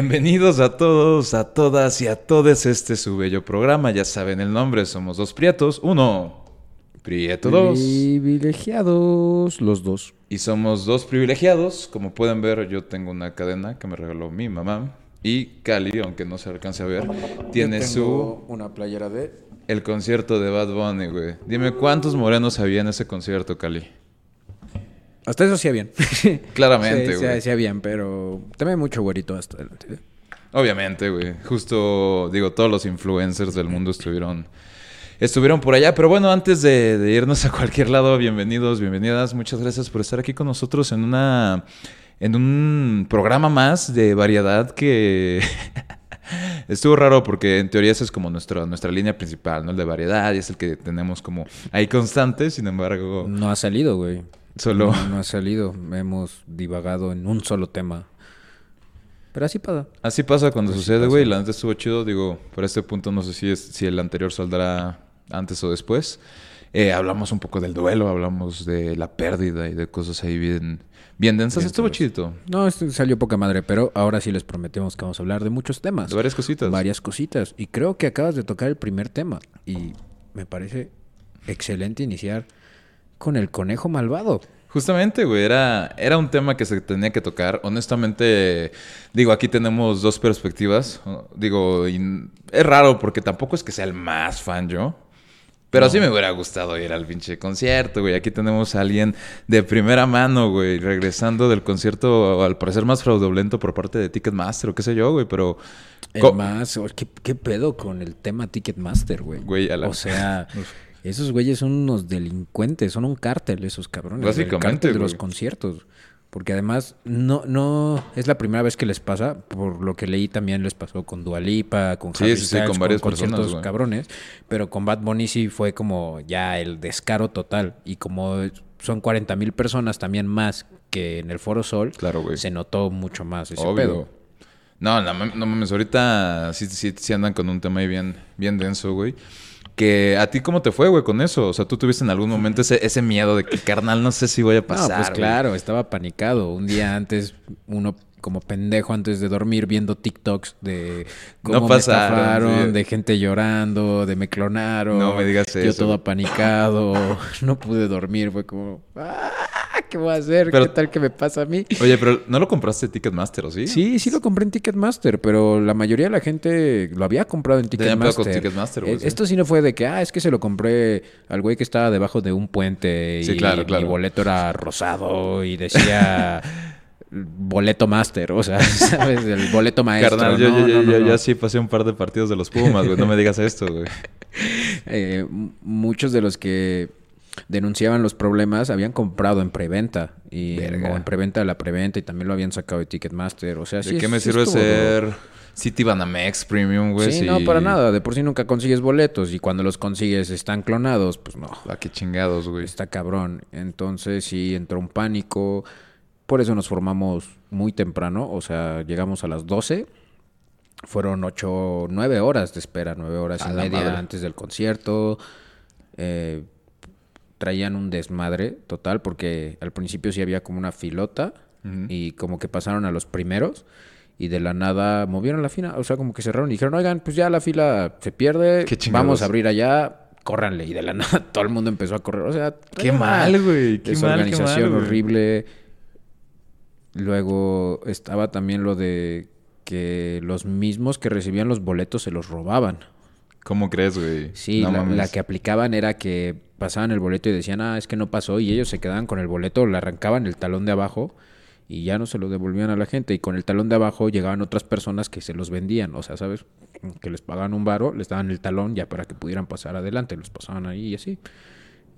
Bienvenidos a todos, a todas y a todos este su bello programa. Ya saben el nombre, somos dos prietos. Uno, prieto dos. Privilegiados los dos. Y somos dos privilegiados. Como pueden ver, yo tengo una cadena que me regaló mi mamá. Y Cali, aunque no se alcance a ver, tiene su... una playera de... El concierto de Bad Bunny, güey. Dime, ¿cuántos morenos había en ese concierto, Cali? Hasta eso sí bien. Claramente, sí, güey. Sí, bien, pero también mucho güerito hasta adelante. Obviamente, güey. Justo, digo, todos los influencers del mundo estuvieron estuvieron por allá. Pero bueno, antes de, de, irnos a cualquier lado, bienvenidos, bienvenidas. Muchas gracias por estar aquí con nosotros en una. en un programa más de variedad que. Estuvo raro porque en teoría esa es como nuestra, nuestra línea principal, ¿no? El de variedad y es el que tenemos como ahí constante, sin embargo... No ha salido, güey. Solo... No, no ha salido. Hemos divagado en un solo tema. Pero así pasa. Así pasa cuando así sucede, güey. La neta estuvo chido. Digo, por este punto no sé si, es, si el anterior saldrá antes o después. Eh, hablamos un poco del duelo, hablamos de la pérdida y de cosas ahí bien, bien densas. Bien, estuvo chido. No, esto salió poca madre, pero ahora sí les prometemos que vamos a hablar de muchos temas. De varias cositas. Varias cositas. Y creo que acabas de tocar el primer tema. Y me parece excelente iniciar con el conejo malvado. Justamente, güey, era, era un tema que se tenía que tocar. Honestamente, digo, aquí tenemos dos perspectivas. Digo, es raro porque tampoco es que sea el más fan yo. Pero no. sí me hubiera gustado ir al pinche concierto, güey. Aquí tenemos a alguien de primera mano, güey, regresando del concierto, al parecer más fraudulento por parte de Ticketmaster o qué sé yo, güey, pero... El más, ¿qué, ¿qué, pedo con el tema Ticketmaster, güey? Güey, a la... O sea... Esos güeyes son unos delincuentes, son un cártel esos cabrones. Básicamente. El cártel de los conciertos. Porque además no, no es la primera vez que les pasa, por lo que leí también les pasó con Dualipa, con sí, sí, Styles, sí, con varias con personas, ciertos cabrones, pero con Bad Bunny sí fue como ya el descaro total y como son 40 mil personas también más que en el Foro Sol, claro, güey. se notó mucho más ese Obvio. pedo. No, no, no mames, ahorita sí, sí, sí andan con un tema ahí bien, bien denso, güey. Que a ti cómo te fue, güey, con eso. O sea, tú tuviste en algún momento ese, ese miedo de que, carnal, no sé si voy a pasar. No, pues claro, estaba panicado. Un día antes, uno como pendejo antes de dormir viendo TikToks de cómo no me estafaron, sí. de gente llorando, de me clonaron. No me digas eso. Yo todo apanicado. no pude dormir. Fue como, ¡ah! ¿Qué voy a hacer? Pero, ¿Qué tal que me pasa a mí? Oye, pero ¿no lo compraste en Ticketmaster o sí? Sí, sí lo compré en Ticketmaster, pero la mayoría de la gente lo había comprado en Ticketmaster. Con Ticketmaster eh, Esto sí no fue de que, ah, es que se lo compré al güey que estaba debajo de un puente sí, y claro, claro. mi boleto era rosado y decía... boleto máster, o sea, ¿sabes? El boleto maestro. Carnal, yo, no, yo, no, yo, no, ya sí pasé un par de partidos de los Pumas, güey. No me digas esto, güey. Eh, muchos de los que denunciaban los problemas habían comprado en preventa. Y, o en preventa de la preventa y también lo habían sacado de Ticketmaster. O sea, ¿De sí, qué me sí sirve ser. City Banamex Premium, güey? Sí, no, para nada. De por sí nunca consigues boletos. Y cuando los consigues están clonados, pues no. ¿A qué chingados, güey? Está cabrón. Entonces sí entró un pánico. Por eso nos formamos muy temprano. O sea, llegamos a las 12. Fueron 8, 9 horas de espera, 9 horas A y media madre. antes del concierto. Eh, traían un desmadre total porque al principio sí había como una filota y como que pasaron a los primeros y de la nada movieron la fila, o sea, como que cerraron y dijeron, oigan, pues ya la fila se pierde, vamos a abrir allá, córranle. Y de la nada todo el mundo empezó a correr, o sea, Qué mal, güey. Qué mal, qué desorganización mal, güey. horrible. Luego estaba también lo de que los mismos que recibían los boletos se los robaban. ¿Cómo crees, güey? Sí, No la, la que aplicaban era que pasaban el boleto y decían, ah, es que no pasó, y ellos se quedaban con el boleto, le arrancaban el talón de abajo y ya no se lo devolvían a la gente. Y con el talón de abajo llegaban otras personas que se los vendían, o sea, ¿sabes? Que les pagaban un varo, les daban el talón ya para que pudieran pasar adelante, los pasaban ahí y así.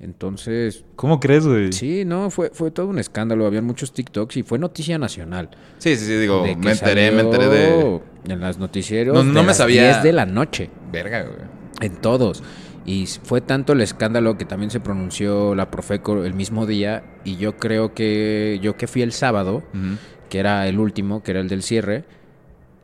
Entonces, ¿Cómo crees, güey? sí, no, fue, fue todo un escándalo, habían muchos TikToks y fue noticia nacional. Sí, sí, sí, digo, me enteré, me enteré de... En las noticieros. No- no de me las sabía. 10 de la noche. Verga, güey. En todos. Y fue tanto el escándalo que también se pronunció la Profeco el mismo día. Y yo creo que yo que fui el sábado, que era el último, que era el del cierre,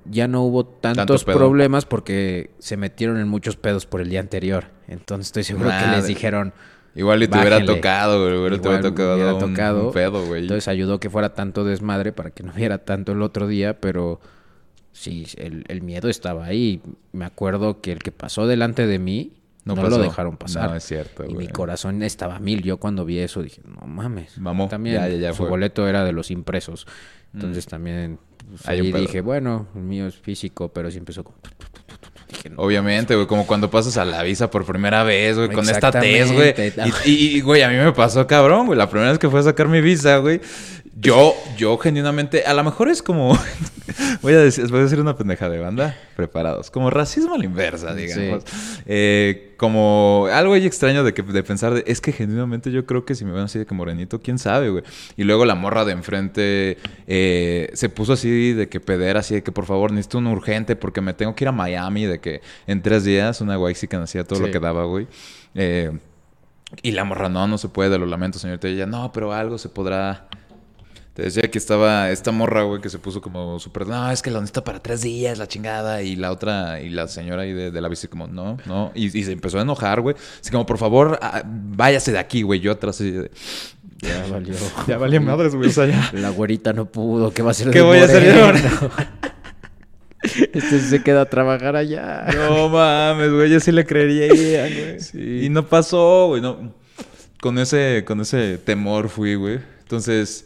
ya no hubo tantos problemas porque se metieron en muchos pedos por el día anterior. Entonces estoy seguro que les dijeron. Igual y te hubiera tocado, güey. Hubiera te hubiera tocado, hubiera un, tocado. un pedo, güey. Entonces ayudó que fuera tanto desmadre para que no hubiera tanto el otro día, pero sí, el, el miedo estaba ahí. Me acuerdo que el que pasó delante de mí No lo dejaron pasar. No, es cierto, Y mi corazón estaba a mil. Yo cuando vi eso dije, no mames. Mamó. También Ya, ya, ya su fue. Mm. boleto era de los impresos. Entonces también pues, ahí dije, bueno, el mío es físico, pero sí empezó con... Dije, no, Obviamente, güey, como cuando pasas a la visa por primera vez, güey, con esta tez, güey. Y, güey, a mí me pasó cabrón, güey. La primera vez que fui a sacar mi visa, güey. Yo, yo genuinamente, a lo mejor es como, voy a decir, voy a decir una pendeja de banda, preparados, como racismo a la inversa, digamos. Eh, como algo ahí extraño de que de pensar, de, es que genuinamente yo creo que si me ven así de que morenito, quién sabe, güey. Y luego la morra de enfrente eh, se puso así de que pedera, así de que por favor necesito un urgente porque me tengo que ir a Miami, de que en tres días una que hacía todo lo que daba, güey. Eh, y la morra, no, no se puede, lo lamento, señorita. Y ella, no, pero algo se podrá. Te decía que estaba esta morra, güey, que se puso como súper, no, es que lo necesito para tres días, la chingada. Y la otra, y la señora ahí de, de la bici, como, no, no. Y, y se empezó a enojar, güey. Así como, por favor, ah, váyase de aquí, güey. Yo atrás, de, Ya valió. ya valía madres, güey. O sea, ya. La güerita no pudo. ¿Qué va a hacer ¿Qué de voy a hacer moreno? Este se queda a trabajar allá. No mames, güey, yo sí le creería, güey. Sí. Y no pasó, güey, no. Con ese, con ese temor fui, güey. Entonces,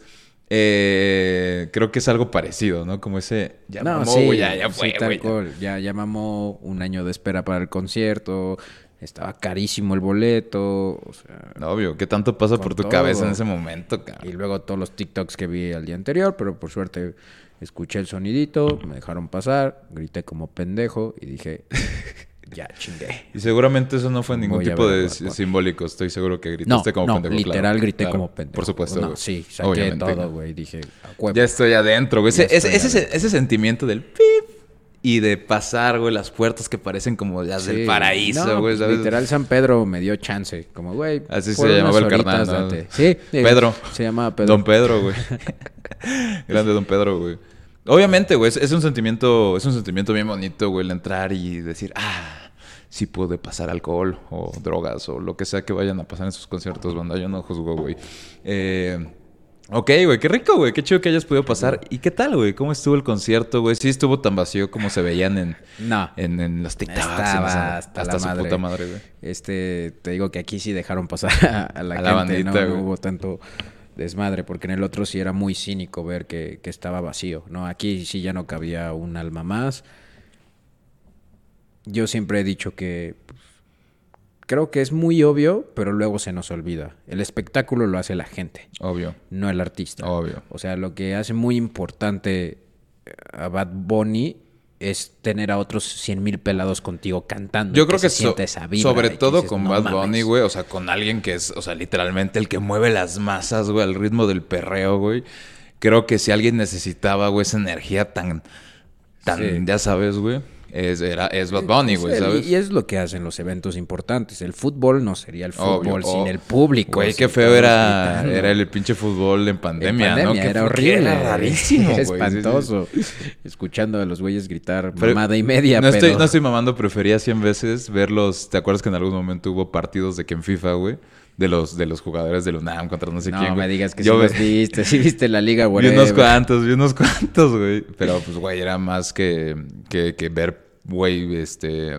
eh, creo que es algo parecido, ¿no? Como ese, ya no, mamó, sí, ya, ya sí, fue, tal güey. cual. Ya, ya mamó un año de espera para el concierto. Estaba carísimo el boleto. O sea, No, Obvio, ¿qué tanto pasa por tu todo. cabeza en ese momento, cabrón? y luego todos los TikToks que vi al día anterior, pero por suerte escuché el sonidito, me dejaron pasar, grité como pendejo y dije, ya chingué. Y seguramente eso no fue ningún Voy tipo ver de simbólico. Estoy seguro que No, gritaste como no, pendejo. literal claro, grité claro. como pendejo. Por supuesto. No, sí, saqué Obviamente, todo, güey. Dije, huevo. Ya estoy adentro, güey. Ese, ese, ese, sentimiento del pip y de pasar, güey, las puertas que parecen como las del paraíso, No, güey. Literal, San Pedro me dio chance. Como, güey. Así se llamaba el carnal, ¿no? Sí. eh, Pedro. Se llamaba Pedro. Don Pedro, güey. Grande Don Pedro, güey. Obviamente, güey, es, es un sentimiento, es un sentimiento bien bonito, güey, el entrar y decir, ah, sí pude pasar alcohol o drogas o lo que sea que vayan a pasar en sus conciertos, banda. Yo no juzgo, güey. Eh, ok, güey, qué rico, güey. Qué chido que hayas podido pasar. ¿Y qué tal, güey? ¿Cómo estuvo el concierto, güey? Sí estuvo tan vacío como se veían en, No. en, en los TikToks. Estaba esa- hasta, hasta la su madre. puta madre, güey. Este, te digo que aquí sí dejaron pasar a, a la A gente, la bandita, ¿no? No hubo tanto desmadre, porque en el otro sí era muy cínico ver que, que estaba vacío, ¿no? Aquí sí ya no cabía un alma más. Yo siempre he dicho que pues, creo que es muy obvio, pero luego se nos olvida. El espectáculo lo hace la gente, Obvio, no el artista. obvio. O sea, lo que hace muy importante a Bad Bunny es tener a otros 100 mil pelados contigo cantando. Yo creo que, so- esa vibra sobre que todo dices, con "No Bad mames". Bunny, güey, o sea, con alguien que es, o sea, literalmente el que mueve las masas, güey, al ritmo del perreo, güey. Creo que si alguien necesitaba, güey, esa energía tan, tan, Sí. ya sabes, güey, es, era, es Bad Bunny, güey, ¿sabes? Y es lo que hacen los eventos importantes. El fútbol no sería el Obvio. fútbol sin Oh, el público. Güey, qué feo era, gritando. era el pinche fútbol en pandemia, En pandemia, ¿no? Que era horrible. Era rarísimo, güey. sí, sí. Espantoso. Escuchando a los güeyes gritar Pero- mamada y media, no, pero... estoy, no estoy mamando, prefería 100 veces verlos. ¿Te acuerdas que en algún momento hubo partidos de que en FIFA, güey? De los, de los jugadores del UNAM contra no sé no quién. me güey? digas que Yo sí ve- los viste, sí viste la liga, Vi güey. unos cuantos, vi unos cuantos, güey. Pero pues, güey, era más que, que, que ver, güey, este.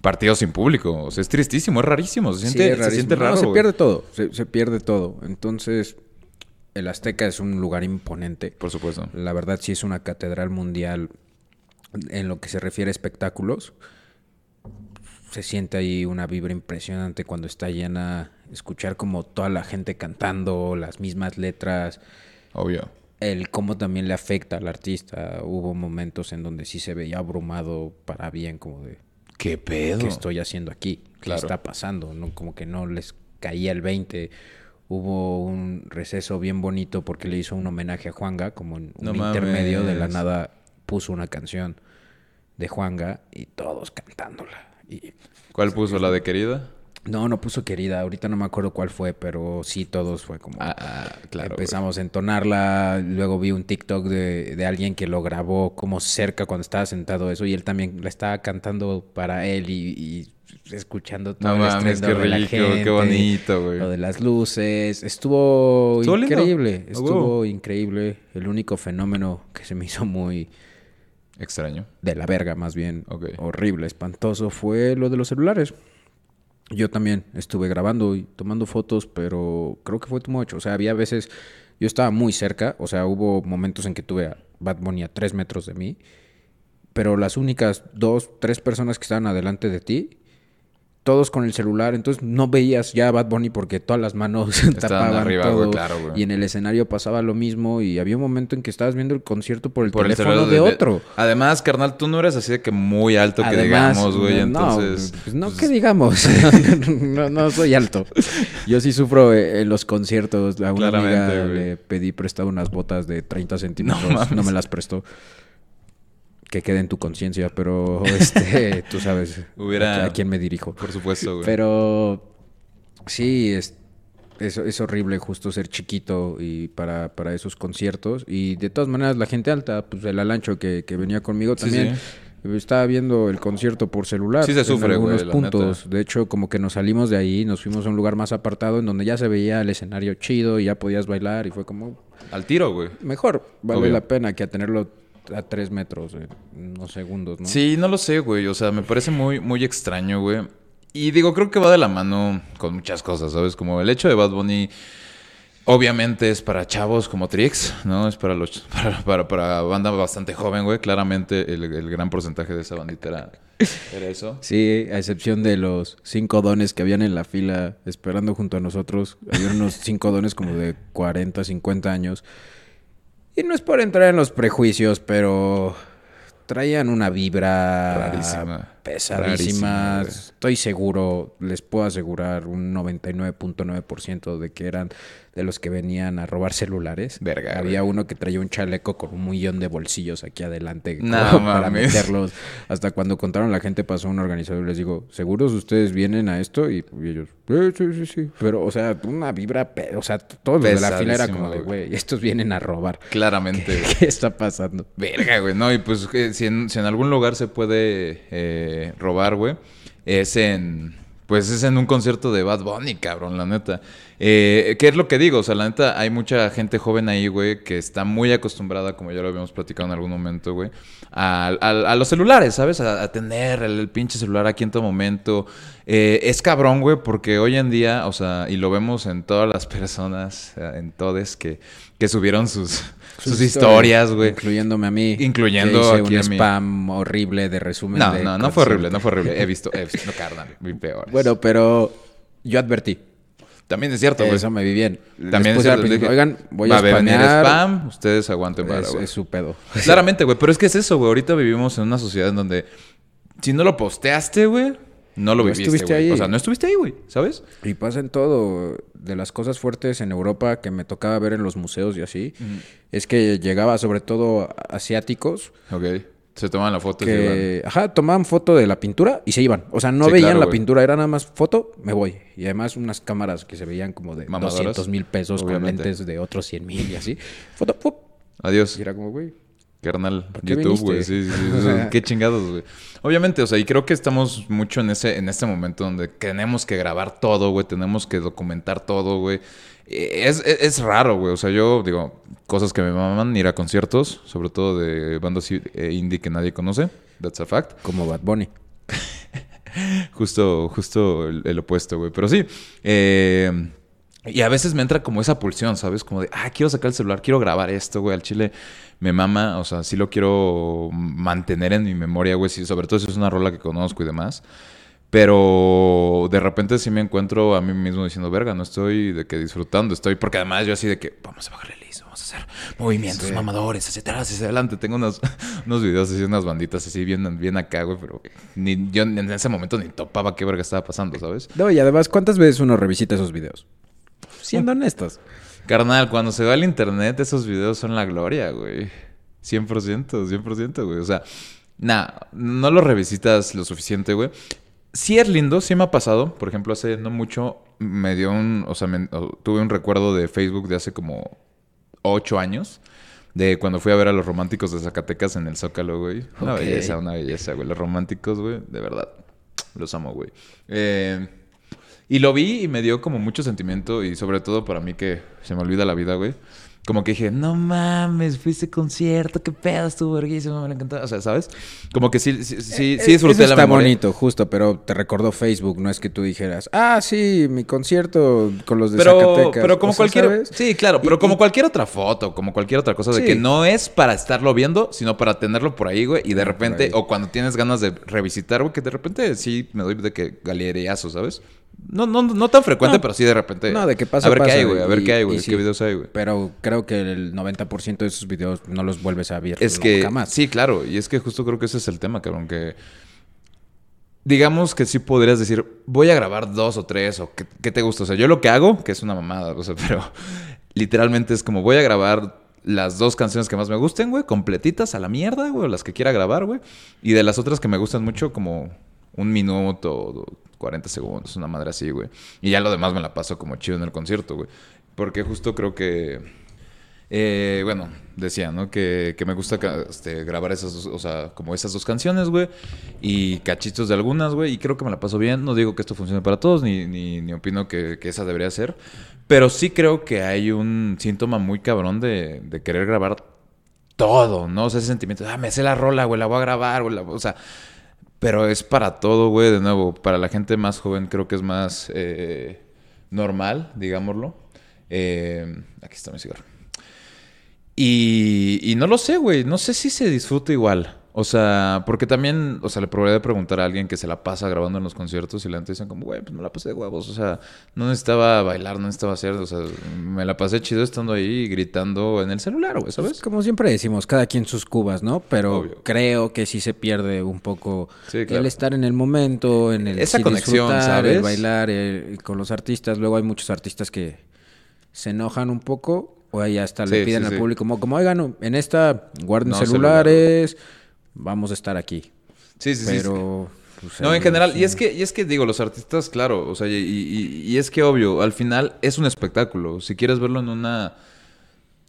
Partidos sin público. O sea, es tristísimo, es rarísimo. Se siente, se siente raro. se güey. pierde todo, se, se pierde todo. Entonces, el Azteca es un lugar imponente. Por supuesto. La verdad sí es una catedral mundial en lo que se refiere a espectáculos. Se siente ahí una vibra impresionante cuando está llena. Escuchar como toda la gente cantando las mismas letras. Obvio. El cómo también le afecta al artista. Hubo momentos en donde sí se veía abrumado para bien, como de ¿Qué pedo? qué estoy haciendo aquí, qué Claro. está pasando, ¿no? Como que no les caía el 20. Hubo un receso bien bonito porque le hizo un homenaje a Juanga, como en No un intermedio de la nada puso una canción de Juanga y todos cantándola. Y ¿Cuál puso? ¿La de querida? No, no puso querida, ahorita no me acuerdo cuál fue, pero sí todos fue como Ah, ah, claro. güey. Empezamos a entonarla, luego vi un TikTok de, de alguien que lo grabó como cerca cuando estaba sentado eso y él también la estaba cantando para él y, y escuchando todo No el mames, qué de la rico, gente, qué bonito, güey. Lo de las luces, estuvo, increíble, A estuvo increíble. El único fenómeno que se me hizo muy Extraño. de la verga más bien, horrible, espantoso, fue lo de los celulares. Yo también estuve grabando y tomando fotos, pero creo que fue too much. O sea, había veces, yo estaba muy cerca, o sea, hubo momentos en que tuve a Bad Bunny a tres metros de mí, pero las únicas dos, tres personas que estaban adelante de ti, todos con el celular, entonces no veías ya a Bad Bunny porque todas las manos tapaban arriba, todo. güey, claro, güey. Y en el escenario pasaba lo mismo y había un momento en que estabas viendo el concierto por el Por teléfono de, otro. Además, carnal, tú no eres así de que muy alto que digamos, güey. no, Entonces. pues no, pues, que digamos. no, no soy alto. Yo sí sufro eh, en los conciertos. A una Claramente, amiga le pedí prestado unas botas de 30 centímetros. No No, me las prestó. Que quede en tu conciencia, pero este, tú sabes Hubiera- a, quién me dirijo. Por supuesto, güey. Pero sí, es, es, es horrible justo ser chiquito y para, para esos conciertos. Y de todas maneras, la gente alta, pues el Alancho que, que venía conmigo también. sí. Estaba viendo el concierto por celular. Sí se en sufre, güey, algunos puntos. neta. De hecho, como que nos salimos de ahí, nos fuimos a un lugar más apartado en donde ya se veía el escenario chido y ya podías bailar y fue como Al tiro, güey. mejor, vale Obvio. la pena que a tenerlo a tres metros en unos segundos, ¿no? Sí, no lo sé, güey. O sea, me parece muy, muy extraño, güey. Y digo, creo que va de la mano con muchas cosas, ¿sabes? Como el hecho de Bad Bunny, obviamente es para chavos como Trix, ¿no? Es para los para, para, para banda bastante joven, güey. Claramente el, el gran porcentaje de esa bandita era, era eso. Sí, a excepción de los cinco dones que habían en la fila esperando junto a nosotros. Había unos cinco dones como de 40, 50 años. Y no es por entrar en los prejuicios, pero traían una vibra Rarísima. pesadísima. Rarísima. Estoy seguro, les puedo asegurar un 99.9% de que eran de los que venían a robar celulares. Verga, Había uno que traía un chaleco con un millón de bolsillos aquí adelante No para mames. meterlos. Hasta cuando contaron la gente pasó un organizador y les digo, ¿seguros ustedes vienen a esto? Y, y ellos, "Eh, sí, sí, sí. Pero, o sea, una vibra, o sea, todos los de la fila era como de, güey. estos vienen a robar. Claramente. ¿Qué está pasando? Verga, güey. No, y pues que si, en, si en algún lugar se puede eh, robar, güey, es en. Pues es en un concierto de Bad Bunny, cabrón, la neta. Eh, ¿Qué es lo que digo? O sea, la neta, hay mucha gente joven ahí, güey, que está muy acostumbrada, como ya lo habíamos platicado en algún momento, güey, a, a- los celulares, ¿sabes? A, tener el, pinche celular aquí en todo momento. Eh, es cabrón, güey, porque hoy en día, o sea, y lo vemos en todas las personas, en todes, que, que subieron sus, sus, historias, güey. Incluyéndome a mí. Incluyendo que hice aquí un a mí. spam horrible de resumen. No, de no, no fue horrible, no fue horrible. He visto, he visto, no, carnal, muy peor. Bueno, pero yo advertí. también es cierto, güey. Eso me vi bien. También es cierto. dije, Oigan, voy va a a venir spam, ustedes aguanten para, Es, güey. es su pedo. Claramente, güey, pero es que es eso, güey. Ahorita vivimos en una sociedad en donde si no lo posteaste, güey, no lo No viviste, estuviste güey. ahí. O sea, no estuviste ahí, güey, ¿sabes? Y pasa en todo. De las cosas fuertes en Europa que me tocaba ver en los museos y así, es que llegaba sobre todo asiáticos Ok. Se toman la foto y se que, ajá, tomaban foto de la pintura y se iban. O sea, no Sí, veían claro, la pintura, era nada más foto, me voy. Y además unas cámaras que se veían como de Mamadoras. 200 mil pesos Obviamente. con lentes de otros 100 mil y así. Foto, ¡pup! Adiós. Y era como, güey, Carnal, qué YouTube, güey. Sí, sí, sí. o sea, Qué chingados, güey. Obviamente, o sea, y creo que estamos mucho en ese, en este momento donde tenemos que grabar todo, güey. Tenemos que documentar todo, güey. Eh, Es, es, es raro, güey. O sea, yo digo, cosas que me maman, ir a conciertos, sobre todo de bandas eh, indie que nadie conoce. That's a fact. como Bad Bunny. Justo, justo el, el opuesto, güey. Pero sí. eh, y a veces me entra como esa pulsión, ¿sabes? Como de, ah, quiero sacar el celular, quiero grabar esto, güey. Al chile me mama, o sea, sí lo quiero mantener en mi memoria, güey. Sí, sobre todo si es una rola que conozco y demás. Pero de repente sí me encuentro a mí mismo diciendo, verga, no estoy de que disfrutando, estoy, porque además yo así de que vamos a bajarle listo, vamos a hacer movimientos Sí. mamadores, hacia atrás, hacia adelante. Tengo unos, unos videos así, unas banditas así bien, bien acá, güey, pero ni, yo en ese momento ni topaba qué verga estaba pasando, ¿sabes? No, y además, ¿cuántas veces uno revisita esos videos? Siendo honestos. Carnal, cuando se va al internet, esos videos son la gloria, güey. 100%, 100%, güey. O sea, nah, no lo revisitas lo suficiente, güey. Sí es lindo, sí me ha pasado. Por ejemplo, hace no mucho me dio un... O sea, me- tuve un recuerdo de Facebook de hace como ocho años. De cuando fui a ver a los románticos de Zacatecas en el Zócalo, güey. Una belleza, una belleza, güey. Los románticos, güey, de verdad. Los amo, güey. Eh, y lo vi y me dio como mucho sentimiento y sobre todo para mí que se me olvida la vida, güey. como que dije, no mames, fuiste concierto, qué pedo, estuvo verguísimo, me encantó. O sea, ¿sabes? Como que sí, sí, sí, sí Eh, disfruté Eso la está memoria. bonito, justo, pero te recordó Facebook, no es que tú dijeras, ah, sí, mi concierto con los de Pero, Zacatecas. pero como O sea, cualquier. ¿sabes? Sí, claro, pero Y- como y- cualquier otra foto, como cualquier otra cosa, de Sí. que no es para estarlo viendo, sino para tenerlo por ahí, güey. Y de Ah, repente, o cuando tienes ganas de revisitar, güey, que de repente sí me doy de que galeriazo, ¿sabes? No, no, no tan frecuente, No. pero sí de repente. No, de que pasa, A ver qué hay, güey. A ver y- qué hay, güey. sí. ¿Qué videos hay, güey? Pero creo que el 90% de esos videos no los vuelves a ver Es que, nunca más. sí, claro, y es que justo creo que ese es el tema, cabrón, que digamos que sí podrías decir, voy a grabar dos o tres, o qué, qué te gusta, o sea, yo lo que hago, que es una mamada, o sea, pero literalmente es como voy a grabar las dos canciones que más me gusten, güey, completitas a la mierda, güey, o las que quiera grabar, güey, y de las otras que me gustan mucho, como un minuto o 40 segundos, una madre así, güey, y ya lo demás me la paso como chido en el concierto, güey, porque justo creo que... Eh, bueno, decía, ¿no? Que, que me gusta este, grabar esas dos, o sea, como esas dos canciones, güey. Y cachitos de algunas, güey. Y creo que me la paso bien. No digo que esto funcione para todos, ni, ni, ni opino que, que esa debería ser. Pero sí creo que hay un síntoma muy cabrón de, de querer grabar todo, ¿no? O sea, ese sentimiento, ah, me sé la rola, güey, la voy a grabar, güey. O sea, pero es para todo, güey, de nuevo. Para la gente más joven creo que es más eh, normal, digámoslo. Eh, aquí está mi cigarro. Y, y no lo sé, güey. No sé si se disfruta igual. O sea, porque también, o sea, le podría preguntar a alguien que se la pasa grabando en los conciertos y la gente dicen como, güey, pues me la pasé de huevos. O sea, no necesitaba bailar, no necesitaba hacer, o sea, me la pasé chido estando ahí gritando en el celular, güey, Pues, ¿sabes? como siempre decimos, cada quien sus cubas, ¿no? Pero Obvio. creo que sí se pierde un poco Sí, claro. el estar en el momento, en el Esa sí conexión, ¿sabes? el bailar el- con los artistas. Luego hay muchos artistas que se enojan un poco o ahí hasta le piden al público como, como oigan, en esta guarden No, celulares, vamos a estar aquí. Sí, sí, sí. Pero pues, No, en general, sí. y es que, y es que digo, los artistas, claro, o sea, y, y- y es que obvio, al final es un espectáculo. Si quieres verlo en una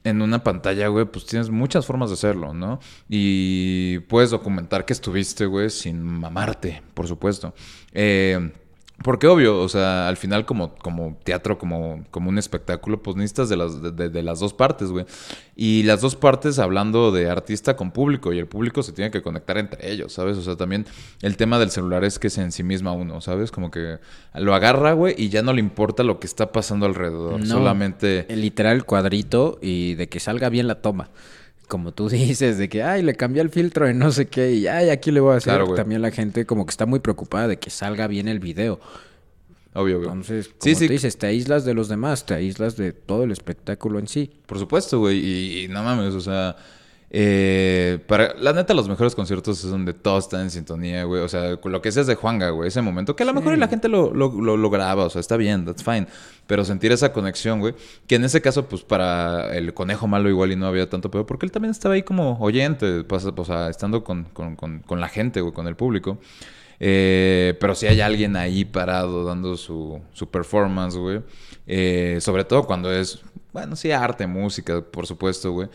en una pantalla, güey, pues tienes muchas formas de hacerlo, ¿no? Y puedes documentar que estuviste, güey, sin mamarte, por supuesto. Eh, porque obvio, o sea, al final como, como teatro, como, como un espectáculo, pues necesitas de las, de, las dos partes, güey. Y las dos partes hablando de artista con público, y el público se tiene que conectar entre ellos, ¿sabes? O sea, también el tema del celular es que se ensimisma uno, ¿sabes? Como que lo agarra, güey, y ya no le importa lo que está pasando alrededor. No, Solamente... el literal cuadrito y de que salga bien la toma. Como tú dices, de que, ay, le cambié el filtro de no sé qué y, ay, aquí le voy a hacer. Claro, güey. También la gente como que está muy preocupada de que salga bien el video. Obvio, obvio. Entonces, como Sí, sí. tú dices, te aíslas de los demás, te aíslas de todo el espectáculo en sí. Por supuesto, güey. Y, y no mames, o sea. Eh, para, la neta, los mejores conciertos es donde todos están en sintonía, güey. O sea, lo que seas de Juanga, güey. Ese momento. Que a lo mejor la gente lo, lo, lo, lo graba, o sea, está bien, that's fine. Pero sentir esa conexión, güey. Que en ese caso, pues para el conejo malo igual y no había tanto pedo. Porque él también estaba ahí como oyente, pues, o sea, estando con, con, con, con la gente, güey, con el público. Eh, pero si hay alguien ahí parado dando su, su performance, güey. Eh, sobre todo cuando es, bueno, sí, arte, música, por supuesto, güey.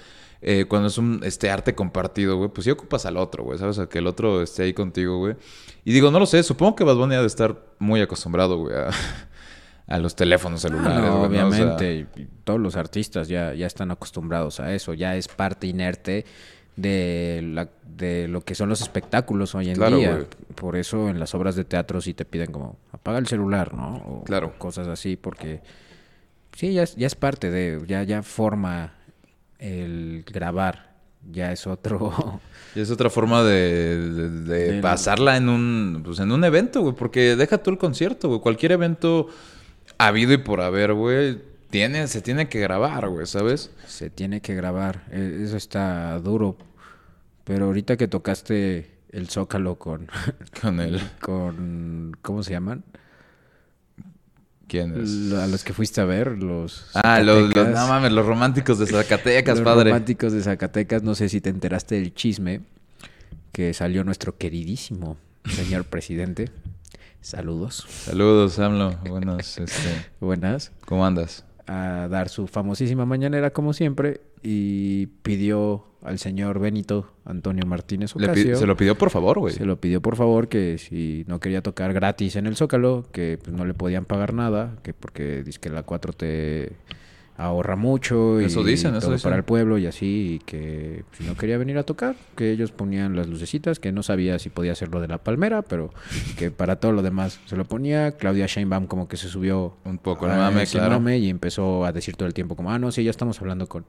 Eh, cuando es un este arte compartido, güey, pues sí ocupas al otro, güey, ¿sabes? A que el otro esté ahí contigo, güey. Y digo, no lo sé, supongo que Bad Bunny ha de estar muy acostumbrado, güey, a, a los teléfonos celulares, Ah, no, güey, ¿no? O sea, obviamente, todos los artistas ya, ya están acostumbrados a eso, ya es parte inerte de, la, de lo que son los espectáculos hoy en Claro, día. güey. Por eso en las obras de teatro sí te piden como, apaga el celular, ¿no? O Claro. cosas así, porque sí, ya es, ya es parte de, ya, ya forma el grabar, ya es otro... Y es otra forma de, de- pasarla en un, pues en un evento, güey. Porque deja tú el concierto, güey. Cualquier evento habido y por haber, güey, tiene, se tiene que grabar, güey, ¿sabes? Se tiene que grabar, e- eso está duro. Pero ahorita que tocaste el zócalo con, Con el... con ¿cómo se llaman? ¿Quién es? A los que fuiste a ver, los Ah, los, los- no mames, los románticos de Zacatecas, los padre. románticos de Zacatecas, no sé si te enteraste del chisme que salió nuestro queridísimo señor presidente. Saludos. Saludos, AMLO. Buenas, este, Buenas. ¿cómo andas? A dar su famosísima mañanera como siempre y pidió al señor Benito Antonio Martínez Le se lo pidió por favor, güey. Se lo pidió por favor que si no quería tocar gratis en el Zócalo, que pues, no le podían pagar nada, que porque dice que la 4T ahorra mucho y Eso dicen, eso todo dicen. para el pueblo y así, y que pues, no quería venir a tocar, que ellos ponían las lucecitas, que no sabía si podía hacer lo de la palmera, pero que para todo lo demás se lo ponía. Claudia Sheinbaum como que se subió Un poco a mame, claro. mame y empezó a decir todo el tiempo como, ah, no, sí, ya estamos hablando con,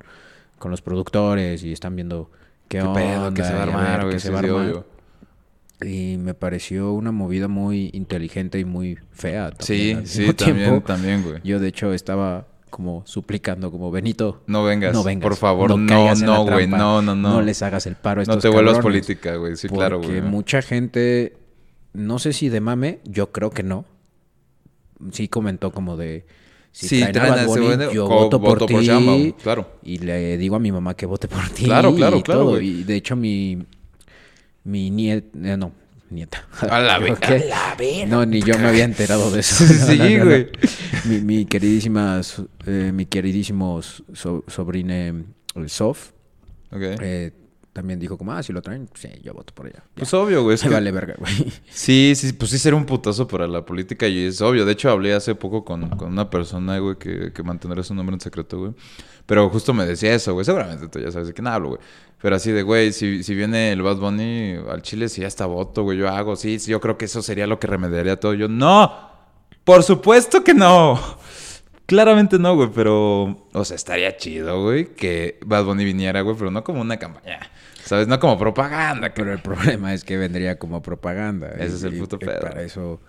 con los productores y están viendo qué, ¿Qué onda, pedo? Que se va a ver armar, güey. se va a armar. Y me pareció una movida muy inteligente y muy fea. también Sí, sí, también, tiempo. también, güey. Yo, de hecho, estaba como suplicando, como Benito. No vengas, No vengas. por favor, no, no, güey, no, no, no. No les hagas el paro a estos No te vuelvas política, güey, sí, claro, Porque güey. mucha gente, no sé si de mame, yo creo que no. Sí comentó como de... Si Sí, traen traen a Bunny, yo voto por ti. Claro. Y le digo a mi mamá que vote por ti. Claro, claro, y claro, todo. Y de hecho mi... Mi nieta... no, nieta. A la que- No, ni yo me había enterado de eso. Sí, No, no, no, no. güey. Mi, mi queridísima... eh, mi queridísimo so- sobrine eh, Sof Ok. eh, también dijo como, ah, si lo traen, sí, yo voto por ella. Pues obvio, güey. es que- vale verga, güey. Sí, sí, pues sí sería un putazo para la política y es obvio. De hecho, hablé hace poco con, con una persona, güey, que, que mantendrá su nombre en secreto, güey. Pero justo me decía eso, güey. Seguramente tú ya sabes de quién hablo, güey. Pero así de, güey, si, si viene el Bad Bunny al Chile, si ya está voto, güey, yo hago, sí, sí, yo creo que eso sería lo que remediaría todo. Yo, no, por supuesto que no. Claramente no, güey, pero, o sea, estaría chido, güey, que Bad Bunny viniera, güey, pero no como una campaña, ¿sabes? No como propaganda, Pero el problema es que vendría como propaganda. Ese es el puto y pedo. Para eso,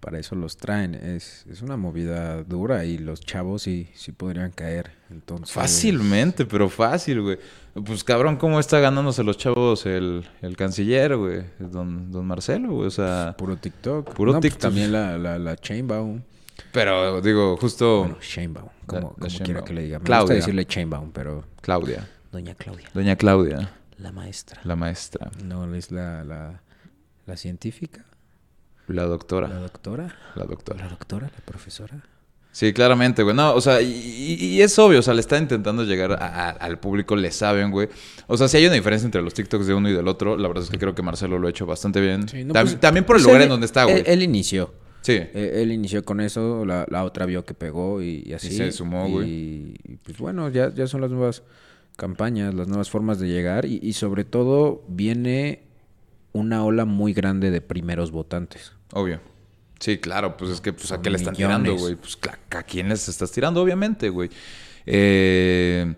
para eso los traen. Es, es una movida dura y los chavos sí, sí podrían caer. Entonces, Fácilmente, pero fácil, güey. Pues cabrón, ¿cómo está ganándose los chavos el, el canciller, güey? Don, don Marcelo, güey. O sea, Puro TikTok. Puro No, pues TikTok. también la, la, la Chainbaum. pero digo, justo Bueno, Chainbaum. Como, como quiera que le diga. Me Claudia. gusta decirle Chainbaum, pero... Claudia. Doña Claudia. Doña Claudia, La maestra. la maestra, No, es la, la, la científica. la doctora, La doctora. la La doctora. doctora, la profesora. Sí, claramente, güey. No, o sea, y, y- y es obvio, o sea, le está intentando llegar a- a- al público, le saben, güey. O sea, si hay una diferencia entre los TikToks de uno y del otro, la verdad es que creo que Marcelo lo ha hecho bastante bien. Sí, no, Tam- pues, también por el pues lugar él- en donde está, güey. Él, él inició. Sí. Eh, Él inició con eso, la, la otra vio que pegó y, y así. se sumó, güey. Y, y, pues bueno, ya, ya son las nuevas campañas, las nuevas formas de llegar y, y sobre todo viene una ola muy grande de primeros votantes. Obvio. Sí, claro, pues es que, pues, ¿a qué le están millones. tirando, güey? Pues, ¿a quién les estás tirando? Obviamente, güey. Eh,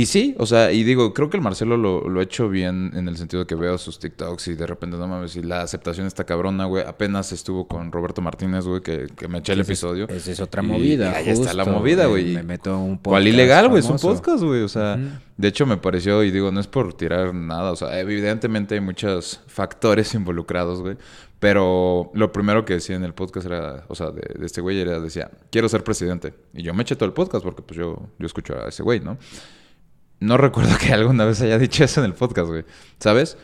y sí, o sea, y digo, creo que el Marcelo lo, lo ha hecho bien en el sentido que veo sus TikToks y de repente, no mames, y la aceptación está cabrona, güey. Apenas estuvo con Roberto Martínez, güey, que, que me eché el episodio. Esa es otra movida. y ahí está la movida, güey. Me meto un podcast. ¿Cuál ilegal, güey? Es un podcast, güey. O sea, de hecho me pareció, y digo, no es por tirar nada. O sea, evidentemente hay muchos factores involucrados, güey. Pero lo primero que decía en el podcast era, o sea, de, de este güey era, decía, quiero ser presidente. Y yo me eché todo el podcast porque pues yo, yo escucho a ese güey, ¿no? No recuerdo que alguna vez haya dicho eso en el podcast, güey. ¿Sabes?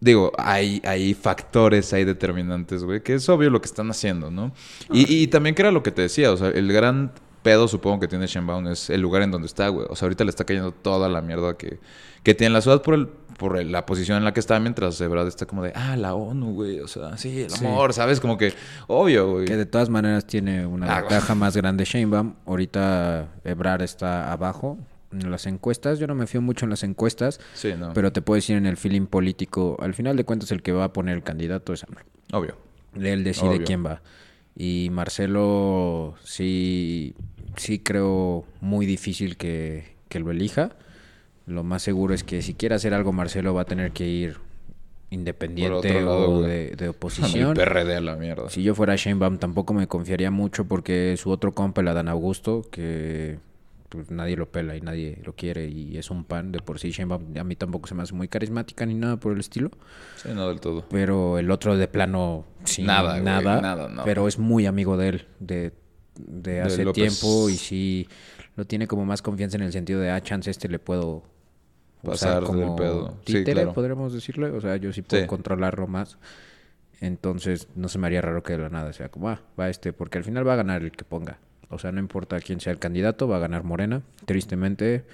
Digo, hay, hay factores, hay determinantes, güey, que es obvio lo que están haciendo, ¿no? Y, y también que era lo que te decía, o sea, el gran pedo supongo que tiene Shenbaum es el lugar en donde está, güey. O sea, ahorita le está cayendo toda la mierda que, que tiene la ciudad por el por el- la posición en la que está, mientras Ebrard está como de, ah, la ONU, güey, o sea, sí, el Sí. amor, ¿sabes? Como que, obvio, güey. Que de todas maneras tiene una Ah, ventaja más grande Sheinbaum. Ahorita Ebrar está abajo en las encuestas. Yo no me fío mucho en las encuestas, Sí, no, pero te puedo decir en el feeling político, al final de cuentas el que va a poner el candidato es AMLO. obvio. Él decide Obvio. quién va. Y Marcelo sí, sí creo muy difícil que, que lo elija. Lo más seguro es que si quiere hacer algo Marcelo va a tener que ir independiente lado, o de, de El oposición. PRD a la mierda. Si yo fuera Sheinbaum tampoco me confiaría mucho porque su otro compa, el Adán Augusto, que nadie lo pela y nadie lo quiere y es un pan de por sí. Sheinbaum a mí tampoco se me hace muy carismática ni nada por el estilo. Sí, no del todo. Pero el otro de plano, sí, Nada, nada, güey, nada, nada. Pero es muy amigo de él, de, de hace tiempo y sí lo tiene como más confianza en el sentido de, ah, chance este le puedo Pasar usar del como pedo. Sí, títere, claro. podríamos decirle. O sea, yo sí puedo Sí. controlarlo más. Entonces, no se me haría raro que de la nada sea como, ah, va este, porque al final va a ganar el que ponga. O sea, no importa quién sea el candidato, va a ganar Morena. Tristemente,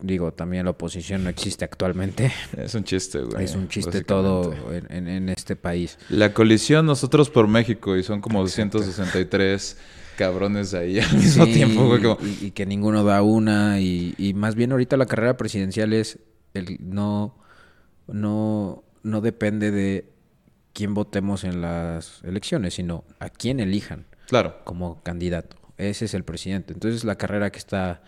digo, también la oposición no existe actualmente. Es un chiste, güey. es un chiste todo en, en- en este país. La colisión Nosotros por México y son como 263 cabrones ahí al mismo Sí, tiempo, güey. como- y, y que ninguno da una. Y, y más bien ahorita la carrera presidencial es el no, no, no depende de quién votemos en las elecciones, sino a quién elijan Claro. como candidato. Ese es el presidente. Entonces la carrera que está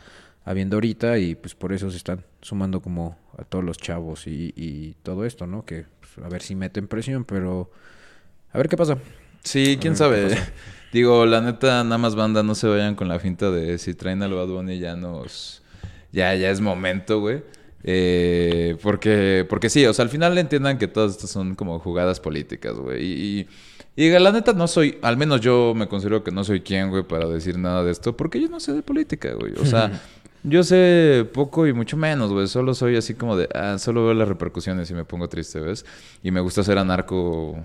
habiendo ahorita y pues por eso se están sumando como a todos los chavos y, y todo esto, ¿no? Que pues, a ver si meten presión, pero a ver qué pasa. Sí, quién sabe. Digo, la neta, nada más banda, no se vayan con la finta de si traen al Bad Bunny ya nos... Ya, ya es momento, güey. Eh, porque, porque sí, o sea, al final entiendan que todas estas son como jugadas políticas, güey. Y, y, y la neta no soy, al menos yo me considero que no soy quien, güey, para decir nada de esto, porque yo no sé de política, güey. O sea, yo sé poco y mucho menos, güey. Solo soy así como de, ah, solo veo las repercusiones y me pongo triste, ¿ves? Y me gusta ser anarco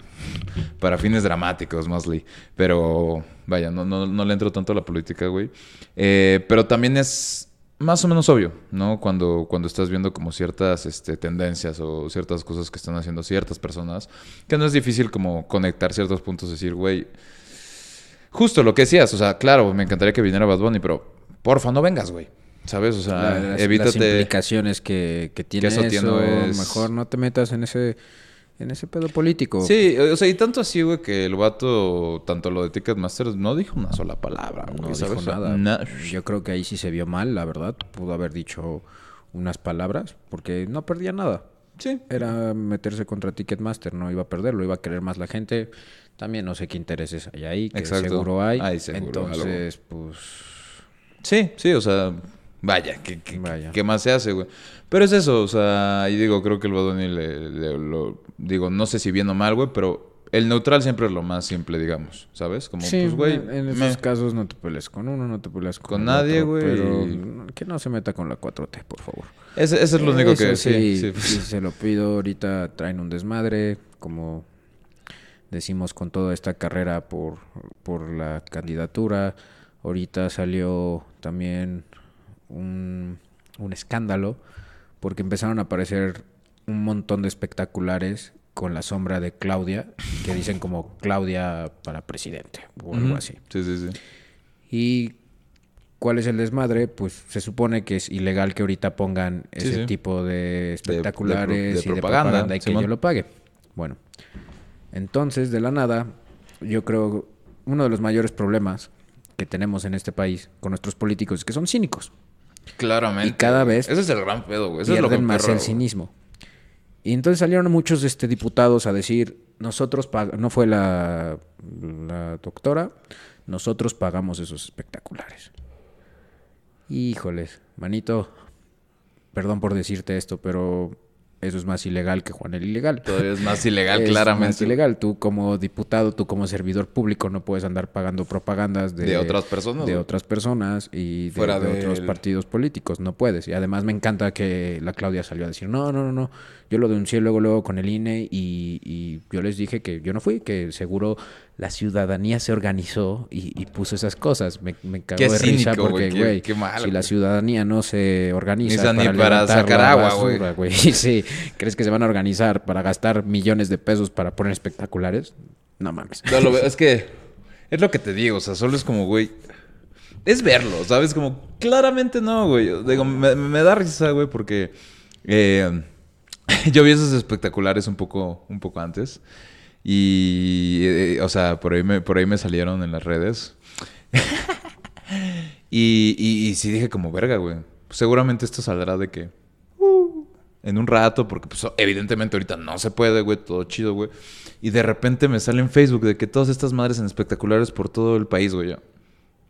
para fines dramáticos, mostly. Pero, vaya, no, no, no le entro tanto a la política, güey. Eh, pero también es más o menos obvio, ¿no? Cuando, cuando estás viendo como ciertas este, tendencias o ciertas cosas que están haciendo ciertas personas, que no es difícil como conectar ciertos puntos, decir, güey, justo lo que decías, o sea, claro, me encantaría que viniera Bad Bunny, pero porfa, no vengas, güey. ¿Sabes? O sea, La- las, las evítate. implicaciones que, que tiene eso eso, tiene es- mejor no te metas en ese en ese pedo político. Sí, o sea, y tanto así, güey, que el vato, tanto lo de Ticketmaster, no dijo una sola palabra, güey, no ¿sabes? dijo nada. na- Yo creo que ahí sí se vio mal, la verdad. Pudo haber dicho unas palabras porque no perdía nada. Sí. Era meterse contra Ticketmaster, no iba a perderlo, iba a querer más la gente. También no sé qué intereses hay ahí, que Exacto. seguro hay. Seguro Entonces, pues Sí, sí, o sea, vaya, ¿qué, qué, Vaya. qué más se hace, güey? Pero es eso, o sea, y digo, creo que el Badoni le, le- lo, digo, no sé si bien o mal, güey, pero el neutral siempre es lo más simple, digamos, ¿sabes? Como, Sí, pues, güey, en, me- esos casos no te peleas con uno, no te peleas con, nadie, güey, Pero que no se meta con la 4T, por favor. ese, ese es lo único que, Eso sí, sí, sí, sí, se lo pido. Ahorita traen un desmadre, como decimos con toda esta carrera por, por la candidatura. Ahorita salió también un, un escándalo porque empezaron a aparecer un montón de espectaculares con la sombra de Claudia, que dicen como Claudia para presidente o algo así. Sí, sí, sí. ¿Y cuál es el desmadre? Pues se supone que es ilegal que ahorita pongan Sí, ese sí. tipo de espectaculares de y de propaganda, propaganda y que Simón. yo lo pague. Bueno, entonces de la nada, yo creo uno de los mayores problemas que tenemos en este país con nuestros políticos es que son cínicos. Claramente. Y cada vez Ese es el gran pedo, güey. Eso es lo que más perro, el cinismo. Y entonces salieron muchos este, diputados a decir, nosotros no fue la, la doctora, nosotros pagamos esos espectaculares. Híjoles, manito, perdón por decirte esto, pero eso es más ilegal que Juan el Ilegal. Todavía es más ilegal, Es claramente. más ilegal. Tú como diputado, tú como servidor público no puedes andar pagando propagandas de, De otras personas, de otras personas y de, Fuera de otros partidos políticos. No puedes. Y además me encanta que la Claudia salió a decir, no, no, no, no. Yo lo denuncié luego, luego con el INE y, y yo les dije que yo no fui, que seguro la ciudadanía se organizó y, y puso esas cosas. Me, me cagó Qué de risa porque, güey, si la ciudadanía no se organiza Ni sa- ni para sacar agua, güey. Sí, ¿crees que se van a organizar para gastar millones de pesos para poner espectaculares? No mames. No, lo es que es lo que te digo, o sea, solo es como, güey. Es verlo, ¿sabes? Como, claramente no, güey. Digo, me, me da risa, güey, porque eh, yo vi esos espectaculares un poco, un poco antes. Y, eh, o sea, por ahí, me, por ahí me salieron en las redes. y, y, y sí dije como, verga, güey. Seguramente esto saldrá de que uh, en un rato, porque pues evidentemente ahorita no se puede, güey, todo chido, güey. Y de repente me sale en Facebook de que todas estas madres en espectaculares por todo el país, güey. Yo,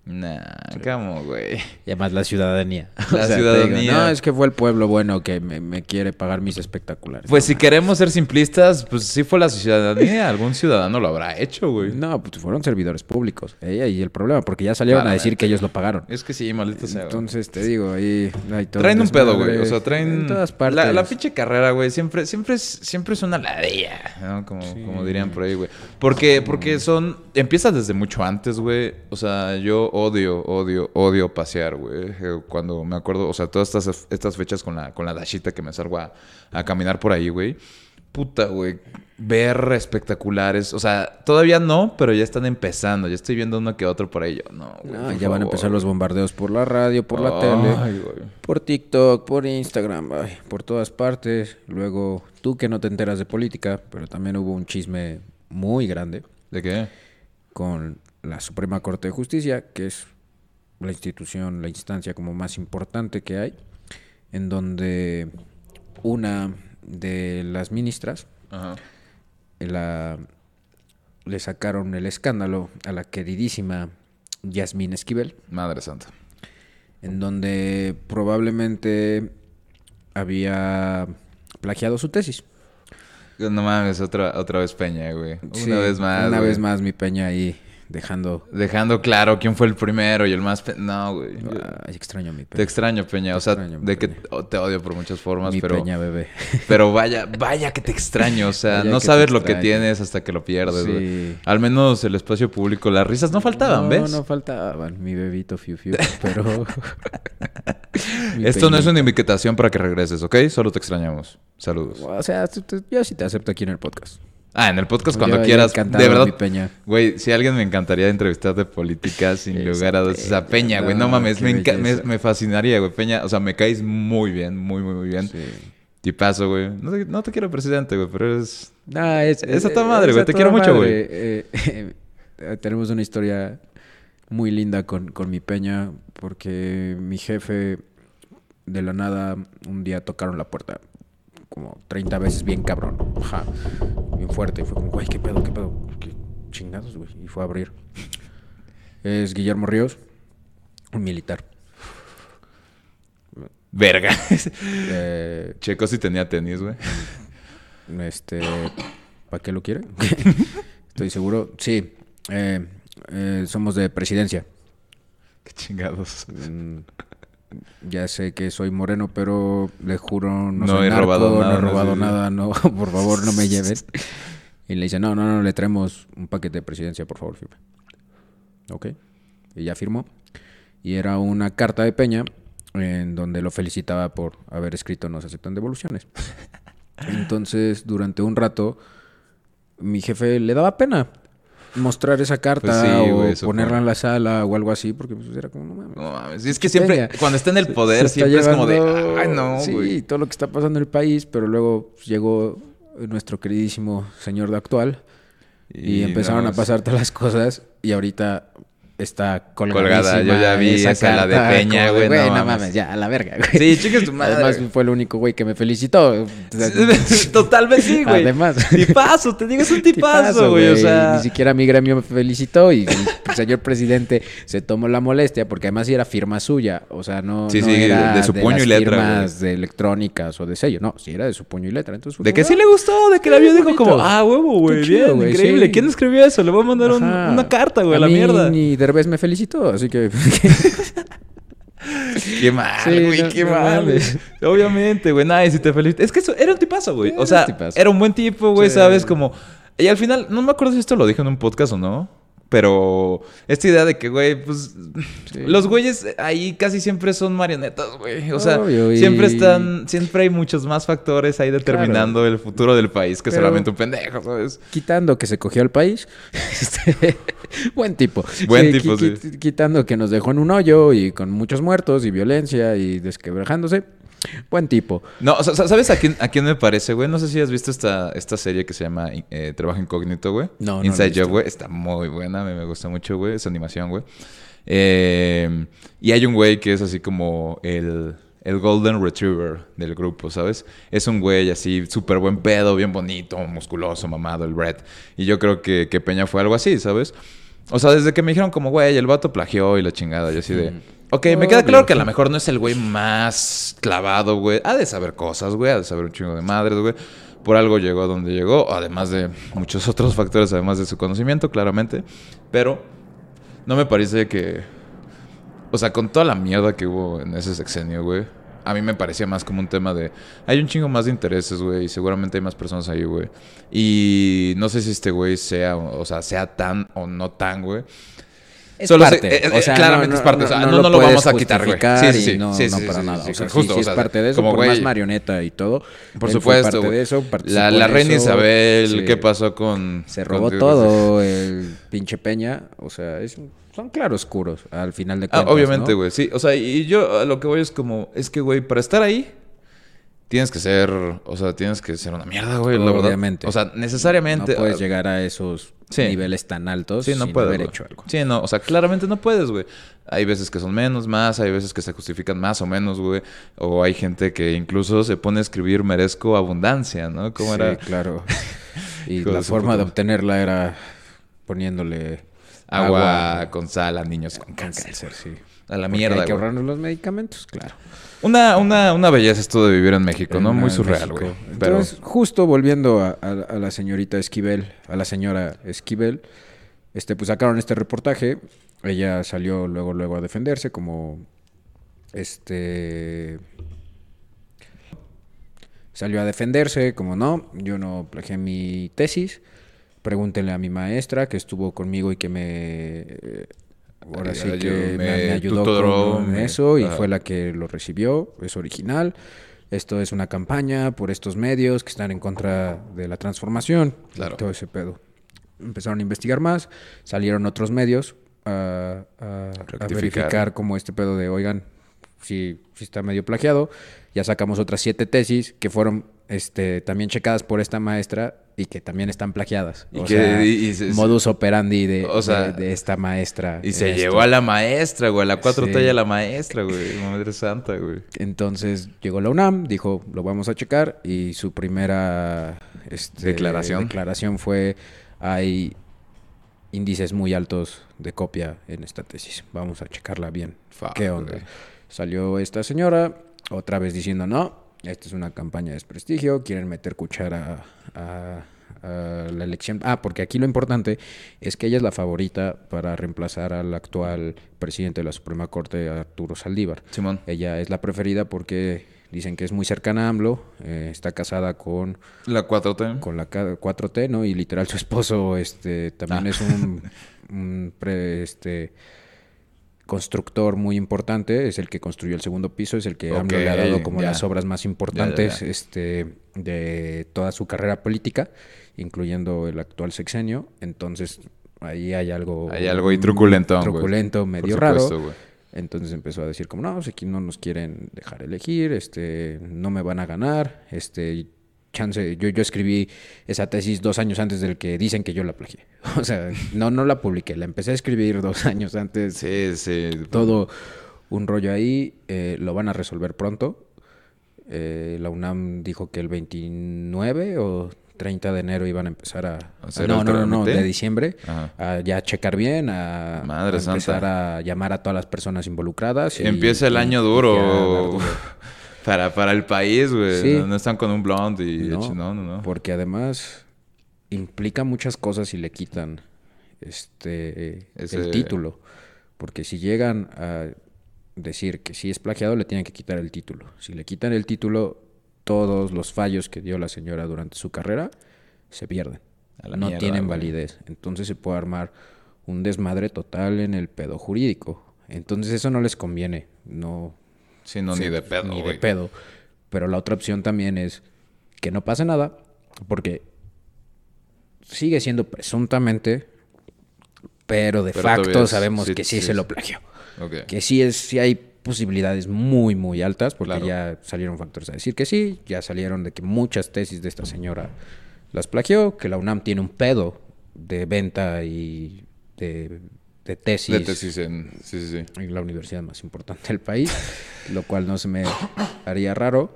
Nah, ¿cómo, güey? Y además la ciudadanía. La ciudadanía. no, es que fue el pueblo bueno que me, me quiere pagar mis espectaculares. Pues No, si queremos ser simplistas, pues sí fue la ciudadanía. Algún ciudadano lo habrá hecho, güey. No, pues fueron servidores públicos. Ahí ahí el problema, porque ya salieron a decir que ellos lo pagaron. Es que sí, maldito sea. Entonces te digo, ahí hay todo Traen un pedo, güey. O sea, traen. En todas partes. La, la pinche carrera, güey, siempre, siempre, es, siempre es una ladilla, ¿no? Como, como dirían por ahí, güey. Porque, porque son. Empieza desde mucho antes, güey. O sea, yo odio, odio, odio pasear, güey. Eh, Cuando me acuerdo, o sea, todas estas, estas fechas con la, con la dashita que me salgo a, a caminar por ahí, güey. puta, güey, ver espectaculares. O sea, todavía no, pero ya están empezando. Ya estoy viendo uno que otro por ahí. Yo, No, güey, No, ya van a empezar los bombardeos por la radio, por la tele, por TikTok, por Instagram, ay, por todas partes. Luego, tú que no te enteras de política, pero también hubo un chisme muy grande ¿De qué? con la Suprema Corte de Justicia, que es la institución, la instancia como más importante que hay, en donde una de las ministras Ajá. la, le sacaron el escándalo a la queridísima Yasmín Esquivel, Madre santa. en donde probablemente había plagiado su tesis. No mames, otra, otra vez Peña, güey. Sí, Una vez más. Una güey. vez más mi peña ahí dejando... Dejando claro quién fue el primero y el más... pe- No, güey. Ay, extraño a mi Te peña. extraño, Peña. Te O sea, extraño, de que Peña. te odio por muchas formas, Mi pero... peña bebé. Pero vaya, vaya que te extraño. O sea, Vaya no te sabes lo que tienes hasta que lo pierdes, güey. Sí. Al menos el espacio público, las risas no faltaban, no, ¿ves? No, faltaban. Mi bebito fiu fiu. Pero... Esto no es una invitación para que regreses, ¿ok? Solo te extrañamos. Saludos. O sea, yo sí te acepto aquí en el podcast. Ah, en el podcast cuando Yo- quieras. de verdad, mi Peña. güey, si alguien me encantaría entrevistar de política sin Esa lugar a dudas. O sea, Peña, güey, no no, mames, me, me, me fascinaría, güey. Peña, o sea, me caes muy bien, muy, muy, muy bien. Sí. Tipazo, güey. No te, no te quiero presidente, güey, pero eres... Ah, es, Es a es- toda madre, güey, a te quiero mucho, güey. Eh, eh, tenemos una historia muy linda con, con mi peña porque mi jefe de la nada un día tocaron la puerta como 30 veces bien cabrón. Ajá. Bien fuerte. Y fue como, güey, ¿qué pedo? ¿Qué pedo? ¿Qué chingados, güey? Y fue a abrir. Es Guillermo Ríos, un militar. Verga. Eh, Checo si tenía tenis, güey. Este, ¿para qué lo quiere? Estoy seguro. Sí, eh, eh, somos de presidencia. Qué chingados. Mm, Ya sé que soy moreno, pero le juro no, No soy he narco, robado nada, no he no robado sé. nada, no, por favor no me lleven. Y le dice, no, no, no, le traemos un paquete de presidencia, por favor, firme. Ok. Y ya firmó. Y era una carta de Peña en donde lo felicitaba por haber escrito No se aceptan devoluciones. Entonces, durante un rato, mi jefe le daba pena mostrar esa carta Pues sí, o ponerla en la sala o algo así, porque pues, era como, no mames. No mames. Y es que siempre, Peña. cuando está en el poder, Se siempre es como de, ay, no, Sí, todo lo que está pasando en el país, pero luego pues, llegó nuestro queridísimo señor de actual y, empezaron a pasar todas las cosas y ahorita está Colgada, yo ya vi esa, la de Peña, de, güey, no mames. mames, ya, a la verga, güey. Sí, chicas tu madre. Además fue el único güey que me felicitó. Total vez sí, güey. Además. Tipazo, te digo, es un tipazo, güey. O sea, Ni siquiera mi gremio me felicitó y el señor presidente se tomó la molestia porque además sí era firma suya. O sea, no, Sí, no sí, era de su puño las y letra, firmas de electrónicas o de sello. No, sí era de su puño y letra. Entonces fue de que sí le gustó, de que la vio, dijo como, ah, huevo, güey, bien, increíble. sí. ¿Quién escribió eso? Le voy a mandar un- una carta, güey, a la mí mierda. Ni Derbez me felicitó, así que... Qué mal, Sí, güey, no- qué no mal. mames. Obviamente, güey, nadie si te felicita. Es que eso, era un tipazo, güey. O sea, era un buen tipo, güey, Sí. ¿sabes? Como... Y al final, no me acuerdo si esto lo dije en un podcast o no. Pero esta idea de que, güey, pues... Los güeyes ahí casi siempre son marionetas, güey. O sea, Obvio, y- siempre están... Siempre hay muchos más factores ahí determinando el futuro del país que Pero- solamente un pendejo, ¿sabes? Quitando que se cogió al país. este, buen tipo. Buen tipo, sí. qui- Quitando que nos dejó en un hoyo y con muchos muertos y violencia y desquebrajándose. Buen tipo. No, o sea, ¿sabes a quién, a quién me parece, güey? No sé si has visto esta, esta serie que se llama eh, Trabajo Incógnito, güey. No, no Inside. Job, güey. Está muy buena, me, me gusta mucho, güey. Esa animación, güey. Eh, y hay un güey que es así como el, el Golden Retriever del grupo, ¿sabes? Es un güey así súper buen pedo, bien bonito, musculoso, mamado, el Red. Y yo creo que, que Peña fue algo así, ¿sabes? O sea, desde que me dijeron como, güey, el vato plagió y la chingada, yo así de... Ok, me queda claro que a lo mejor no es el güey más clavado, güey. Ha de saber cosas, güey. Ha de saber un chingo de madres, güey. Por algo llegó a donde llegó. Además de muchos otros factores, además de su conocimiento, claramente. Pero no me parece que... O sea, con toda la mierda que hubo en ese sexenio, güey. A mí me parecía más como un tema de... Hay un chingo más de intereses, güey. Y seguramente hay más personas ahí, güey. Y no sé si este güey sea... O sea, sea tan o no tan, güey. Es Solo parte. eh, eh, o sea, claramente es parte. o sea, no, no lo, vamos a quitar, güey. Sí, sí, y sí. No, Sí, no sí, para sí, nada. sí, o sea, justo, sí o es parte de eso, como, por más güey, marioneta y todo. Por supuesto. parte de eso, la la reina eso, Isabel. ¿qué pasó con...? Se con- robó todo el pinche Peña. O sea, es, son claroscuros al final de Ah, cuentas. obviamente, ¿no? güey, sí. O sea, y yo a lo que voy es como... Es que, güey, para estar ahí... Tienes que ser... O sea, tienes que ser una mierda, güey, la verdad. Obviamente. O sea, necesariamente... No puedes ah, llegar a esos Sí. niveles tan altos Sí, no sin puedes. haber güey. hecho algo. Sí, no, o sea, claramente no puedes, güey. Hay veces que son menos, más, hay veces que se justifican más o menos, güey. O hay gente que incluso se pone a escribir merezco abundancia, ¿no? ¿Cómo sí, era? claro. Y la forma de obtenerla era poniéndole Agua, con sal a niños con con cáncer. cáncer, sí. A la Porque mierda, Hay que ahorrarnos los medicamentos, claro. Una, una, una belleza esto de vivir en México, ¿no? Muy surreal, güey. Pero Entonces, justo volviendo a, a- a la señorita Esquivel, a la señora Esquivel, este, pues sacaron este reportaje. Ella salió luego, luego a defenderse como, este, salió a defenderse como no, yo no plagié mi tesis. Pregúntenle a mi maestra que estuvo conmigo y que me, eh, ahora sí que me, ayudó tutoró, con eso y fue la que lo recibió, es original. Esto es una campaña por estos medios que están en contra de la transformación. y Claro. Todo ese pedo. Empezaron a investigar más, salieron otros medios a, a- verificar como este pedo de, oigan, si, si está medio plagiado. Ya sacamos otras siete tesis que fueron este, también checadas por esta maestra y que también están plagiadas. Y o que- sea, y- y se- modus operandi de, o sea, de- de esta maestra. Y se esto. llevó a la maestra, güey. A la cuatro Sí. talla a la maestra, güey. Madre santa, güey. Entonces llegó la UNAM, dijo, lo vamos a checar y su primera este, Declaración. declaración fue, hay índices muy altos de copia en esta tesis, vamos a checarla bien. Fuck, ¿Qué onda? güey. Salió esta señora otra vez diciendo, no, esta es una campaña de desprestigio, quieren meter cuchara a, a la elección. Ah, porque aquí lo importante es que ella es la favorita para reemplazar al actual presidente de la Suprema Corte, Arturo Saldívar. Simón. Ella es la preferida porque dicen que es muy cercana a AMLO, eh, está casada con, La 4T. con la K- 4T, ¿no? Y literal su esposo este, también Ah. es un, un pre- este, constructor muy importante, es el que construyó el segundo piso, es el que AMLO le ha dado como ya. las obras más importantes ya. Este, de toda su carrera política, incluyendo el actual sexenio. Entonces, ahí hay algo... Hay algo ahí. Truculento, Por medio supuesto, raro. Entonces empezó a decir como, no, pues aquí no nos quieren dejar elegir, este, no me van a ganar, este, chance, yo, yo escribí esa tesis dos años antes del que dicen que yo la plagié. O sea, no, no la publiqué, la empecé a escribir dos años antes. Sí, sí. Todo un rollo ahí, eh, lo van a resolver pronto. Eh, la UNAM dijo que el 29 o 30 de enero iban a empezar a... ¿Hacer no, no, no, no, de diciembre. Ajá. A ya checar bien, a, Madre a empezar santa. a llamar a todas las personas involucradas. y- Empieza el año duro. Para, para el país, güey. Sí. No, no están con un blonde y... No, No, no, no. Porque además implica muchas cosas si le quitan este Ese- el título. Porque si llegan a decir que si es plagiado, le tienen que quitar el título. Si le quitan el título, todos los fallos que dio la señora durante su carrera se pierden. No mierda, tienen güey. validez. Entonces se puede armar un desmadre total en el pedo jurídico. Entonces eso no les conviene. No, Sí, no, Sí, ni de pedo, Ni de pedo. Pero la otra opción también es que no pase nada, porque sigue siendo presuntamente, pero de Pero facto sabemos sí, que sí, sí, se lo plagió. Que sí, es, sí hay posibilidades muy, muy altas, porque Claro. ya salieron factores a decir que sí, ya salieron de que muchas tesis de esta señora las plagió, que la UNAM tiene un pedo de venta y de, de tesis De tesis en... Sí, sí, sí. en la universidad más importante del país, lo cual no se me haría raro.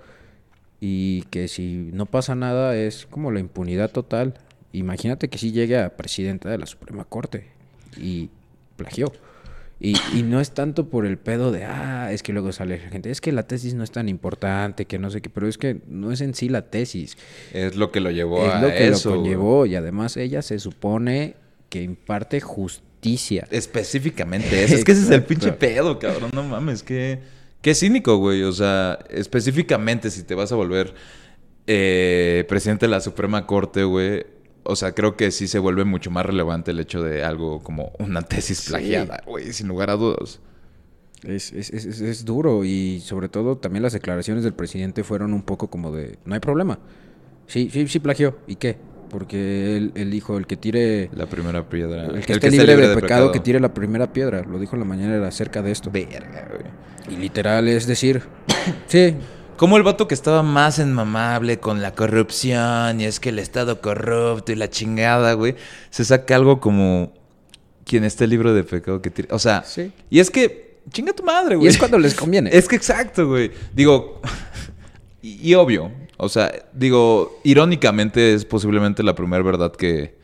Y que si no pasa nada es como la impunidad total. Imagínate que si llegue a presidenta de la Suprema Corte y plagió. Y, y no es tanto por el pedo de, ah, es que luego sale la gente, es que la tesis no es tan importante, que no sé qué, pero es que no es en sí la tesis, Es lo que lo llevó es a lo que eso, lo conllevó. Y además ella se supone que imparte justicia. Específicamente eso. Es que ese es el pinche pedo, cabrón. No mames, que... Qué cínico, güey. O sea, específicamente si te vas a volver eh, presidente de la Suprema Corte, güey. o sea, creo que sí se vuelve mucho más relevante el hecho de algo como una tesis plagiada, güey, sin lugar a dudas. Es, es, es- es duro y sobre todo también las declaraciones del presidente fueron un poco como de, no hay problema. Sí, sí, sí plagió. ¿Y qué? Porque él, él dijo, el que tire, La primera piedra. el que esté libre, de, pecado, que tire la primera piedra. Lo dijo en la mañana era acerca de esto. Verga, güey. Y literal es decir, sí, Como el vato que estaba más enmamable con la corrupción y es que el Estado corrupto y la chingada, güey, se saca algo como quien esté libre de pecado que tire. O sea, Sí. y es que chinga tu madre, güey. y es cuando les conviene. Es que exacto, güey. Digo, y, y obvio, o sea, digo, irónicamente es posiblemente la primera verdad que,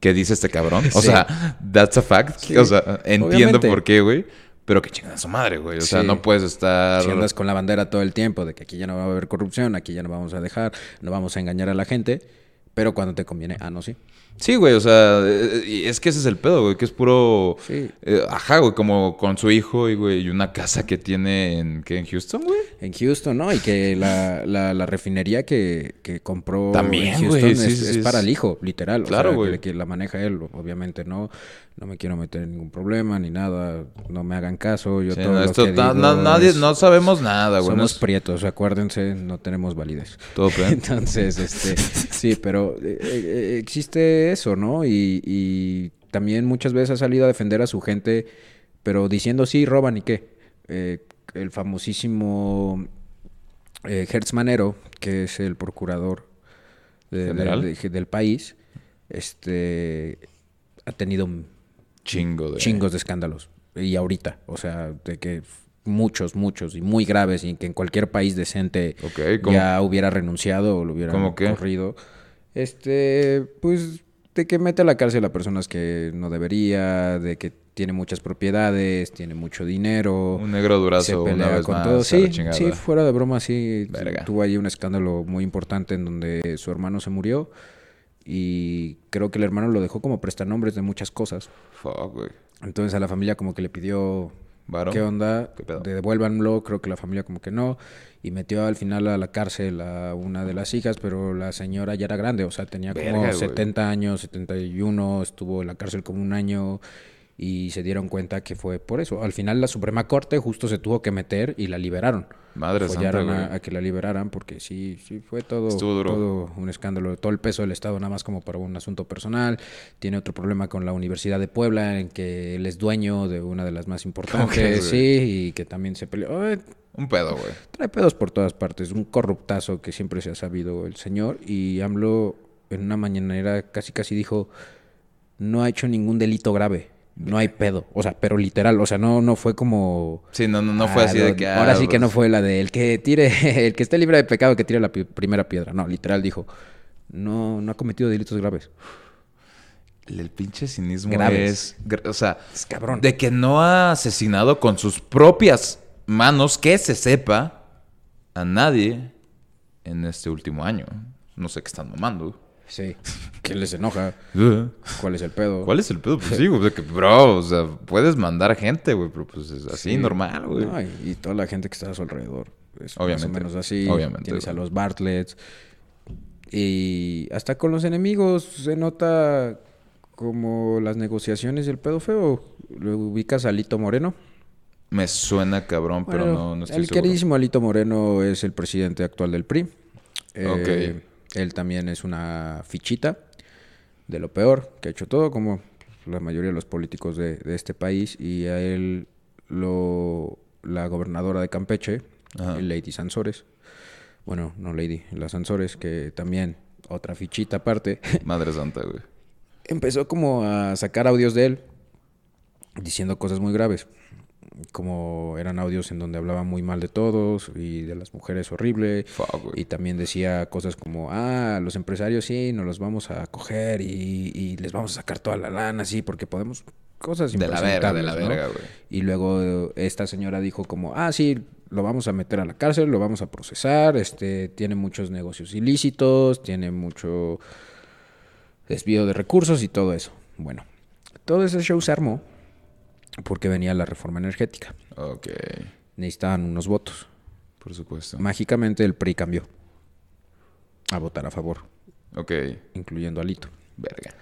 que dice este cabrón. O Sí. sea, that's a fact. Sí, O sea, entiendo obviamente. por qué, güey. Pero que chingan a su madre, güey. O sea, Sí. no puedes estar... Si andas con la bandera todo el tiempo de que aquí ya no va a haber corrupción, aquí ya no vamos a dejar, no vamos a engañar a la gente, pero cuando te conviene, ah, no, sí. Sí, güey, o sea, eh, es que ese es el pedo, güey, que es puro... Sí. eh, ajá, güey, como con su hijo y, güey, y una casa que tiene en, ¿qué? ¿En Houston, güey? En Houston, ¿no? Y que la, la, la refinería que, que compró También, en güey, Houston sí, es, sí, es sí, para el hijo, literal. O Claro, sea, güey. Que, que la maneja él, obviamente no. No me quiero meter en ningún problema ni nada. No me hagan caso. Yo Sí, todo no, lo esto que ta- digo na- nadie, es- no sabemos nada, güey. Somos prietos, acuérdense, no tenemos validez. Todo. Entonces, este, sí, pero eh, eh, existe eso, ¿no? Y, y también muchas veces ha salido a defender a su gente, pero diciendo sí, roban y qué. Eh, el famosísimo eh, Hertz Manero, que es el procurador de- de- ¿General? de- del país, este, ha tenido Chingo de... chingos de escándalos. Y ahorita, o sea, de que muchos, muchos y muy graves y que en cualquier país decente ya hubiera renunciado o lo hubiera ¿Cómo qué? corrido. Este, pues de que mete a la cárcel a personas que no debería, de que tiene muchas propiedades, tiene mucho dinero. Un negro se durazo una pelea vez con más. todo. sí, fuera de broma, sí. Verga. Tuvo ahí un escándalo muy importante en donde su hermano se murió. Y creo que el hermano lo dejó como prestanombres de muchas cosas. Fuck, güey. Entonces a la familia como que le pidió ¿Varo? qué onda, ¿Qué pedo? devuélvanlo, creo que la familia como que no, y metió al final a la cárcel a una de las hijas, pero la señora ya era grande, o sea, tenía como Verga, güey. 70 años, 71, estuvo en la cárcel como un año y se dieron cuenta que fue por eso. Al final la Suprema Corte justo se tuvo que meter y la liberaron. Madre santa, Follaron güey. a, a que la liberaran porque sí, sí fue todo, Estuvo duro. todo un escándalo, todo el peso del Estado nada más como para un asunto personal. Tiene otro problema con la Universidad de Puebla en que él es dueño de una de las más importantes, sí, y que también se peleó. Ay, Un pedo, güey. trae pedos por todas partes, un corruptazo que siempre se ha sabido el señor y AMLO en una mañanera casi casi dijo no ha hecho ningún delito grave. No hay pedo, o sea, pero literal, o sea, no, no fue como Sí, no, no, no fue Ah, así de que... Ahora ah, sí que no pues, fue la de el que tire, el que esté libre de pecado que tire la pi- primera piedra. No, literal dijo, no, no ha cometido delitos graves. El, el pinche cinismo Graves. es... O sea, Es cabrón. de que no ha asesinado con sus propias manos, que se sepa, a nadie en este último año. No sé qué están mamando. Sí. ¿Qué les enoja? ¿Cuál es el pedo? ¿Cuál es el pedo? Pues sí, güey, de que, bro, o sea, puedes mandar gente, güey, pero pues es así, Sí. normal, güey. No, y, toda la gente que está a su alrededor. Es Obviamente. Más o menos así. Obviamente, Tienes a los Bartletts. Y hasta con los enemigos se nota como las negociaciones y el pedo feo. Luego ubicas a Alito Moreno. Me suena cabrón, pero no, no estoy el seguro. queridísimo Alito Moreno es el presidente actual del PRI. Eh, Ok. Él también es una fichita de lo peor, que ha hecho todo, como la mayoría de los políticos de, de este país. Y a él, lo, la gobernadora de Campeche, Ajá. Lady Sansores, bueno, no Lady, la Sansores, que también otra fichita aparte, Madre santa, güey. empezó como a sacar audios de él diciendo cosas muy graves. Como eran audios en donde hablaba muy mal de todos y de las mujeres horrible. Fuck. Y también decía cosas como, ah, los empresarios sí, nos los vamos a coger y, y les vamos a sacar toda la lana, sí, porque podemos... Cosas De la verga, de la verga, güey. Y luego esta señora dijo como, ah, sí, lo vamos a meter a la cárcel, lo vamos a procesar, este, tiene muchos negocios ilícitos, tiene mucho desvío de recursos y todo eso. Bueno, todo ese show se armó porque venía la reforma energética. Ok, Necesitaban unos votos. por supuesto. Mágicamente el PRI cambió a votar a favor, Ok, incluyendo a Lito. Verga.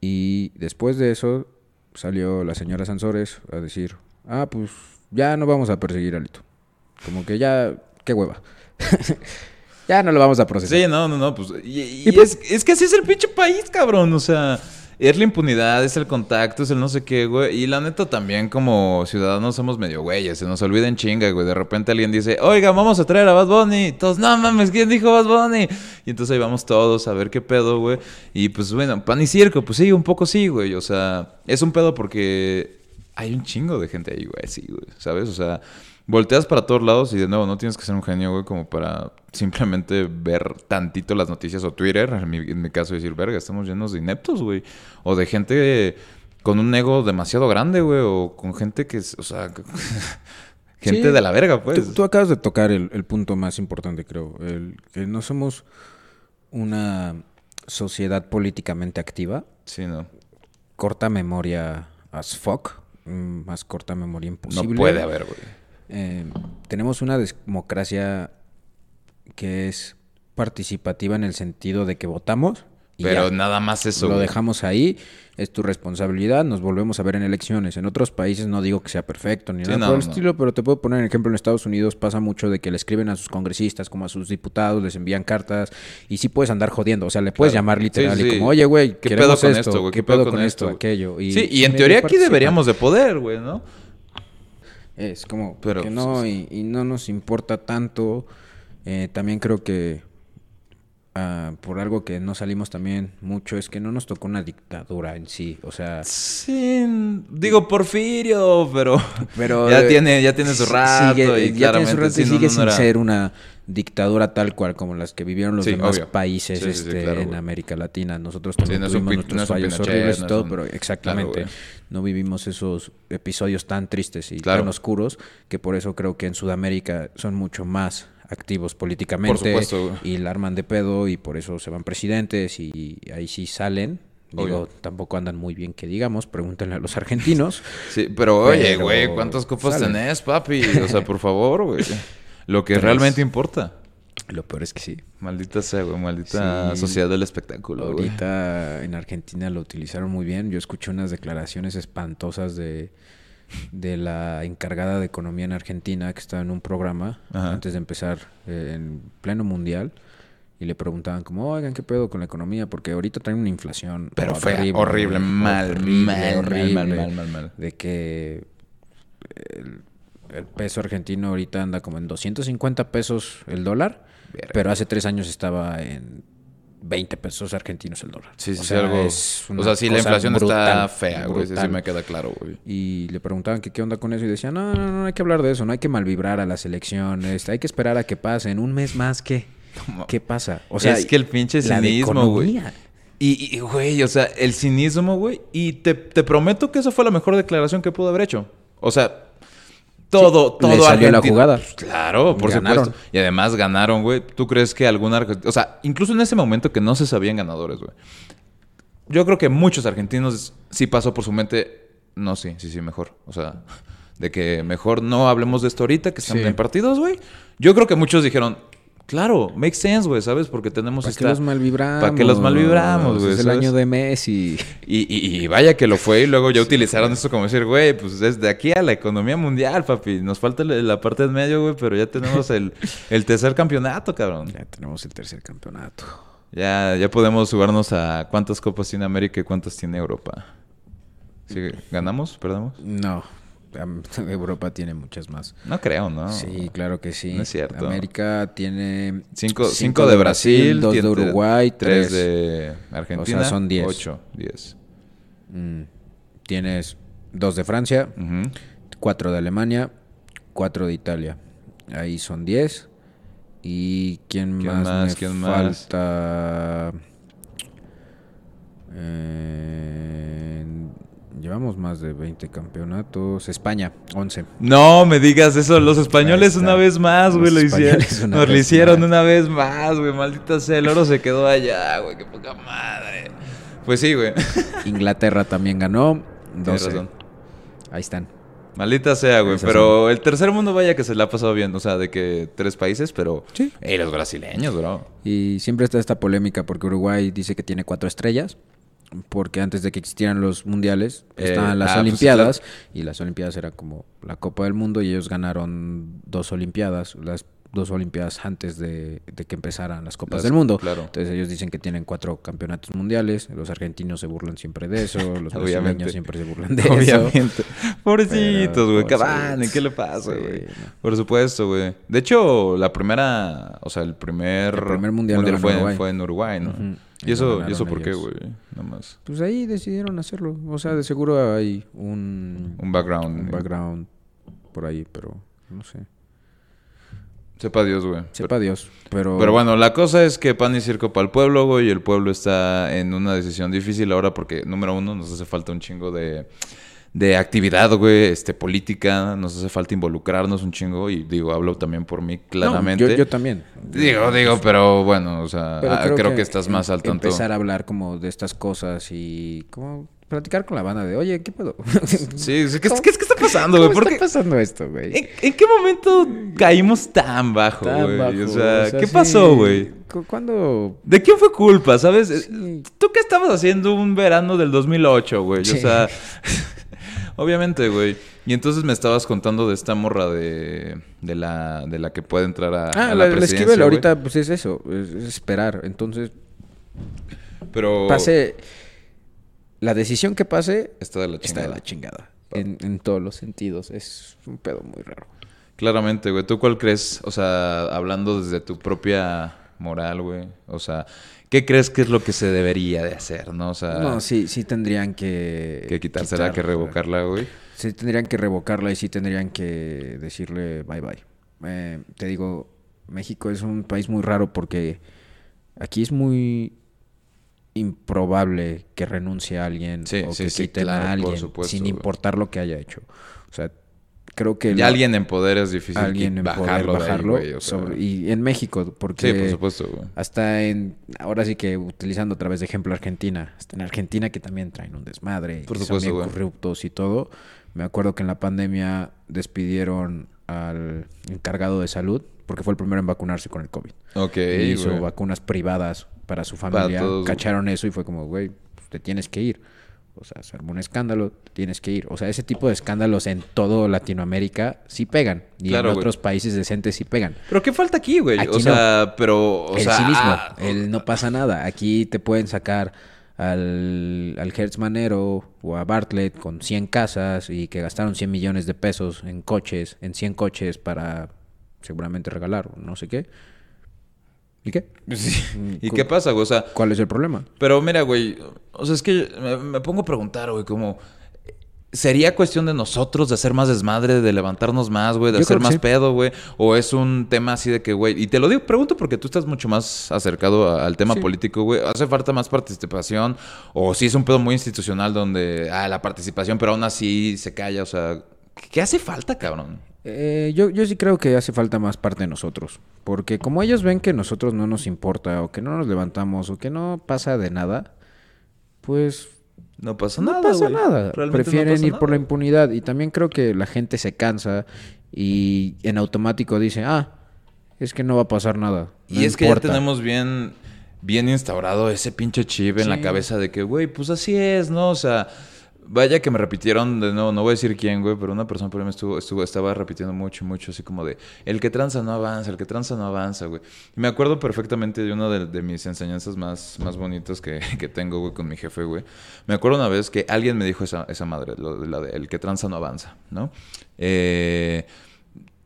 Y después de eso salió la señora Sansores a decir, ah, pues ya no vamos a perseguir a Alito. Como que ya, qué hueva. ya no lo vamos a procesar. Sí, no, no, no, pues. Y, y pues, es, es que así es el pinche país, cabrón. O sea, es la impunidad, es el contacto, es el no sé qué, güey. Y la neta también como ciudadanos somos medio güeyes, se nos olvida en chinga, güey. De repente alguien dice, oiga, vamos a traer a Bad Bunny. Todos, no mames, ¿quién dijo Bad Bunny? Y entonces ahí vamos todos a ver qué pedo, güey. Y pues bueno, pan y circo, pues sí, un poco sí, güey. O sea, es un pedo porque hay un chingo de gente ahí, güey, sí, güey. ¿Sabes? O sea, volteas para todos lados y de nuevo no tienes que ser un genio, güey, como para simplemente ver tantito las noticias o Twitter, en mi, en mi caso decir, verga, estamos llenos de ineptos, güey. O de gente con un ego demasiado grande, güey, o con gente que, es- o sea, gente Sí, de la verga, pues. Tú, tú acabas de tocar el, el punto más importante, creo. El que no somos una sociedad políticamente activa. Sí, no. Corta memoria as fuck. mm, Más corta memoria No imposible. puede haber, güey. Eh, tenemos una democracia que es participativa en el sentido de que votamos y Pero ya. nada más eso, lo güey. dejamos ahí, es tu responsabilidad, nos volvemos a ver en elecciones. En otros países no digo que sea perfecto ni Sí, nada no, por el no. estilo, pero te puedo poner un ejemplo en Estados Unidos pasa mucho de que le escriben a sus congresistas como a sus diputados, les envían cartas y sí puedes andar jodiendo, o sea, le puedes Claro. llamar literal Sí, y como, "Oye, güey, ¿Qué pedo con esto, esto, güey? ¿Qué pedo con esto, aquello?" Y sí, y en teoría aquí deberíamos de poder, güey, ¿no? Es como Pero, que no, sí, y, y no nos importa tanto. Eh, también creo que ah, por algo que no salimos también mucho es que no nos tocó una dictadura en sí. O sea, Sí, digo Porfirio, pero, pero ya eh, tiene ya tiene su rato sigue- y ya tiene su rato y sigue no, no sin era- ser una dictadura tal cual como las que vivieron los Sí, demás obvio. Sí, sí, este, claro, en. América Latina. Nosotros también no un tuvimos nuestros no fallos Pinochet, horribles no y todo, un- pero exactamente Claro, no vivimos esos episodios tan tristes y Claro. tan oscuros que por eso creo que en Sudamérica son mucho más activos políticamente supuesto, y la arman de pedo y por eso se van presidentes y ahí sí salen. Digo, Obvio. tampoco andan muy bien que digamos, pregúntenle a los argentinos. Sí, pero oye, güey, ¿cuántas copas salen. tenés, papi? O sea, por favor, güey. Lo que Tres. realmente importa. Lo peor es que sí. Maldita sea, güey, maldita Sí. sociedad del espectáculo, güey. Ahorita en Argentina lo utilizaron muy bien. Yo escuché unas declaraciones espantosas de, de la encargada de economía en Argentina que estaba en un programa Ajá. antes de empezar eh, en pleno mundial y le preguntaban como, oigan, ¿qué pedo con la economía? Porque ahorita traen una inflación Pero fea, horrible, mal, mal, mal, mal, mal, mal, mal. De que el, el peso argentino ahorita anda como en 250 pesos el dólar, Verga. pero hace tres años estaba en 20 pesos argentinos el dólar. Sí, sí, O sea, algo. es O sea, sí, la inflación está fea, güey. Sí, sí me queda claro, güey. Y le preguntaban que qué onda con eso y decían, no, no, no hay que hablar de eso, no hay que malvibrar a las elecciones, hay que esperar a que pasen un mes más que... ¿Qué pasa? O sea, es que el pinche cinismo, güey. y, güey, o sea, el cinismo, güey. Y te, te prometo que esa fue la mejor declaración que pudo haber hecho. O sea, todo, Sí, todo. le salió la jugada. Claro, por Ganaron. supuesto. Y además ganaron, güey. ¿Tú crees que algún argentino. O sea, incluso en ese momento que no se sabían ganadores, güey. Yo creo que muchos argentinos sí pasó por su mente. No, sí, sí, sí, mejor. O sea, de que mejor no hablemos de esto ahorita, que están Sí. en partidos, güey. Yo creo que muchos dijeron. Claro, makes sense, güey, ¿sabes? Porque tenemos ¿Para esta... qué los malvibramos? ¿Para qué los malvibramos, güey? Es el ¿sabes? año de Messi. Y, y- y vaya que lo fue y luego ya utilizaron esto como decir, güey, pues desde aquí a la economía mundial, papi. Nos falta la parte en medio, güey, pero ya tenemos el, el tercer campeonato, cabrón. Ya tenemos el tercer campeonato. Ya, ya podemos jugarnos a cuántas copas tiene América y cuántas tiene Europa. ¿Sí, ¿Ganamos? ¿Perdamos? No, Europa tiene muchas más. No creo, ¿no? Sí, claro que sí. No es cierto. América tiene Cinco, cinco de Brasil, dos de Uruguay, tres tres de Argentina. O sea, son diez. Ocho, diez. Mm, Tienes dos de Francia, cuatro de Alemania, cuatro de Italia. Ahí son 10. ¿Y quién, ¿Quién más? más? me ¿Quién más? falta? Eh, llevamos más de 20 campeonatos. España, 11. No me digas eso, los españoles una vez más, güey, lo hicieron. Nos lo hicieron más. una vez más, güey, maldita sea, el oro se quedó allá, güey, qué poca madre. Pues sí, güey. Inglaterra también ganó. Tienes 12. razón. Ahí están. Maldita sea, güey. Pero el tercer mundo, vaya que se la ha pasado bien. O sea, de que tres países, pero. Sí. Ey, los brasileños, bro. Y siempre está esta polémica porque Uruguay dice que tiene cuatro estrellas. Porque antes de que existieran los mundiales, Eh, estaban las ah, pues Olimpiadas. Y las Olimpiadas era como la Copa del Mundo. Y ellos ganaron dos Olimpiadas. Las dos Olimpiadas antes de, de que empezaran las Copas Las- del Mundo. claro. Entonces ellos dicen que tienen cuatro campeonatos mundiales. Los argentinos se burlan siempre de eso. Los brasileños siempre se burlan de eso. Obviamente. Pobrecitos, Pero, güey. pues, Cavani, sí, ¿qué le pasa, sí, güey? no. Por supuesto, güey. De hecho, la primera, o sea, el primer, El primer mundial fue, Uruguay. fue en Uruguay, ¿no? Ujú. ¿Y Y eso, ¿y eso por qué, güey? Nada más. Pues ahí decidieron hacerlo. O sea, de seguro hay un, Un background. un background por ahí, pero no sé. Sepa Dios, güey. Sepa Dios. Pero, Pero bueno, la cosa es que pan y circo para el pueblo, güey, y el pueblo está en una decisión difícil ahora porque, número uno, nos hace falta un chingo de, de actividad, güey, este, política, nos hace falta involucrarnos un chingo, y digo, hablo también por mí No, claramente. yo, yo también. Digo, digo, pero bueno, o sea, ah, creo, que, estás más al tanto. Empezar a hablar como de estas cosas y como platicar con la banda de, oye, ¿qué puedo? Sí, sí, ¿qué, ¿Cómo- qué, qué está pasando, güey? ¿Cómo ¿Por está qué- pasando esto, güey? ¿En, en qué momento caímos tan bajo, güey? O sea, o sea, ¿qué sí. pasó, güey? cu- ¿Cuándo? ¿De quién fue culpa, sabes? Sí. ¿Tú qué estabas haciendo un verano del 2008, güey? O sea, obviamente, güey. Y entonces me estabas contando de esta morra de, de, la, de la que puede entrar a, Ah, a la, la, la presidencia, Esquivel güey. ahorita pues es eso, es, es esperar. Entonces, Pero pase... La decisión que pase está de la está chingada. de la chingada. En, en todos los sentidos. Es un pedo muy raro. Claramente, güey. ¿Tú cuál crees? O sea, hablando desde tu propia moral, güey. O sea, ¿qué crees que es lo que se debería de hacer, no? O sea, no, sí, sí tendrían que... que quitársela, que revocarla, güey. Sí tendrían que revocarla y sí tendrían que decirle bye bye. Eh, te digo, México es un país muy raro porque aquí es muy improbable que renuncie a alguien Sí, o sí, que sí, quiten claro, a alguien supuesto, sin güey. importar lo que haya hecho. O sea, creo que Y lo- alguien en poder es difícil alguien en bajarlo, poder ahí, bajarlo güey, o sea. sobre- y en México porque Sí, por supuesto, güey. hasta en ahora sí que utilizando otra vez de ejemplo Argentina hasta en Argentina que también traen un desmadre Por son supuesto, bien güey. corruptos y todo me acuerdo que en la pandemia despidieron al encargado de salud porque fue el primero en vacunarse con el covid Ok, y hizo güey. vacunas privadas para su familia todos, cacharon eso y fue como güey pues, te tienes que ir o sea, se armó un escándalo, tienes que ir. O sea, ese tipo de escándalos en todo Latinoamérica sí pegan. Y Claro, en güey. otros países decentes sí pegan. Pero ¿qué falta aquí, güey? Aquí o sea, pero... O el sea, cinismo, ah, el no pasa nada. Aquí te pueden sacar al, al Hertz Manero o a Bartlett con 100 casas y que gastaron 100 millones de pesos en coches, en 100 coches para seguramente regalar no sé qué. ¿Y qué? sí. ¿Y qué pasa, güey? O sea, ¿Cuál es el problema? pero mira, güey. O sea, es que me, me pongo a preguntar, güey, como... ¿Sería cuestión de nosotros de hacer más desmadre, de levantarnos más, güey, de Yo hacer más sí. pedo, güey? ¿O es un tema así de que, güey? Y te lo digo, pregunto porque tú estás mucho más acercado a- al tema Sí. político, güey. ¿Hace falta más participación? ¿O si es un pedo muy institucional donde, ah, la participación, pero aún así se calla? O sea, ¿qué hace falta, cabrón? Eh, yo, yo sí creo que hace falta más parte de nosotros. Porque como ellos ven que nosotros no nos importa, o que no nos levantamos, o que no pasa de nada, pues No pasa no nada, pasa güey. nada. Realmente no Prefieren pasa ir por la impunidad. Y también creo que la gente se cansa y en automático dice, ah, es que no va a pasar nada. no Y es que ya importa". tenemos bien, bien instaurado ese pinche chip en la cabeza de que, güey, pues así es, ¿no? O sea, vaya que me repitieron de nuevo, no voy a decir quién, güey, pero una persona por ahí me estuvo, estuvo, estaba repitiendo mucho, mucho, así como de, el que tranza no avanza, el que tranza no avanza, güey. Y me acuerdo perfectamente de una de, mis enseñanzas más, más bonitas que, que tengo, güey, con mi jefe, güey. Me acuerdo una vez que alguien me dijo esa, esa madre, lo la de, el que tranza no avanza, ¿no? Eh...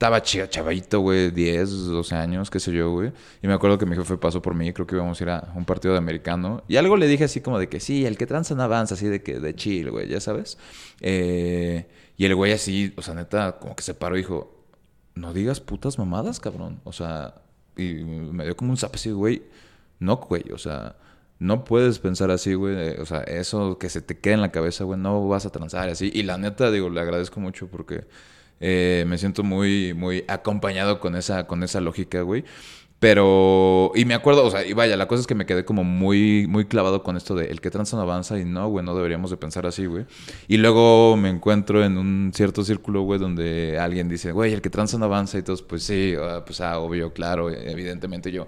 Estaba chica, chavito, güey, 10, 12 años, qué sé yo, güey. Y me acuerdo que mi jefe pasó por mí, creo que íbamos a ir a un partido de americano. Y algo le dije así como de que sí, el que tranza no avanza, así de que de chill, güey, ya sabes. Eh, y el güey así, o sea, neta, como que se paró y dijo, no digas putas mamadas, cabrón. O sea, y me dio como un zap así, güey. No, güey, o sea, no puedes pensar así, güey. O sea, eso que se te queda en la cabeza, güey, no vas a transar así. Y la neta, digo, le agradezco mucho porque eh, me siento muy, muy acompañado con esa, con esa lógica, güey. Pero, y me acuerdo, o sea, y vaya, la cosa es que me quedé como muy, muy clavado con esto de el que transa no avanza y no, güey, no deberíamos de pensar así, güey. Y luego me encuentro en un cierto círculo, güey, donde alguien dice, güey, el que transa no avanza y todos, pues sí, ah, pues ah, obvio, claro, evidentemente yo.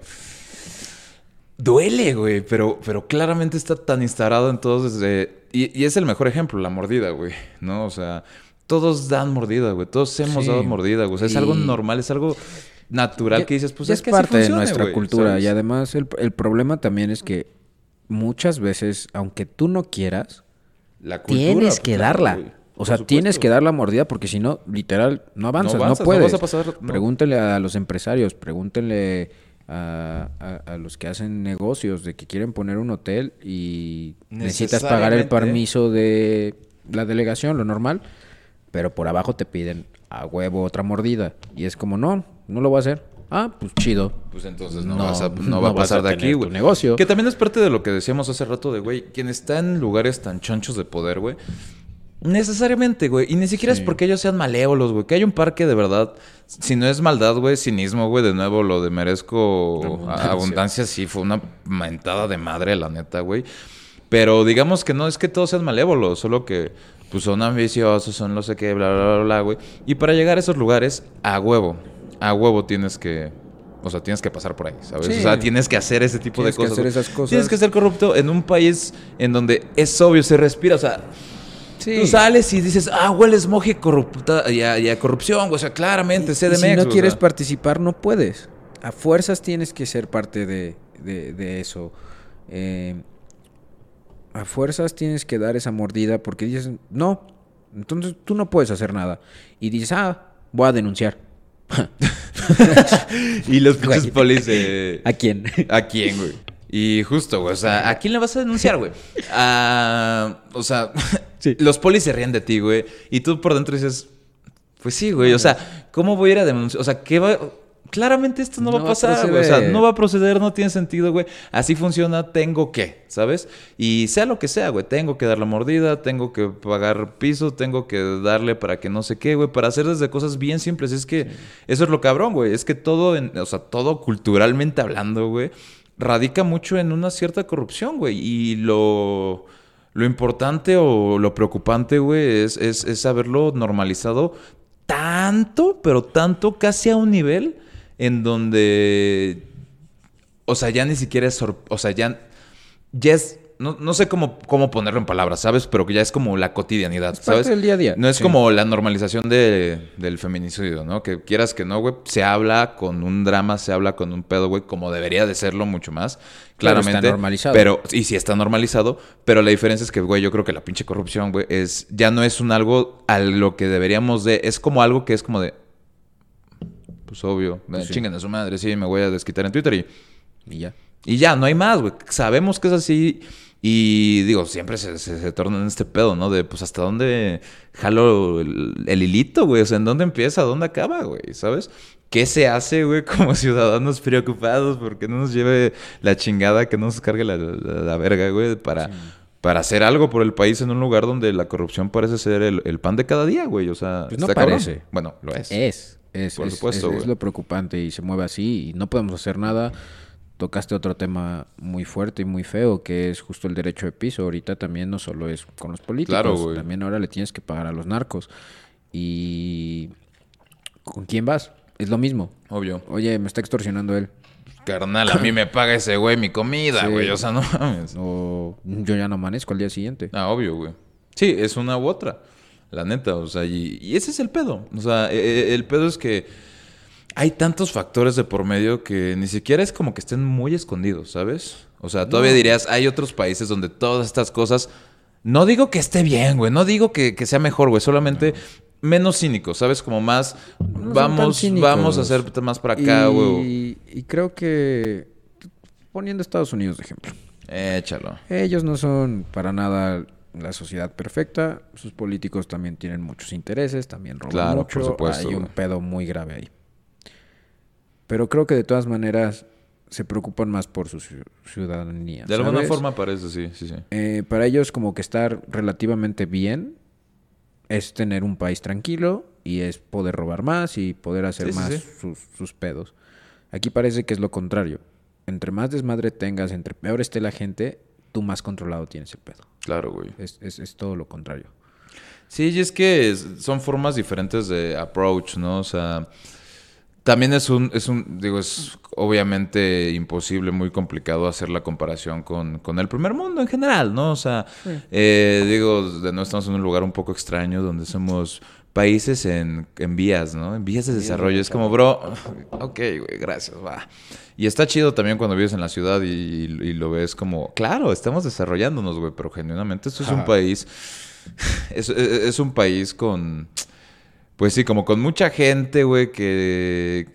Duele, güey, pero, pero claramente está tan instalado en todos desde... Y, y es el mejor ejemplo, la mordida, güey, ¿no? O sea, todos dan mordida, güey, todos hemos Sí. dado mordida, güey. O sea, es Y- algo normal, es algo natural Ya- que dices, pues es, que parte de nuestra güey, cultura. ¿sabes? Y además el, el problema también es que muchas veces, aunque tú no quieras, La cultura, tienes que claro, darla. güey. O sea, tienes que dar la mordida porque si no, literal, no avanzas, no, avanzas, no puedes. vas a pasar, no. Pregúntele a los empresarios, pregúntenle a, a- a los que hacen negocios de que quieren poner un hotel y necesitas pagar el permiso de la delegación, lo normal, pero por abajo te piden a huevo otra mordida. Y es como, no, no lo voy a hacer. Ah, pues chido. Pues entonces no, No, vas a, no no va a pasar a de aquí, güey. negocio. Que también es parte de lo que decíamos hace rato de, güey, quien está en lugares tan chonchos de poder, güey. Necesariamente, güey. Y ni siquiera es porque ellos sean malévolos, güey. Que hay un parque de verdad. Si no es maldad, güey, cinismo, güey. De nuevo, lo de merezco Abundancia. abundancia. sí, fue una mentada de madre, la neta, güey. Pero digamos que no es que todos sean malévolos, solo que pues son ambiciosos, son no sé qué, bla, bla, bla, bla, güey. Y para llegar a esos lugares, a huevo, a huevo tienes que, o sea, tienes que pasar por ahí, ¿sabes? Sí. O sea, tienes que hacer ese tipo Tienes de que cosas. hacer güey. esas cosas. Tienes que ser corrupto en un país en donde es obvio, se respira, o sea, Sí. tú sales y dices, ah, hueles moje corrupta, y a, y a corrupción, güey, o sea, claramente, CDMX. si no o quieres sea. participar, no puedes. A fuerzas tienes que ser parte de, de- de eso. Eh, a fuerzas tienes que dar esa mordida porque dices, no, entonces tú no puedes hacer nada. Y dices, ah, voy a denunciar. Y los pinches polis de... ¿A quién? ¿A quién, güey? Y justo, güey. O sea, ¿a quién le vas a denunciar, güey? A- o sea, Sí. los polis se ríen de ti, güey. Y tú por dentro dices, pues sí, güey. O sea, ¿cómo voy a ir a denunciar? O sea, ¿qué va...? Claramente esto no, va a pasar, güey. O sea, no va a proceder, no tiene sentido, güey. Así funciona, tengo que, ¿sabes? Y sea lo que sea, güey. Tengo que dar la mordida, tengo que pagar piso, tengo que darle para que no sé qué, güey. Para hacer desde cosas bien simples. Es que eso es lo cabrón, güey. Es que todo, en- o sea, todo culturalmente hablando, güey, radica mucho en una cierta corrupción, güey. Y lo, lo importante o lo preocupante, güey, es, es, es haberlo normalizado tanto, pero tanto, casi a un nivel en donde, o sea, ya ni siquiera es, o sea, ya, ya es, no, no sé cómo, cómo ponerlo en palabras, ¿sabes? Pero que ya es como la cotidianidad, Es parte ¿sabes? del día a día. No es Sí. como la normalización de- del feminicidio, ¿no? Que quieras que no, güey, se habla con un drama, se habla con un pedo, güey, como debería de serlo mucho más, Claro, está claramente. normalizado. Pero, y sí está normalizado, pero la diferencia es que, güey, yo creo que la pinche corrupción, güey, es, ya no es un algo a lo que deberíamos de, es como algo que es como de, pues obvio, me Sí. chinguen a su madre, sí, me voy a desquitar en Twitter y... Y ya. Y ya, no hay más, güey. Sabemos que es así. Y digo, siempre se, se, se torna en este pedo, ¿no? De pues hasta dónde jalo el, el hilito, güey. O sea, en dónde empieza, dónde acaba, güey. ¿Sabes? ¿Qué se hace, güey, como ciudadanos preocupados porque no nos lleve la chingada, que no nos cargue la, la, la verga, güey, para, para hacer algo por el país en un lugar donde la corrupción parece ser el, el pan de cada día, güey? O sea, Pues no cabrón. parece. Bueno, lo es. Es, es, Por es- supuesto, es- es güey. lo preocupante y se mueve así y no podemos hacer nada. Tocaste otro tema muy fuerte y muy feo, que es justo el derecho de piso. Ahorita también no solo es con los políticos, Claro, también ahora le tienes que pagar a los narcos. Y ¿con quién vas? Es lo mismo. Obvio. Oye, me está extorsionando él. Carnal, a mí me paga ese güey mi comida, Sí. güey. O sea, no mames. O yo ya no amanezco al día siguiente. Ah, obvio, güey. Sí, es una u otra. La neta, o sea, y, y ese es el pedo. O sea, e- e- el pedo es que hay tantos factores de por medio que ni siquiera es como que estén muy escondidos, ¿sabes? O sea, todavía No. dirías, hay otros países donde todas estas cosas. No digo que esté bien, güey. No digo que, que sea mejor, güey. Solamente menos cínicos, ¿sabes? Como más. No vamos, vamos a hacer más para acá, güey. y, y creo que poniendo Estados Unidos de ejemplo. Échalo. Ellos no son para nada la sociedad perfecta. Sus políticos también tienen muchos intereses, también roban Claro, mucho. por supuesto, Hay un pedo muy grave ahí. Pero creo que de todas maneras se preocupan más por su ciu- ciudadanía. De alguna forma parece, sí, sí, sí. Eh, para ellos como que estar relativamente bien es tener un país tranquilo y es poder robar más y poder hacer Sí, sí, más sí. Sus, sus pedos. Aquí parece que es lo contrario. Entre más desmadre tengas, entre peor esté la gente, tú más controlado tienes el pedo. Claro, güey. Es, es, es todo lo contrario. Sí, y es que es- son formas diferentes de approach, ¿no? O sea, también es un, es un, digo, es obviamente imposible, muy complicado hacer la comparación con, con el primer mundo en general, ¿no? O sea, eh, digo, de no estamos en un lugar un poco extraño donde somos países en, en vías, ¿no? En vías de desarrollo. Es como, bro, ok, güey, gracias, va. Y está chido también cuando vives en la ciudad y, y lo ves como, claro, estamos desarrollándonos, güey, pero genuinamente esto es un país, es, un país con, pues sí, como con mucha gente, güey, que,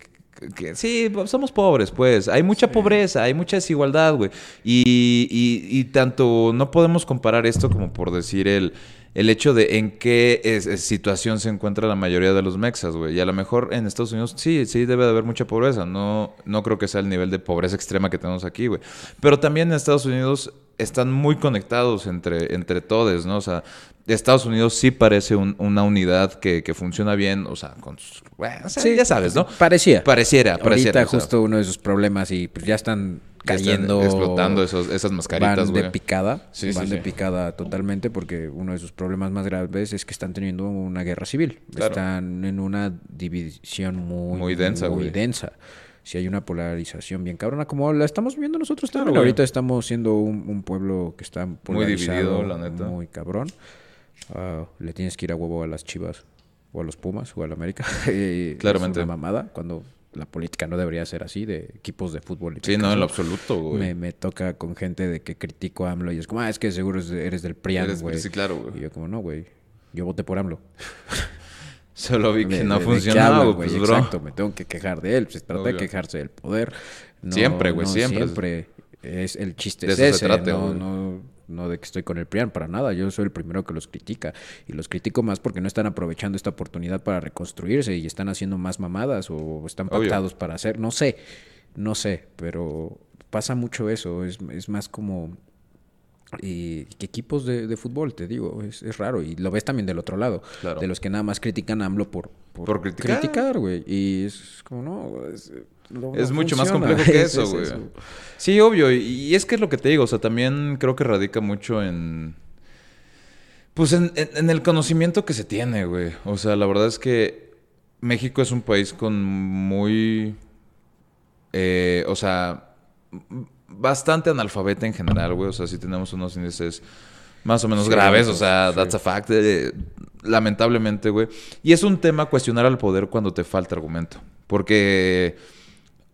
que sí, somos pobres, pues. Hay mucha pobreza, hay mucha desigualdad, güey. Y, y- y tanto no podemos comparar esto como por decir el, el hecho de en qué es- es situación se encuentra la mayoría de los mexas, güey. Y a lo mejor en Estados Unidos sí, sí debe de haber mucha pobreza. No, no creo que sea el nivel de pobreza extrema que tenemos aquí, güey. Pero también en Estados Unidos están muy conectados entre, entre todos, ¿no? O sea, Estados Unidos sí parece un- una unidad que, que funciona bien, o sea, con sus- bueno, o sea, Sí, ya sabes, ¿no? Parecía. Pareciera, pareciera. Ahorita o sea, justo uno de sus problemas y pues ya están ya están cayendo. explotando esos, esas mascaritas, van de picada. Sí, sí, van de sí. picada totalmente porque uno de sus problemas más graves es que están teniendo una guerra civil. Claro. Están en una división muy, Muy densa, muy densa. Si hay una polarización bien cabrona, como la estamos viendo nosotros también. Ahorita estamos siendo un, un pueblo que está polarizado, dividido, la neta. Muy cabrón. Ah, le tienes que ir a huevo a las chivas o a los Pumas o al América. Claramente. Es una mamada cuando la política no debería ser así de equipos de fútbol. y Sí, no, caso en lo absoluto, güey. me, me toca con gente de que critico a AMLO y es como, ah, es que seguro eres del PRIAN, güey. sí, claro, güey. Y yo como, no, güey, yo voté por AMLO. Solo vi que De- no de- funcionaba, hablan, güey, pues. Exacto, me tengo que quejar de él. Se trata Obvio. de quejarse del poder. No- Siempre, güey, no siempre. Siempre. Es, el chiste De es eso se trata, no, no, no de que estoy con el PRIAN, para nada. Yo soy el primero que los critica. Y los critico más porque no están aprovechando esta oportunidad para reconstruirse y están haciendo más mamadas o están Obvio. pactados para hacer. No sé, no sé, pero pasa mucho eso. Es, es más como y que equipos de, de fútbol, te digo, es, es raro. Y lo ves también del otro lado, Claro. de los que nada más critican a AMLO por, Por criticar. güey. Y es como, no, es, no- Es no mucho más complejo que Es- eso, es güey. Sí, obvio. Y, es que es lo que te digo. O sea, también creo que radica mucho en. Pues en, en- en el conocimiento que se tiene, güey. O sea, la verdad es que México es un país con muy. eh, o sea, bastante analfabeta en general, güey. O sea, sí tenemos unos índices más o menos Sí, graves. O sí, sea, sí. that's a fact. eh, lamentablemente, güey. Y es un tema cuestionar al poder cuando te falta argumento. Porque.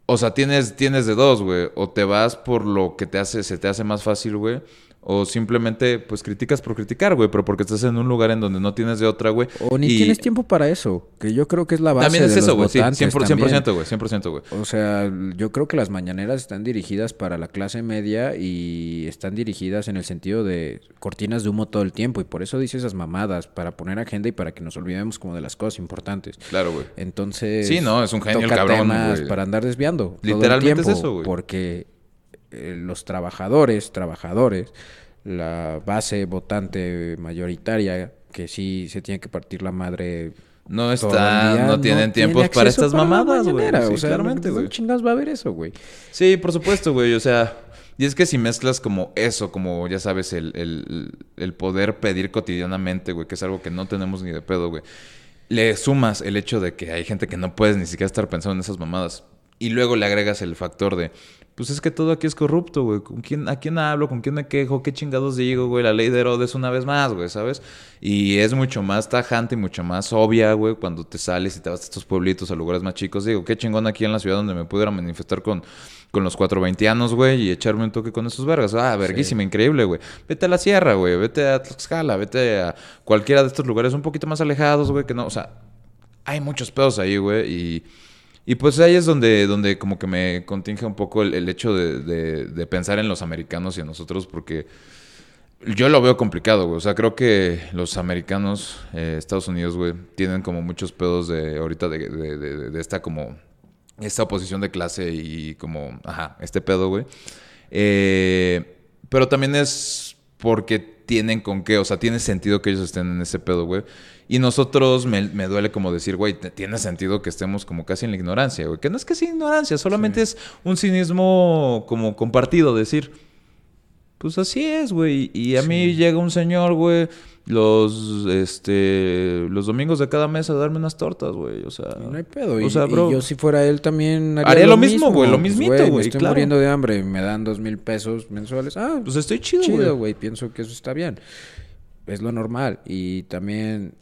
O sea, tienes, tienes de dos, güey. O te vas por lo que te hace, se te hace más fácil, güey. O simplemente, pues, criticas por criticar, güey. Pero porque estás en un lugar en donde no tienes de otra, güey. O ni Y tienes tiempo para eso, que yo creo que es la base También es de eso, güey. Sí, votantes 100%, también. 100%, güey. 100%, güey. O sea, yo creo que las mañaneras están dirigidas para la clase media y están dirigidas en el sentido de cortinas de humo todo el tiempo y por eso dice esas mamadas, para poner agenda y para que nos olvidemos como de las cosas importantes. Claro, güey. Entonces, Sí, no, es un genio el cabrón, temas para andar desviando. todo el Literalmente es eso, güey. Porque eh, los trabajadores, trabajadores, la base votante mayoritaria, que sí se tiene que partir la madre No está, no tienen tiene tiempos para estas mamadas, güey. Sí, o sea, claramente, ¿dónde güey. chingados va a haber eso, güey? Sí, por supuesto, güey. O sea, y es que si mezclas como eso, como ya sabes, el, el, el poder pedir cotidianamente, güey, que es algo que no tenemos ni de pedo, güey. Le sumas el hecho de que hay gente que no puedes ni siquiera estar pensando en esas mamadas. Y luego le agregas el factor de, pues es que todo aquí es corrupto, güey. ¿Con quién, ¿A quién hablo? ¿Con quién me quejo? ¿Qué chingados digo, güey? La ley de Herodes una vez más, güey, ¿sabes? Y es mucho más tajante y mucho más obvia, güey, cuando te sales y te vas a estos pueblitos, a lugares más chicos. Digo, qué chingón aquí en la ciudad donde me pudiera manifestar con, con los cuatro veintianos, güey, y echarme un toque con esos vergas. Ah, verguísima, increíble, güey. Vete a la sierra, güey. Vete a Tlaxcala, vete a cualquiera de estos lugares un poquito más alejados, güey, que no, o sea, hay muchos pedos ahí, güey, y... Y pues ahí es donde, donde como que me continge un poco el, el hecho de, de- de pensar en los americanos y en nosotros, porque yo lo veo complicado, güey. O sea, creo que los americanos, eh, Estados Unidos, güey, tienen como muchos pedos de ahorita de, de- esta como, esta oposición de clase y como, ajá, este pedo, güey. Eh, pero también es porque tienen con qué, o sea, tiene sentido que ellos estén en ese pedo, güey. Y nosotros me, me duele como decir, güey, tiene sentido que estemos como casi en la ignorancia, güey. Que no es que sea ignorancia, solamente es un cinismo como compartido, decir, pues así es, güey. Y a mí llega un señor, güey, los, este, los domingos de cada mes a darme unas tortas, güey. O sea, no hay pedo. o sea, y bro, yo si fuera él también haría, Haría lo mismo, güey, lo Pues, mismito, Me güey, estoy claro. muriendo de hambre y me dan dos mil pesos mensuales. Ah, pues estoy chido, chido, güey. güey. Pienso que eso está bien. Es lo normal. Y también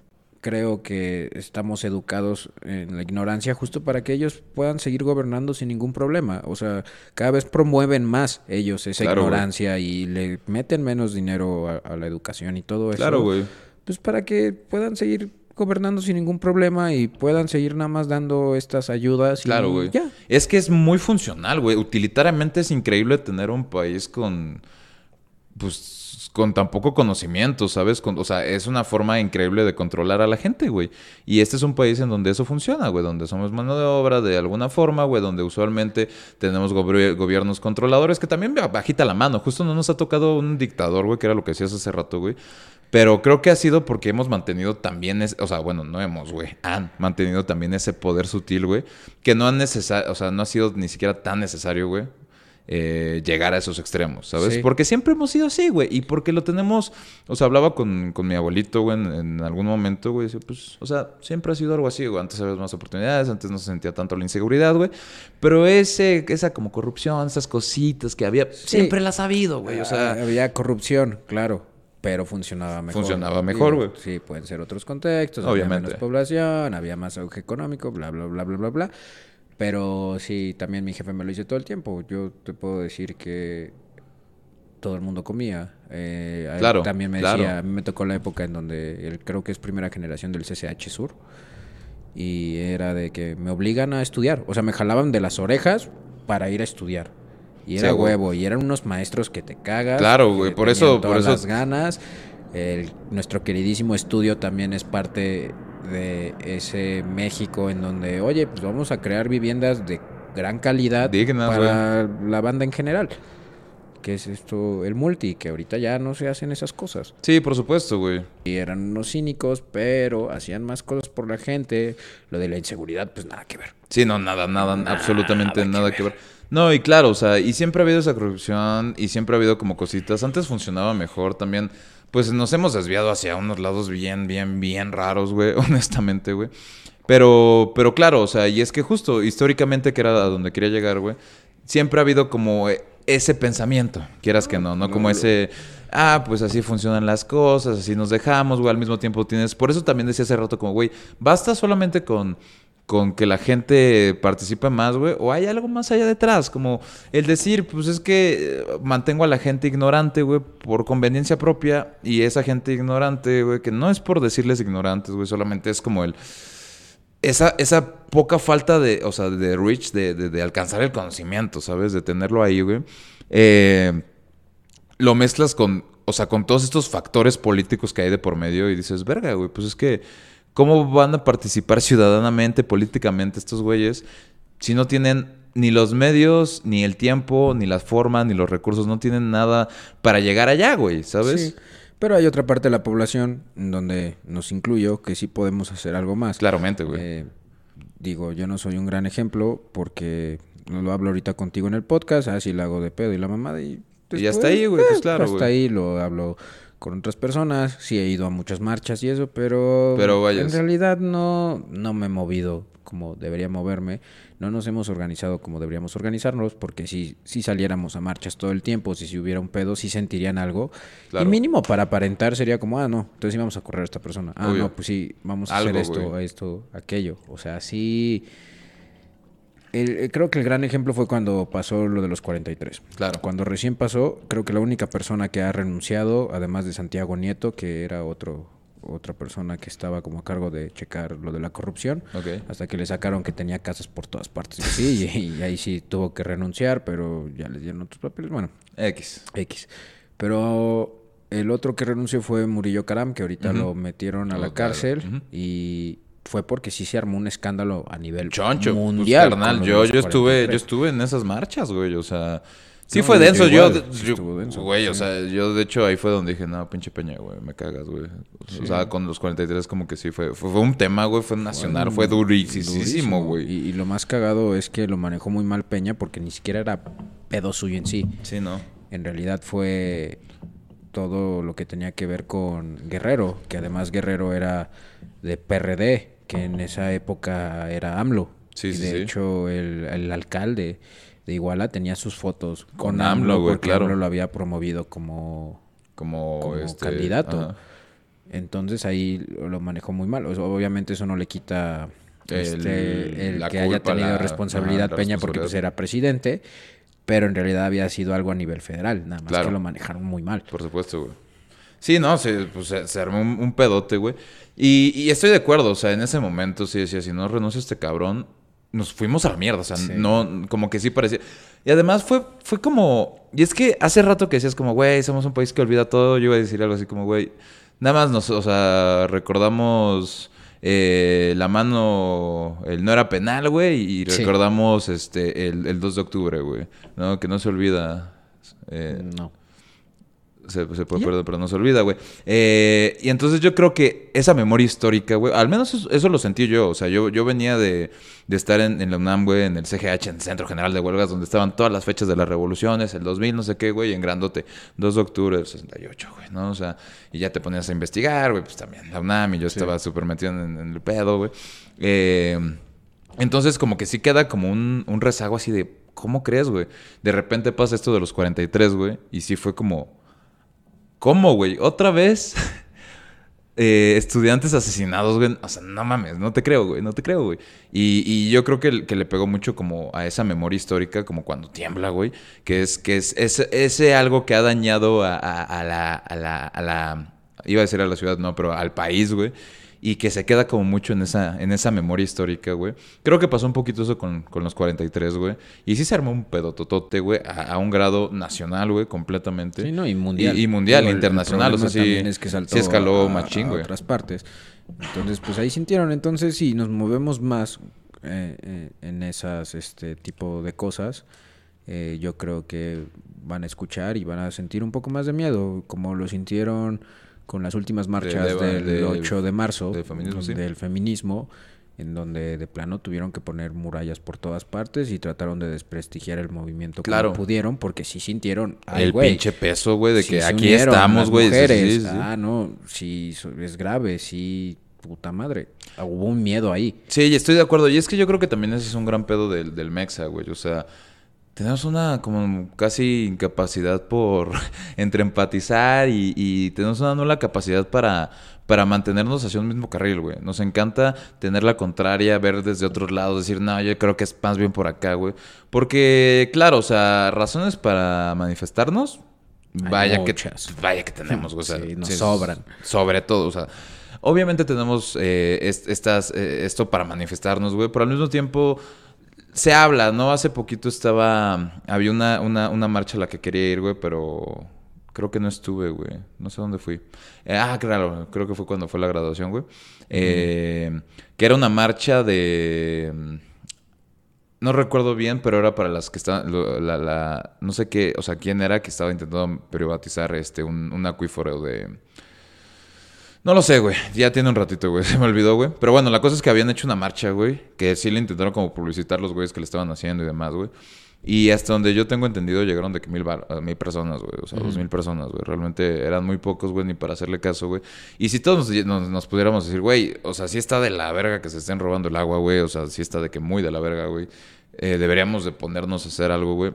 creo que estamos educados en la ignorancia justo para que ellos puedan seguir gobernando sin ningún problema. O sea, cada vez promueven más ellos esa Claro, ignorancia y le meten menos dinero a, a la educación y todo eso. Claro, güey. Pues para que puedan seguir gobernando sin ningún problema y puedan seguir nada más dando estas ayudas. y Claro, güey. Ya. Es que es muy funcional, güey. Utilitariamente es increíble tener un país con. Pues. Con tan poco conocimiento, ¿sabes? O sea, es una forma increíble de controlar a la gente, güey. Y este es un país en donde eso funciona, güey. Donde somos mano de obra de alguna forma, güey. Donde usualmente tenemos gobi- gobiernos controladores que también bajita la mano. Justo no nos ha tocado un dictador, güey, que era lo que decías hace rato, güey. Pero creo que ha sido porque hemos mantenido también, es, o sea, bueno, no hemos, güey, han mantenido también ese poder sutil, güey, que no han necesario, o sea, no ha sido ni siquiera tan necesario, güey, eh, llegar a esos extremos, ¿sabes? Sí. Porque siempre hemos sido así, güey, y porque lo tenemos, o sea, hablaba con, con mi abuelito, güey, en, en algún momento, güey, decía, pues, o sea, siempre ha sido algo así, güey, antes había más oportunidades, antes no se sentía tanto la inseguridad, güey, pero ese, esa como corrupción, esas cositas que había, siempre las ha habido, güey, o sea... Ah, había corrupción, claro, pero funcionaba mejor. Funcionaba mejor, güey. Sí, pueden ser otros contextos, Obviamente. había menos población, había más auge económico, bla, bla, bla, bla, bla, bla. Pero sí, también mi jefe me lo dice todo el tiempo. Yo te puedo decir que todo el mundo comía. Eh, él Claro, También me claro. decía, a mí me tocó la época en donde él creo que es primera generación del CCH Sur. Y era de que me obligan a estudiar. O sea, me jalaban de las orejas para ir a estudiar. Y era Sí, güey. huevo. Y eran unos maestros que te cagas. Claro, güey, por eso- por eso- las ganas. El- nuestro queridísimo estudio también es parte de ese México en donde, oye, pues vamos a crear viviendas de gran calidad Dignas, para la banda en general. Que es esto, el multi, que ahorita ya no se hacen esas cosas. Sí, por supuesto, güey. Y eran unos cínicos, pero hacían más cosas por la gente. Lo de la inseguridad, pues nada que ver. Sí, no, nada, nada, absolutamente nada que ver. No, y claro, o sea, y siempre ha habido esa corrupción y siempre ha habido como cositas. Antes funcionaba mejor también. Pues nos hemos desviado hacia unos lados bien, bien, bien raros, güey, honestamente, güey. Pero, pero claro, o sea, y es que justo históricamente, que era a donde quería llegar, güey, siempre ha habido como eh, ese pensamiento, quieras que no, ¿no? Como ese, ah, pues así funcionan las cosas, así nos dejamos, güey, al mismo tiempo tienes... Por eso también decía hace rato como, güey, basta solamente con con que la gente participe más, güey, o hay algo más allá detrás, como el decir, pues es que eh, mantengo a la gente ignorante, güey, por conveniencia propia, y esa gente ignorante, güey, que no es por decirles ignorantes, güey, solamente es como el... Esa, esa poca falta de, o sea, de reach, de, de- de alcanzar el conocimiento, ¿sabes? De tenerlo ahí, güey. Eh, lo mezclas con, o sea, con todos estos factores políticos que hay de por medio y dices, verga, güey, pues es que, ¿cómo van a participar ciudadanamente, políticamente estos güeyes si no tienen ni los medios, ni el tiempo, ni la forma, ni los recursos, no tienen nada para llegar allá, güey, ¿sabes? Sí. Pero hay otra parte de la población donde nos incluyo que sí podemos hacer algo más. Claramente, güey. Eh, digo, yo no soy un gran ejemplo porque lo hablo ahorita contigo en el podcast, así lo hago de pedo y la mamada y... Y ya está ahí, güey, pues eh, claro, Hasta güey. ahí lo hablo con otras personas, sí he ido a muchas marchas y eso, pero... Pero vayas. En realidad no, no me he movido como debería moverme, no nos hemos organizado como deberíamos organizarnos, porque si, si saliéramos a marchas todo el tiempo, si, si hubiera un pedo, sí sentirían algo. Claro. Y mínimo para aparentar sería como, ah, no, entonces sí vamos a correr a esta persona. Ah, Obvio. no, pues sí, vamos a Algo, hacer esto, güey. esto, aquello. O sea, sí. El- eh, creo que el gran ejemplo fue cuando pasó lo de los 43. Claro. Cuando recién pasó, creo que la única persona que ha renunciado, además de Santiago Nieto, que era otro otra persona que estaba como a cargo de checar lo de la corrupción, hasta que le sacaron que tenía casas por todas partes. Sí, y, y ahí sí tuvo que renunciar, pero ya les dieron otros papeles. Bueno, X. X. Pero el otro que renunció fue Murillo Caram, que ahorita lo metieron a Oh, la claro. cárcel Ujú. y fue porque sí se armó un escándalo a nivel Choncho. pues, mundial. carnal, yo, yo estuve, yo 43. estuve en esas marchas, güey. O sea, Sí No, fue denso, yo, igual, yo- denso, güey, o sea, yo de hecho ahí fue donde dije, no, pinche Peña, güey, me cagas, güey. O Sí. sea, con los 43 como que sí fue, fue, fue un tema, güey, fue nacional, Bueno, fue durísimo, durísimo. güey. Y, y lo más cagado es que lo manejó muy mal Peña porque ni siquiera era pedo suyo en sí. Sí, ¿no? En realidad fue todo lo que tenía que ver con Guerrero, que además Guerrero era de PRD, que en esa época era AMLO. Sí, y sí, de sí. hecho el, el alcalde de Iguala tenía sus fotos con, Con AMLO, porque claro. AMLO lo había promovido como Como, como este, candidato. ajá. Entonces ahí lo manejó muy mal. O sea, obviamente eso no le quita El- este, el, que haya tenido la- responsabilidad la Peña porque pues era presidente, pero en realidad había sido algo a nivel federal, nada más Claro. que lo manejaron muy mal. Por supuesto, güey. Sí, no, se, pues, se, se armó un, un pedote, güey. Y, y estoy de acuerdo, o sea, en ese momento sí decía, si no renuncia este cabrón, nos fuimos a la mierda, o sea, Sí. no, como que sí parecía. Y además fue, fue como, y es que hace rato que decías como, güey, somos un país que olvida todo, yo iba a decir algo así como, güey, nada más nos, o sea, recordamos eh, la mano, el no era penal, güey, y Sí. recordamos este, el, el 2 de octubre, güey, ¿no? Que no se olvida. eh, no. Se, se puede Ya. perder, pero no se olvida, güey. Eh, y entonces yo creo que esa memoria histórica, güey, al menos eso, eso lo sentí yo. O sea, yo, yo venía de, de estar en, en la UNAM, güey, en el CGH, en el Centro General de Huelgas, donde estaban todas las fechas de las revoluciones, el 2000, no sé qué, güey, en grandote, 2 de octubre del 68, güey, ¿no? O sea, y ya te ponías a investigar, güey, pues también la UNAM, y yo estaba súper metido en, en el pedo, güey. Eh, entonces, como que sí queda como un, un rezago así de, ¿cómo crees, güey? De repente pasa esto de los 43, güey, y sí fue como... ¿Cómo, güey? ¿Otra vez? Eh, estudiantes asesinados, güey. O sea, no mames, no te creo, güey. No te creo, güey. Y, y yo creo que, que le pegó mucho como a esa memoria histórica, como cuando tiembla, güey. Que es, que es ese, ese algo que ha dañado a, a- a la, a, la, a la- Iba a decir a la ciudad, no, pero al país, güey. Y que se queda como mucho en esa, en esa memoria histórica, güey. Creo que pasó un poquito eso con, con los 43, güey. Y sí se armó un pedototote, güey, a, a un grado nacional, güey, completamente. Sí, no, y mundial. Y, y mundial, el internacional. O sea, sí, es que saltó sí escaló a- machín, a güey. otras partes. Entonces, pues ahí sintieron. Entonces, si nos movemos más eh, eh, en esas este tipo de cosas, eh, yo creo que van a escuchar y van a sentir un poco más de miedo, como lo sintieron con las últimas marchas de- del de- 8 de marzo del feminismo, sí. del feminismo, en donde de plano tuvieron que poner murallas por todas partes y trataron de desprestigiar el movimiento Claro. como pudieron, porque sí sintieron, ay, el pinche peso, güey, de sí que aquí estamos, güey. Sí. Ah, no, sí, es grave, sí, puta madre. Ah, Hubo un miedo ahí. Sí, estoy de acuerdo. Y es que yo creo que también ese es un gran pedo del, del Mexa, güey. O sea, tenemos una como casi incapacidad por entre empatizar y, y tenemos una nula capacidad para, para mantenernos hacia un mismo carril, güey. Nos encanta tener la contraria, ver desde otros lados, decir, no, yo creo que es más bien por acá, güey. Porque, claro, o sea, razones para manifestarnos, Hay vaya muchas. que vaya que tenemos, güey. O sea, Sí, nos sí, sobran. Sobre todo, o sea, obviamente tenemos eh, est- estas, eh, esto para manifestarnos, güey, pero al mismo tiempo se habla, ¿no? Hace poquito estaba, había una, una, una marcha a la que quería ir, güey, pero creo que no estuve, güey. No sé dónde fui. Eh, ah, claro, creo que fue cuando fue la graduación, güey. Eh, que era una marcha de... No recuerdo bien, pero era para las que estaban, la, la- no sé qué, o sea, quién era que estaba intentando privatizar este, un, un acuífero de... No lo sé, güey. Ya tiene un ratito, güey. Se me olvidó, güey. Pero bueno, la cosa es que habían hecho una marcha, güey. Que sí le intentaron como publicitar los güeyes que le estaban haciendo y demás, güey. Y hasta donde yo tengo entendido llegaron de que mil, bar- a mil personas, güey. O sea, dos mil personas, güey. Realmente eran muy pocos, güey, ni para hacerle caso, güey. Y si todos nos, nos- nos pudiéramos decir, güey, o sea, sí está de la verga que se estén robando el agua, güey. O sea, sí está de que muy de la verga, güey. Eh, deberíamos de ponernos a hacer algo, güey.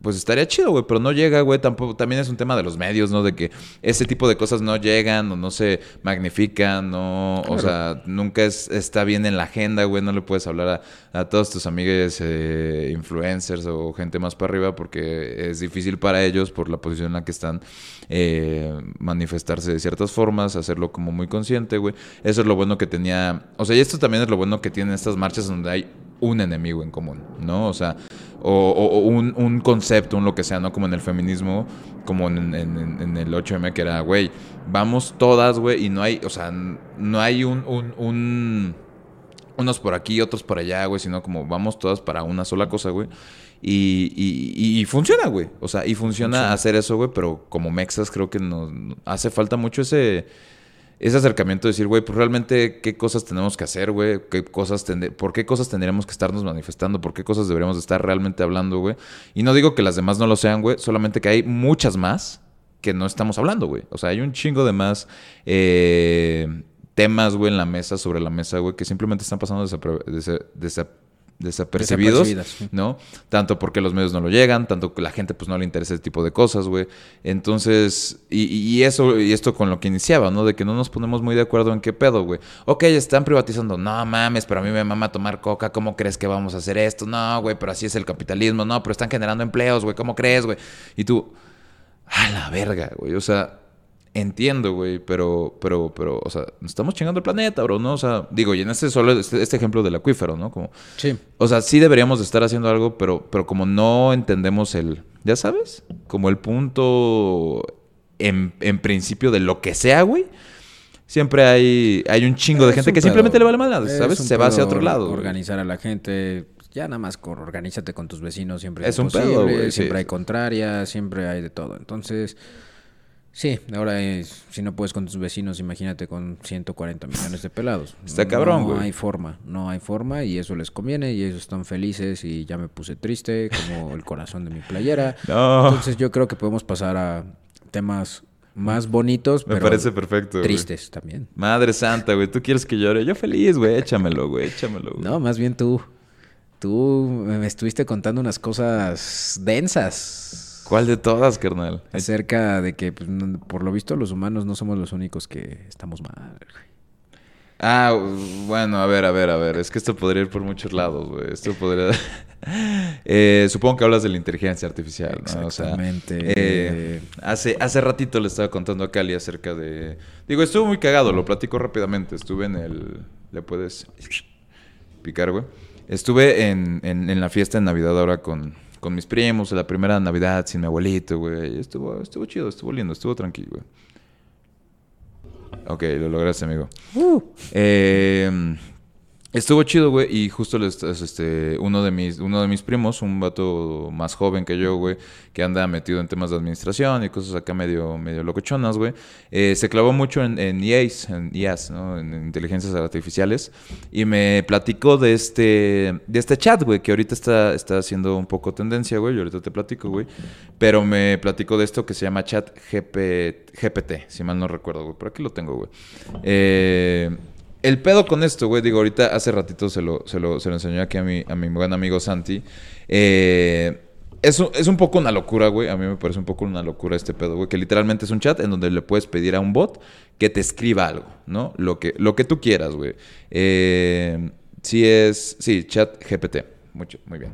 Pues estaría chido, güey, pero no llega, güey. Tampoco, también es un tema de los medios, ¿no? De que ese tipo de cosas no llegan o no se magnifican, no. O sea, nunca es, está bien en la agenda, güey. No le puedes hablar a, a todos tus amigos eh, influencers o gente más para arriba porque es difícil para ellos, por la posición en la que están, eh, manifestarse de ciertas formas, hacerlo como muy consciente, güey. Eso es lo bueno que tenía. O sea, y esto también es lo bueno que tienen estas marchas donde hay un enemigo en común, ¿no? O sea, o, un, un concepto, un lo que sea, ¿no? Como en el feminismo, como en, en- en- en el 8M, que era, güey, vamos todas, güey, y no hay, o sea, no hay un, un, un, unos por aquí, otros por allá, güey, sino como vamos todas para una sola cosa, güey. Y, y, y, funciona, güey. O sea, y funciona, hacer eso, güey, pero como mexas creo que nos hace falta mucho ese, ese acercamiento de decir, güey, pues realmente qué cosas tenemos que hacer, güey, qué cosas por qué cosas tendríamos que estarnos manifestando, por qué cosas deberíamos estar realmente hablando, güey. Y no digo que las demás no lo sean, güey, solamente que hay muchas más que no estamos hablando, güey. O sea, hay un chingo de más eh, temas, güey, en la mesa, sobre la mesa, güey, que simplemente están pasando desapercibidos, ¿no? Tanto porque los medios no lo llegan, tanto que la gente pues no le interesa ese tipo de cosas, güey. Entonces, y, y, eso, y esto con lo que iniciaba, ¿no? De que no nos ponemos muy de acuerdo en qué pedo, güey. Ok, están privatizando, no mames, pero a mí me mama tomar coca, ¿cómo crees que vamos a hacer esto? No, güey, pero así es el capitalismo, no, pero están generando empleos, güey, ¿cómo crees, güey? Y tú... A la verga, güey. O sea, entiendo, güey, pero, pero, pero, o sea, nos estamos chingando el planeta, bro, ¿no? O sea, digo, y en este solo, este, este, ejemplo del acuífero, ¿no? Como, sí. O sea, sí deberíamos de estar haciendo algo, pero, pero como no entendemos el, ya sabes, como el punto en, en principio de lo que sea, güey. Siempre hay, hay un chingo de gente que simplemente le vale mal, ¿sabes? Se va hacia otro lado. Organizar a la gente, ya nada más organízate con tus vecinos, siempre es, un pedo, siempre hay contrarias, siempre hay de todo. Entonces, sí, ahora es, si no puedes con tus vecinos, imagínate con 140 millones de pelados. Está cabrón, güey. No hay forma, no hay forma y eso les conviene y ellos están felices y ya me puse triste como el corazón de mi playera. Entonces yo creo que podemos pasar a temas más bonitos, Me parece perfecto. Tristes también. Madre santa, güey. ¿Tú quieres que llore? Yo feliz, güey. Échamelo, güey. Échamelo. No, más bien tú. Tú me estuviste contando unas cosas densas. ¿Cuál de todas, carnal? Acerca de que, pues, por lo visto, los humanos no somos los únicos que estamos mal. Ah, bueno, a ver, a ver, a ver. Es que esto podría ir por muchos lados, güey. Esto podría... Eh, supongo que hablas de la inteligencia artificial, ¿no? Exactamente. Eh, hace, hace ratito le estaba contando a Cali acerca de... Digo, estuvo muy cagado, lo platico rápidamente. Estuve en el... ¿Le puedes picar, güey? Estuve en, en, la fiesta de Navidad ahora con, con mis primos, la primera Navidad sin mi abuelito, güey. Estuvo, estuvo chido, estuvo lindo, estuvo tranquilo, güey. Ok, lo lograste, amigo. Uh. Eh, Estuvo chido, güey, y justo este, uno, de mis, uno de mis primos, un vato más joven que yo, güey, que anda metido en temas de administración y cosas acá medio, medio locochonas, güey, eh, se clavó mucho en, en EAs, en IAS, ¿no? En inteligencias artificiales, y me platicó de este, de este chat, güey, que ahorita está, está haciendo un poco tendencia, güey, y ahorita te platico, güey, pero me platicó de esto que se llama chat GPT, si mal no recuerdo, güey, por aquí lo tengo, güey. Eh el pedo con esto, güey, digo, ahorita hace ratito se lo, se lo, se lo enseñó aquí a mi, a mi buen amigo Santi. Eh, es, es un poco una locura, güey. A mí me parece un poco una locura este pedo, güey. Que literalmente es un chat en donde le puedes pedir a un bot que te escriba algo, ¿no? Lo que, lo que tú quieras, güey. Eh, sí es... Sí, chat GPT. Mucho, muy bien.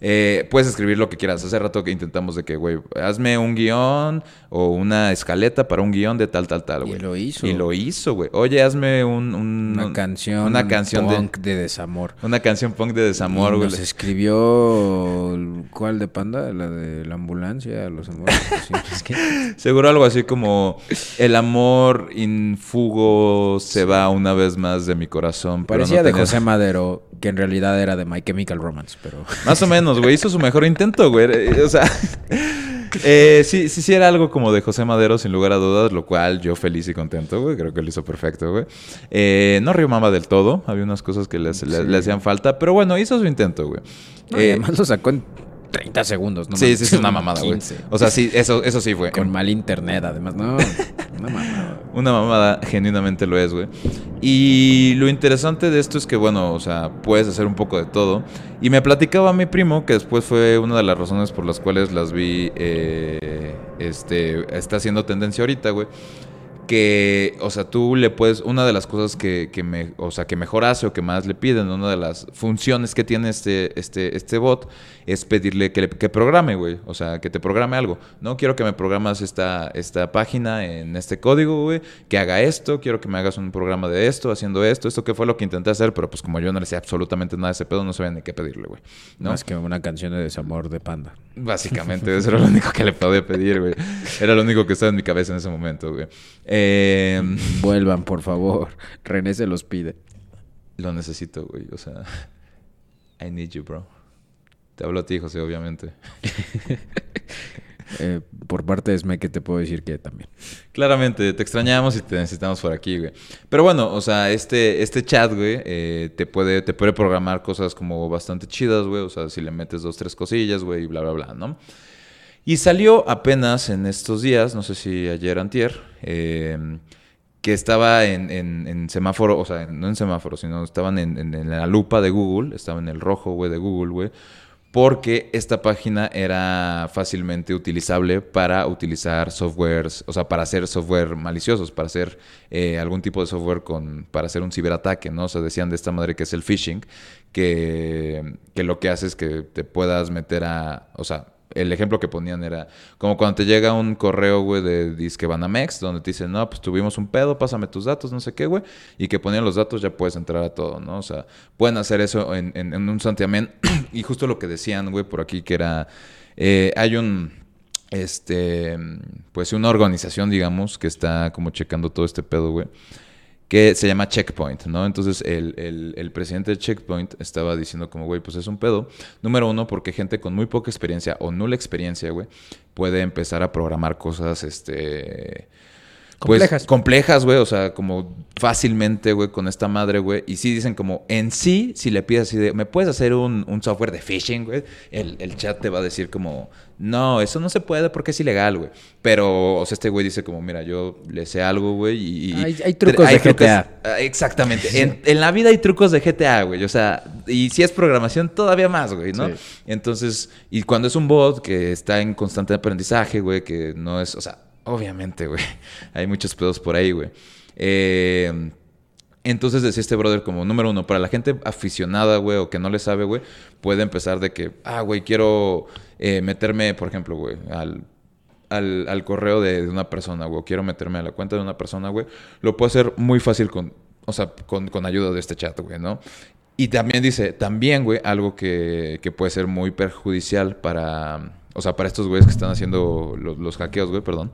Eh, puedes escribir lo que quieras. Hace rato que intentamos de que, güey, hazme un guion o una escaleta para un guion de tal, tal, tal, güey. Y lo hizo. Y lo hizo, güey. Oye, hazme un, una canción, una canción punk de, desamor. Una canción punk de desamor, güey. Nos escribió ¿cuál de Panda? La de la ambulancia, los amores. Seguro algo así como el amor infugo se va una vez más de mi corazón. Parecía de José Madero, que en realidad era de My Chemical Romance, pero más o menos güey. Hizo su mejor intento, güey. Eh, o sea, eh, sí, sí, sí era algo como de José Madero, sin lugar a dudas, lo cual yo feliz y contento, güey. Creo que lo hizo perfecto, güey. Eh, no rimaba del todo. Había unas cosas que le, hacían falta, pero bueno, hizo su intento, güey. además lo sacó en 30 segundos, ¿no? Sí, sí, es una mamada, güey. O sea, sí, eso, eso sí fue. Con mal internet, además, no. Una mamada. Una mamada, genuinamente lo es, güey. Y lo interesante de esto es que, bueno, o sea, puedes hacer un poco de todo. Y me platicaba mi primo, que después fue una de las razones por las cuales las vi, eh, este, está haciendo tendencia ahorita, güey que, o sea, tú le puedes, una de las cosas que, que, me, o sea, que mejor hace o que más le piden, una de las funciones que tiene este, este, este bot es pedirle que, que programe, güey, o sea, que te programe algo. No quiero que me programas esta, esta página en este código, güey, que haga esto, quiero que me hagas un programa de esto, haciendo esto, esto que fue lo que intenté hacer, pero pues como yo no le sé absolutamente nada de ese pedo, no sabía ni qué pedirle, güey. ¿no? Más que una canción de desamor de panda. Básicamente, eso era lo único que le podía pedir, güey. Era lo único que estaba en mi cabeza en ese momento, güey. Eh, Vuelvan, por favor. René se los pide. lo necesito, güey. O sea, I need you, bro. Te hablo a ti, José, obviamente. Eh, por parte de SME que te puedo decir que también. Claramente, te extrañamos y te necesitamos por aquí, güey. Pero bueno, o sea, este, este chat, güey, eh, te, puede, te puede programar cosas como bastante chidas, güey. O sea, si le metes dos, tres cosillas, güey, y bla, bla, bla, ¿no? Y salió apenas en estos días, no sé si ayer antier, eh, que estaba en, en, semáforo, o sea, no en semáforo, sino estaban en, en, la lupa de Google, estaba en el rojo, güey, de Google, güey, porque esta página era fácilmente utilizable para utilizar softwares, o sea, para hacer software maliciosos, para hacer eh, algún tipo de software con, para hacer un ciberataque, ¿no? O sea, decían de esta madre que es el phishing, que, que lo que hace es que te puedas meter a, o sea, el ejemplo que ponían era como cuando te llega un correo, güey, de Disque Banamex, donde te dicen, no, pues tuvimos un pedo, pásame tus datos, no sé qué, güey, y que ponían los datos, ya puedes entrar a todo, ¿no? O sea, pueden hacer eso en, en, un santiamén. y justo lo que decían, güey, por aquí, que era, eh, hay un, este, pues una organización, digamos, que está como checando todo este pedo, güey que se llama Checkpoint, ¿no? Entonces el, presidente de Checkpoint estaba diciendo como, güey, pues es un pedo. Número uno, porque gente con muy poca experiencia o nula experiencia, güey, puede empezar a programar cosas, este... Pues, complejas. complejas, güey, o sea, como fácilmente, güey, con esta madre, güey. Y sí dicen como, en sí, si le pides así de, ¿me puedes hacer un, software de phishing, güey? El, el, chat te va a decir como, no, eso no se puede porque es ilegal, güey. Pero, o sea, este güey dice como, mira, yo le sé algo, güey, y... Hay, trucos de GTA. Ah, exactamente. En, la vida hay trucos de GTA, güey. O sea, y si es programación, todavía más, güey, ¿no? Entonces, y cuando es un bot que está en constante aprendizaje, güey, que no es, o sea, obviamente, güey, hay muchos pedos por ahí, güey. Eh, entonces decía este brother como número uno, para la gente aficionada, güey, o que no le sabe, güey, puede empezar de que, ah, güey, quiero eh, meterme, por ejemplo, güey, al, al, correo de, una persona, güey, quiero meterme a la cuenta de una persona, güey, lo puedo hacer muy fácil con, o sea, con, con ayuda de este chat, güey, ¿no? Y también dice, también, güey, algo que, que, puede ser muy perjudicial para, o sea, para estos güeyes que están haciendo los, hackeos, güey, perdón.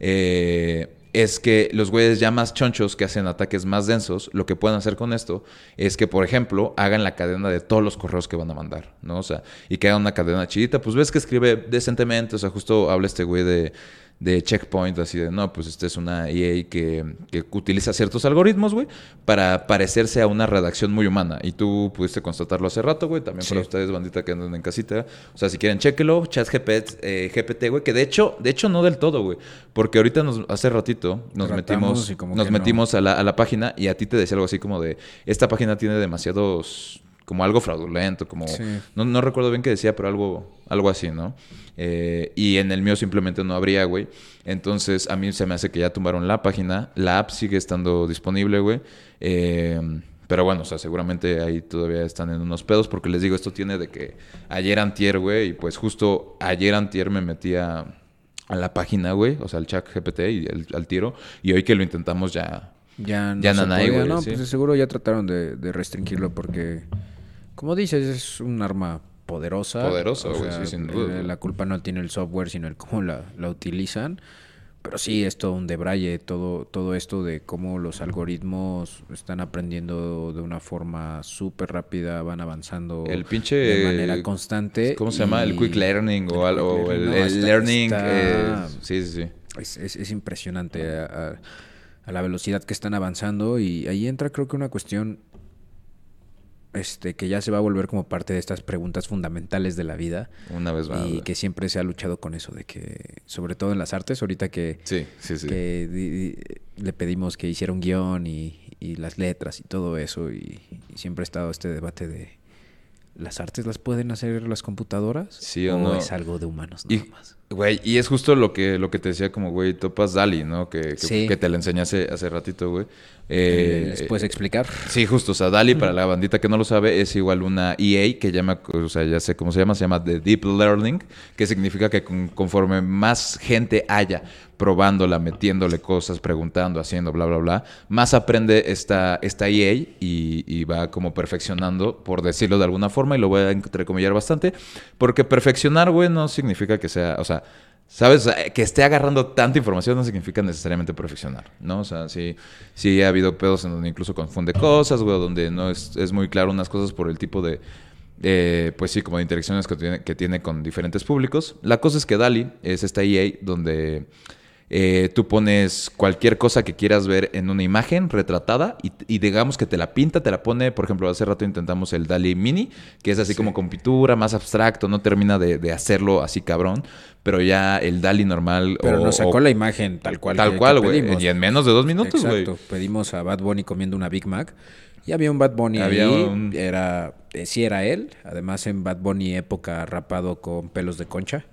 Eh, es que los güeyes ya más chonchos que hacen ataques más densos, lo que pueden hacer con esto es que, por ejemplo, hagan la cadena de todos los correos que van a mandar, ¿no? O sea, y que hagan una cadena chidita. Pues ves que escribe decentemente, o sea, justo habla este güey de de checkpoint, así de, no, pues esta es una EA que, utiliza ciertos algoritmos, güey, para parecerse a una redacción muy humana. Y tú pudiste constatarlo hace rato, güey, también para ustedes, bandita que andan en casita. O sea, si quieren, chequelo, chat GPT, eh, GPT, güey, que de hecho, de hecho no del todo, güey, porque ahorita nos, hace ratito nos metimos, nos metimos a, la, a la página y a ti te decía algo así como de, esta página tiene demasiados como algo fraudulento, como no, no, recuerdo bien qué decía, pero algo, algo así, ¿no? Eh, y en el mío simplemente no habría, güey. Entonces a mí se me hace que ya tumbaron la página, la app sigue estando disponible, güey. Eh, pero bueno, o sea, seguramente ahí todavía están en unos pedos, porque les digo, esto tiene de que ayer antier, güey, y pues justo ayer antier me metí a, la página, güey, o sea, al chat GPT y al tiro, y hoy que lo intentamos ya... Ya no, ya no, güey, no pues seguro ya trataron de, de restringirlo porque como dices, es un arma poderosa. Poderosa, güey, sin duda. Eh, la culpa no tiene el software, sino el cómo la, utilizan. Pero sí, es todo un debraye, todo, todo esto de cómo los algoritmos están aprendiendo de una forma súper rápida, van avanzando el pinche, de manera constante. ¿Cómo se llama? El quick learning o, algo, el, learning. Eh, sí, sí, sí. Es, impresionante a, la velocidad que están avanzando y ahí entra creo que una cuestión este, que ya se va a volver como parte de estas preguntas fundamentales de la vida. Una vez más. Y que siempre se ha luchado con eso, de que, sobre todo en las artes, ahorita que, sí, sí, sí. le pedimos que hiciera un guion y, las letras y todo eso, y, siempre ha estado este debate de, ¿las artes las pueden hacer las computadoras? Sí o, no. es algo de humanos nada más? Güey, y es justo lo que, lo que te decía como, güey, topas Dali, ¿no? Que, que, te la enseñé hace, hace ratito, güey. Eh, ¿Les puedes explicar? Sí, justo. O sea, DALI, para la bandita que no lo sabe, es igual una EA que llama, o sea, ya sé cómo se llama, se llama The Deep Learning, que significa que conforme más gente haya probándola, metiéndole cosas, preguntando, haciendo, bla, bla, bla, más aprende esta, esta EA y, y va como perfeccionando, por decirlo de alguna forma, y lo voy a entrecomillar bastante, porque perfeccionar, güey, no significa que sea, o sea, ¿Sabes? Que esté agarrando tanta información no significa necesariamente profesional, ¿no? O sea, sí, sí ha habido pedos en donde incluso confunde cosas, güey, donde no es, es muy claro unas cosas por el tipo de, eh, pues sí, como de interacciones que tiene, que tiene con diferentes públicos. La cosa es que DALI es esta EA donde eh, tú pones cualquier cosa que quieras ver en una imagen retratada y, digamos que te la pinta, te la pone, por ejemplo, hace rato intentamos el DALI Mini, que es así como con pintura, más abstracto, no termina de, hacerlo así cabrón, pero ya el DALI normal... Pero nos sacó la imagen tal cual. Tal cual, güey. Y en menos de dos minutos, güey. Exacto. Pedimos a Bad Bunny comiendo una Big Mac. Y había un Bad Bunny había ahí. Era, eh, sí era él. Además, en Bad Bunny época rapado con pelos de concha.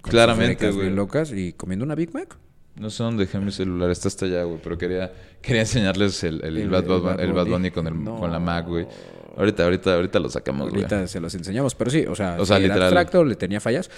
Claramente, güey. locas y comiendo una Big Mac. No sé dónde dejé mi celular, está hasta allá, güey, pero quería, quería enseñarles el, el, Bad, Bunny con, el, con la Mac, güey. Ahorita, ahorita, ahorita lo sacamos, güey. Ahorita se los enseñamos, pero sí, o sea, o sea literal. abstracto, le tenía fallas.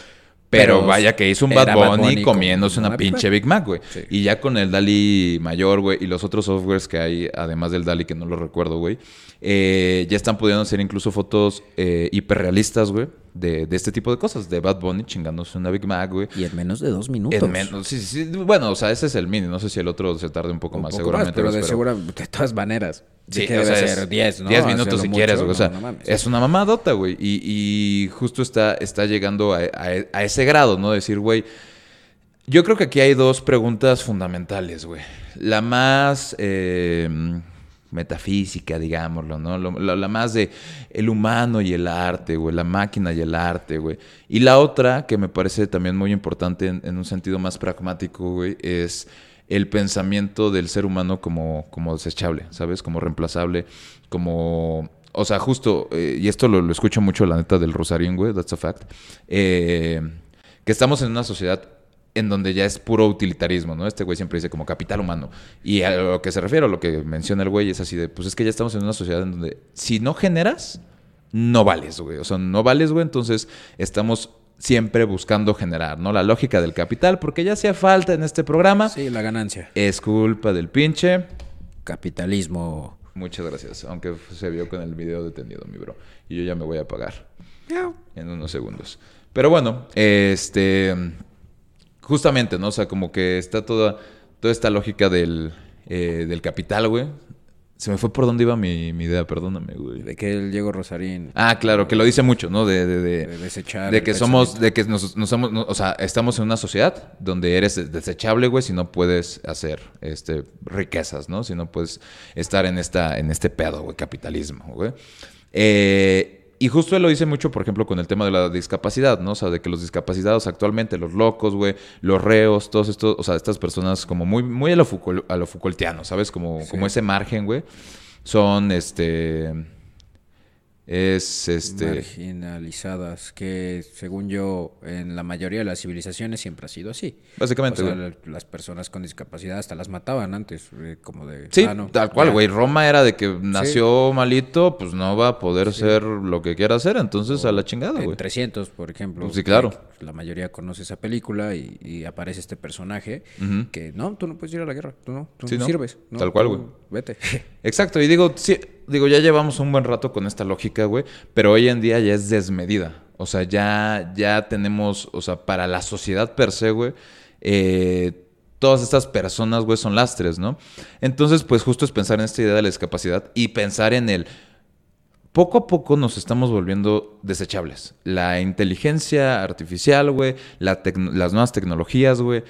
Pero, vaya que hizo un Bad Bunny, comiéndose una, pinche Big Mac, güey. Y ya con el DALI mayor, güey, y los otros softwares que hay, además del DALI, que no lo recuerdo, güey, eh, ya están pudiendo hacer incluso fotos eh, hiperrealistas, güey de, de, este tipo de cosas, de Bad Bunny chingándose una Big Mac, güey. Y en menos de dos minutos. En menos, sí, sí, Bueno, o sea, ese es el mini. No sé si el otro se tarde un poco más, seguramente. pero de, segura, de todas maneras. Sí, que debe ser 10, ¿no? 10 minutos si quieres, güey. O sea, es una mamadota, güey. Y, y, justo está, está llegando a, a, ese grado, ¿no? Decir, güey. Yo creo que aquí hay dos preguntas fundamentales, güey. La más. Eh, metafísica, digámoslo, ¿no? la, más de el humano y el arte, güey, la máquina y el arte, güey. Y la otra, que me parece también muy importante en, un sentido más pragmático, güey, es el pensamiento del ser humano como, como desechable, ¿sabes? Como reemplazable, como... O sea, justo, eh, y esto lo, escucho mucho, la neta, del Rosarín, güey, that's a fact, eh, que estamos en una sociedad en donde ya es puro utilitarismo, ¿no? Este güey siempre dice como capital humano. Y a lo que se refiere, a lo que menciona el güey, es así de, pues es que ya estamos en una sociedad en donde si no generas, no vales, güey. O sea, no vales, güey. Entonces estamos siempre buscando generar, ¿no? La lógica del capital, porque ya hacía falta en este programa. Sí, la ganancia. Es culpa del pinche capitalismo. Muchas gracias. Aunque se vio con el video detenido, mi bro. Y yo ya me voy a apagar. En unos segundos. Pero bueno, este justamente, ¿no? O sea, como que está toda, toda esta lógica del, eh, del capital, güey. Se me fue por dónde iba mi, mi, idea, perdóname, güey. De que el Diego Rosarín. Ah, claro, que lo dice mucho, ¿no? De, de, de, de desechar. De que somos, de que nos, nos somos, o sea, estamos en una sociedad donde eres desechable, güey, si no puedes hacer este, riquezas, ¿no? Si no puedes estar en, esta, en este pedo, güey, capitalismo, güey. Eh, y justo él lo dice mucho, por ejemplo, con el tema de la discapacidad, ¿no? O sea, de que los discapacitados actualmente, los locos, güey, los reos, todos estos, o sea, estas personas como muy, muy a lo, Foucault, a lo Foucaultiano, ¿sabes? Como, como ese margen, güey. Son, este es este marginalizadas que según yo en la mayoría de las civilizaciones siempre ha sido así. Básicamente las personas con discapacidad hasta las mataban antes eh, como de sí tal cual güey. Roma era de que nació malito pues no va a poder ser lo que quiera hacer entonces a la chingada güey. 300 por ejemplo sí claro. La mayoría conoce esa película y, aparece este personaje que no tú no puedes ir a la guerra tú no tú no, sirves tal cual güey vete exacto y digo sí digo, ya llevamos un buen rato con esta lógica, güey, pero hoy en día ya es desmedida. O sea, ya, ya tenemos, o sea, para la sociedad per se, güey, eh, todas estas personas, güey, son lastres, ¿no? Entonces, pues justo es pensar en esta idea de la discapacidad y pensar en el... Poco a poco nos estamos volviendo desechables. La inteligencia artificial, güey, las nuevas tecnologías, güey,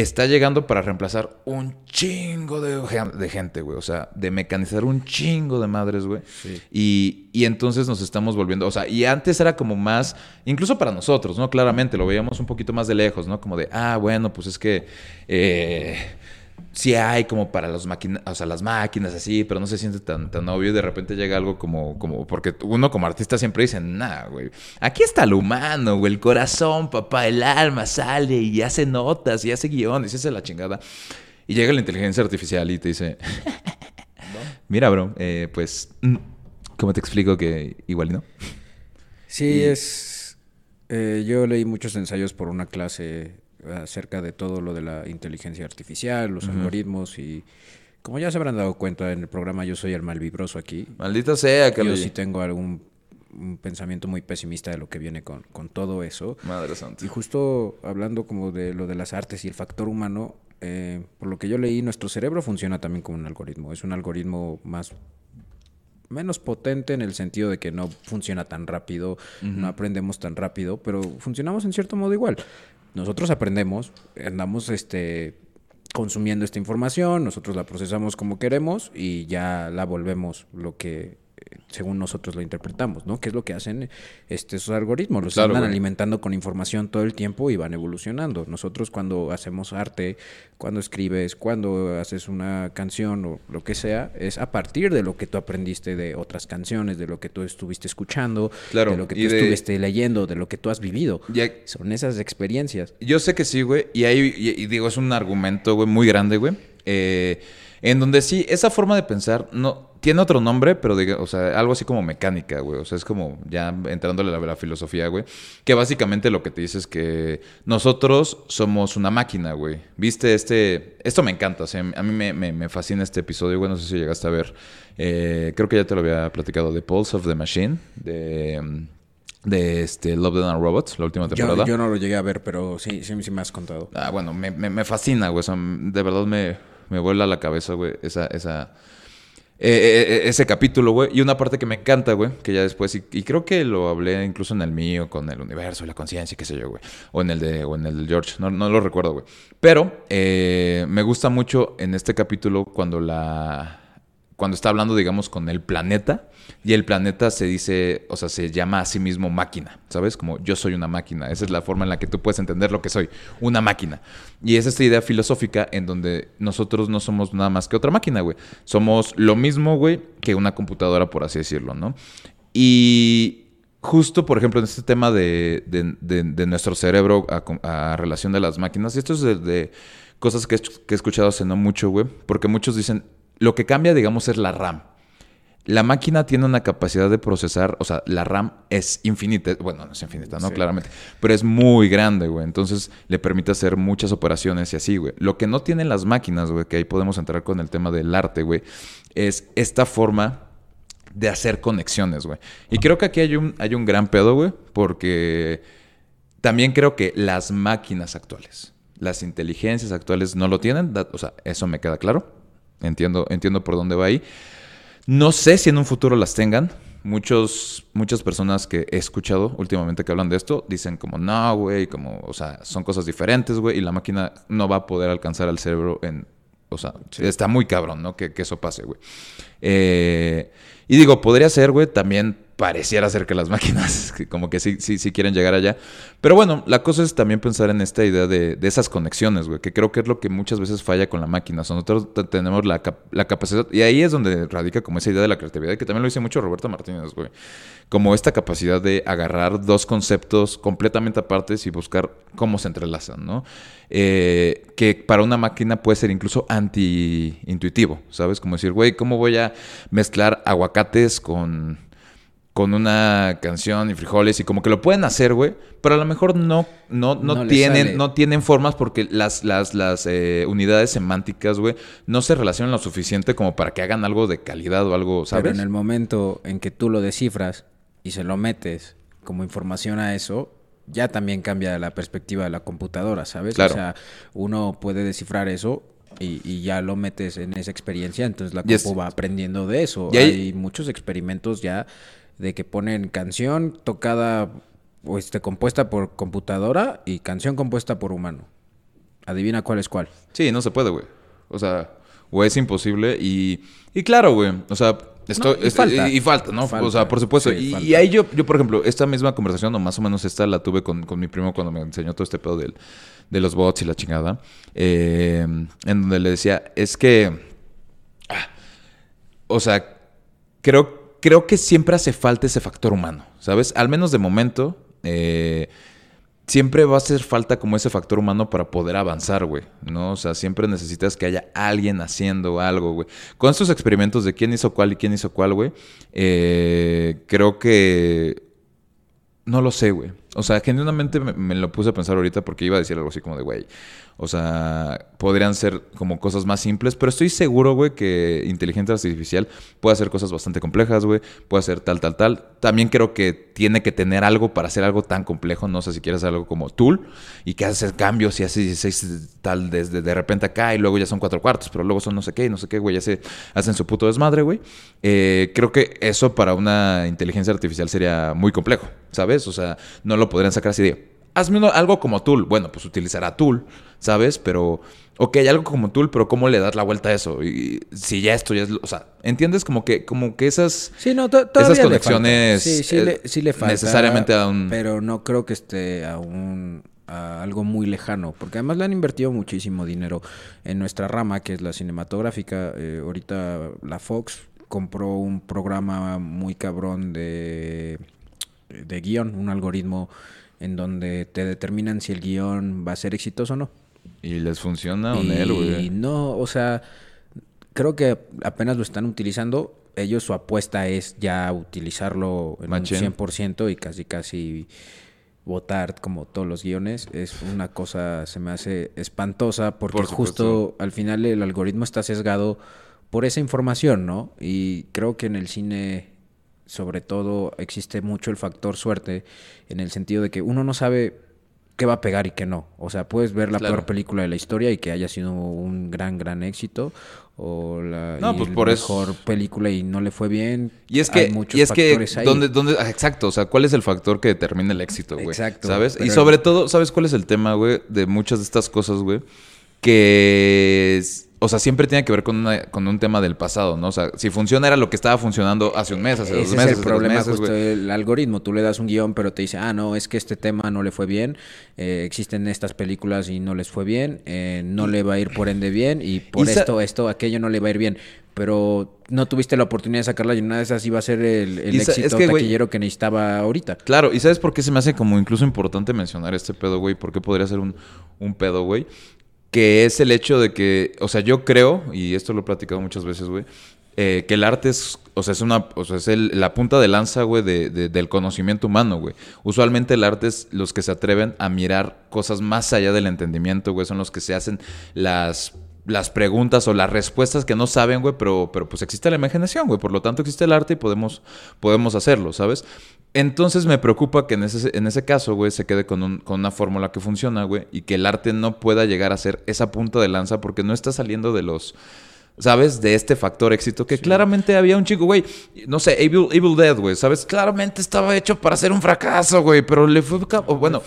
está llegando para reemplazar un chingo de, de gente, güey. O sea, de mecanizar un chingo de madres, güey. Y, y, entonces nos estamos volviendo, o sea, y antes era como más, incluso para nosotros, ¿no? Claramente, lo veíamos un poquito más de lejos, ¿no? Como de, ah, bueno, pues es que... Eh, sí hay como para los máquinas, o sea, las máquinas así, pero no se siente tan, tan obvio y de repente llega algo como, como, porque uno como artista siempre dice, nah, güey, aquí está el humano, güey, el corazón, papá, el alma sale y hace notas y hace guiones y hace la chingada. Y llega la inteligencia artificial y te dice, mira, bro, eh, pues, mm, ¿cómo te explico que igual no? Sí, es... Eh, yo leí muchos ensayos por una clase acerca de todo lo de la inteligencia artificial, los algoritmos y como ya se habrán dado cuenta en el programa yo soy el mal vibroso aquí. Maldita sea, que Yo sí tengo algún un pensamiento muy pesimista de lo que viene con, con todo eso. Madre santa. Y justo hablando como de lo de las artes y el factor humano, eh, por lo que yo leí, nuestro cerebro funciona también como un algoritmo. Es un algoritmo más menos potente en el sentido de que no funciona tan rápido, no aprendemos tan rápido, pero funcionamos en cierto modo igual. Nosotros aprendemos, andamos este consumiendo esta información, nosotros la procesamos como queremos y ya la volvemos lo que según nosotros lo interpretamos, ¿no? ¿Qué es lo que hacen este, esos algoritmos? Los están alimentando con información todo el tiempo y van evolucionando. Nosotros cuando hacemos arte, cuando escribes, cuando haces una canción o lo que sea, es a partir de lo que tú aprendiste de otras canciones, de lo que tú estuviste escuchando, de lo que tú estuviste leyendo, de lo que tú has vivido. Son esas experiencias. Yo sé que sí, güey, y ahí, y, digo, es un argumento, güey, muy grande, güey. Eh, en donde sí, esa forma de pensar no tiene otro nombre, pero diga, o sea, algo así como mecánica, güey. O sea, es como ya entrándole a la, filosofía, güey. Que básicamente lo que te dice es que nosotros somos una máquina, güey. Viste este. Esto me encanta, o sea, a mí me, fascina este episodio, güey. No sé si llegaste a ver. Eh, creo que ya te lo había platicado. The Pulse of the Machine. De. De este Love, Dead and Robots, la última temporada. Yo, no lo llegué a ver, pero sí, sí, sí me has contado. Ah, bueno, me, me, fascina, güey. O sea, de verdad me, me vuela la cabeza, güey, esa, esa, eh, eh, eh, ese capítulo, güey. Y una parte que me encanta, güey, que ya después, y, creo que lo hablé incluso en el mío, con el universo y la conciencia, qué sé yo, güey. O en el de, o en el George, no, no lo recuerdo, güey. Pero me gusta mucho en este capítulo cuando la. Cuando está hablando, digamos, con el planeta y el planeta se dice, o sea, se llama a sí mismo máquina, ¿sabes? Como yo soy una máquina. Esa es la forma en la que tú puedes entender lo que soy, una máquina. Y es esta idea filosófica en donde nosotros no somos nada más que otra máquina, güey. Somos lo mismo, güey, que una computadora, por así decirlo, ¿no? Y justo, por ejemplo, en este tema de, nuestro cerebro a, relación de las máquinas, y esto es de, cosas que, que he escuchado hace no mucho, güey, porque muchos dicen, lo que cambia, digamos, es la RAM. La máquina tiene una capacidad de procesar, o sea, la RAM es infinita, bueno, no es infinita, ¿no? Claramente, pero es muy grande, güey. Entonces le permite hacer muchas operaciones y así, güey. Lo que no tienen las máquinas, güey, que ahí podemos entrar con el tema del arte, güey, es esta forma de hacer conexiones, güey. Y creo que aquí hay un, hay un gran pedo, güey, porque también creo que las máquinas actuales, las inteligencias actuales no lo tienen, o sea, eso me queda claro. Entiendo, entiendo por dónde va ahí. No sé si en un futuro las tengan. Muchos, muchas personas que he escuchado últimamente que hablan de esto dicen como, no, güey, como, o sea, son cosas diferentes, güey, y la máquina no va a poder alcanzar al cerebro en, o sea, está muy cabrón, ¿no? Que, que eso pase, güey. Eh, y digo, podría ser, güey, también pareciera ser que las máquinas como que sí, sí, sí quieren llegar allá. Pero bueno, la cosa es también pensar en esta idea de, esas conexiones, güey, que creo que es lo que muchas veces falla con la máquina. nosotros tenemos la, capacidad, y ahí es donde radica como esa idea de la creatividad, que también lo dice mucho Roberto Martínez, güey. Como esta capacidad de agarrar dos conceptos completamente apartes y buscar cómo se entrelazan, ¿no? Eh, que para una máquina puede ser incluso anti-intuitivo, ¿sabes? Como decir, güey, ¿cómo voy a mezclar aguacates con con una canción y frijoles y como que lo pueden hacer, güey, pero a lo mejor no, no, no, tienen, no tienen formas porque las, las, las eh, unidades semánticas, güey, no se relacionan lo suficiente como para que hagan algo de calidad o algo, ¿sabes? Pero en el momento en que tú lo descifras y se lo metes como información a eso, ya también cambia la perspectiva de la computadora, ¿sabes? O sea, uno puede descifrar eso y, ya lo metes en esa experiencia, entonces la compu va aprendiendo de eso. hay muchos experimentos ya de que ponen canción tocada o este, compuesta por computadora y canción compuesta por humano. Adivina cuál es cuál. Sí, no se puede, güey. O sea, o es imposible y, y claro, güey. O sea, esto, y, falta. Y, falta. ¿no? o sea, por supuesto. y, ahí yo, yo, por ejemplo, esta misma conversación, o más o menos esta, la tuve con, con mi primo cuando me enseñó todo este pedo del, de los bots y la chingada. Eh, en donde le decía, es que. Ah, o sea, creo que creo que siempre hace falta ese factor humano, ¿sabes? Al menos de momento, eh, siempre va a hacer falta como ese factor humano para poder avanzar, güey, ¿no? O sea, siempre necesitas que haya alguien haciendo algo, güey. Con estos experimentos de quién hizo cuál y quién hizo cuál, güey, eh, creo que... No lo sé, güey. O sea, genuinamente me, lo puse a pensar ahorita porque iba a decir algo así como de, güey, o sea, podrían ser como cosas más simples, pero estoy seguro, güey, que inteligencia artificial puede hacer cosas bastante complejas, güey, puede hacer tal, tal, tal. También creo que tiene que tener algo para hacer algo tan complejo, no sé si quieres algo como tool y que hace cambios y hace 16 tal desde de repente acá y luego ya son cuatro cuartos, pero luego son no sé qué y no sé qué, güey, ya se hacen su puto desmadre, güey. Eh, creo que eso para una inteligencia artificial sería muy complejo, ¿sabes? O sea, no lo podrían sacar así de hazme algo como Tool. Bueno, pues utilizará Tool, ¿sabes? Pero, ok, algo como Tool, pero ¿cómo le das la vuelta a eso? Y si ya esto ya es, o sea, ¿entiendes? Como que, como que esas, sí, no, esas conexiones sí, sí, le, sí le falta, necesariamente a un... Pero no creo que esté a un a algo muy lejano, porque además le han invertido muchísimo dinero en nuestra rama, que es la cinematográfica. Eh, ahorita la Fox compró un programa muy cabrón de, de guion, un algoritmo en donde te determinan si el guion va a ser exitoso o no. ¿Y les funciona o no, güey? No, o sea, creo que apenas lo están utilizando. Ellos su apuesta es ya utilizarlo en un 100% y casi casi votar como todos los guiones. Es una cosa, se me hace espantosa porque justo al final el algoritmo está sesgado por esa información, ¿no? Y creo que en el cine sobre todo existe mucho el factor suerte en el sentido de que uno no sabe qué va a pegar y qué no. O sea, puedes ver la peor película de la historia y que haya sido un gran, gran éxito. O la pues mejor película y no le fue bien. Y es que, y es que ¿dónde, dónde, ah, exacto, o sea, ¿cuál es el factor que determina el éxito, güey? Exacto. ¿Sabes? Y sobre todo, ¿sabes cuál es el tema, güey? De muchas de estas cosas, güey. Que o sea, siempre tiene que ver con, con un tema del pasado, ¿no? O sea, si funciona era lo que estaba funcionando hace un mes, hace dos meses. Es el problema justo el algoritmo. Tú le das un guion, pero te dice, ah, no, es que este tema no le fue bien. Eh, existen estas películas y no les fue bien. Eh, no le va a ir por ende bien. Y por esto, esto, aquello no le va a ir bien. Pero no tuviste la oportunidad de sacarla y una de esas iba a ser el, éxito que, taquillero que necesitaba ahorita. Claro, y ¿sabes por qué se me hace como incluso importante mencionar este pedo, güey? ¿Por qué podría ser un, un pedo, güey? Que es el hecho de que, o sea, yo creo, y esto lo he platicado muchas veces, güey, eh, que el arte es, o sea, es una, o sea, es la punta de lanza, güey, de, del conocimiento humano, güey. Usualmente el arte es los que se atreven a mirar cosas más allá del entendimiento, güey, son los que se hacen las las preguntas o las respuestas que no saben, güey, pero, pero pues existe la imaginación, güey. Por lo tanto existe el arte y podemos, podemos hacerlo, ¿sabes? Entonces me preocupa que en ese, en ese caso, güey, se quede con, un, con una fórmula que funciona, güey, y que el arte no pueda llegar a ser esa punta de lanza porque no está saliendo de los ¿sabes? De este factor éxito que claramente había un chico, güey, no sé, Evil, Evil Dead, güey, ¿sabes? Claramente estaba hecho para ser un fracaso, güey, pero le fue, bueno,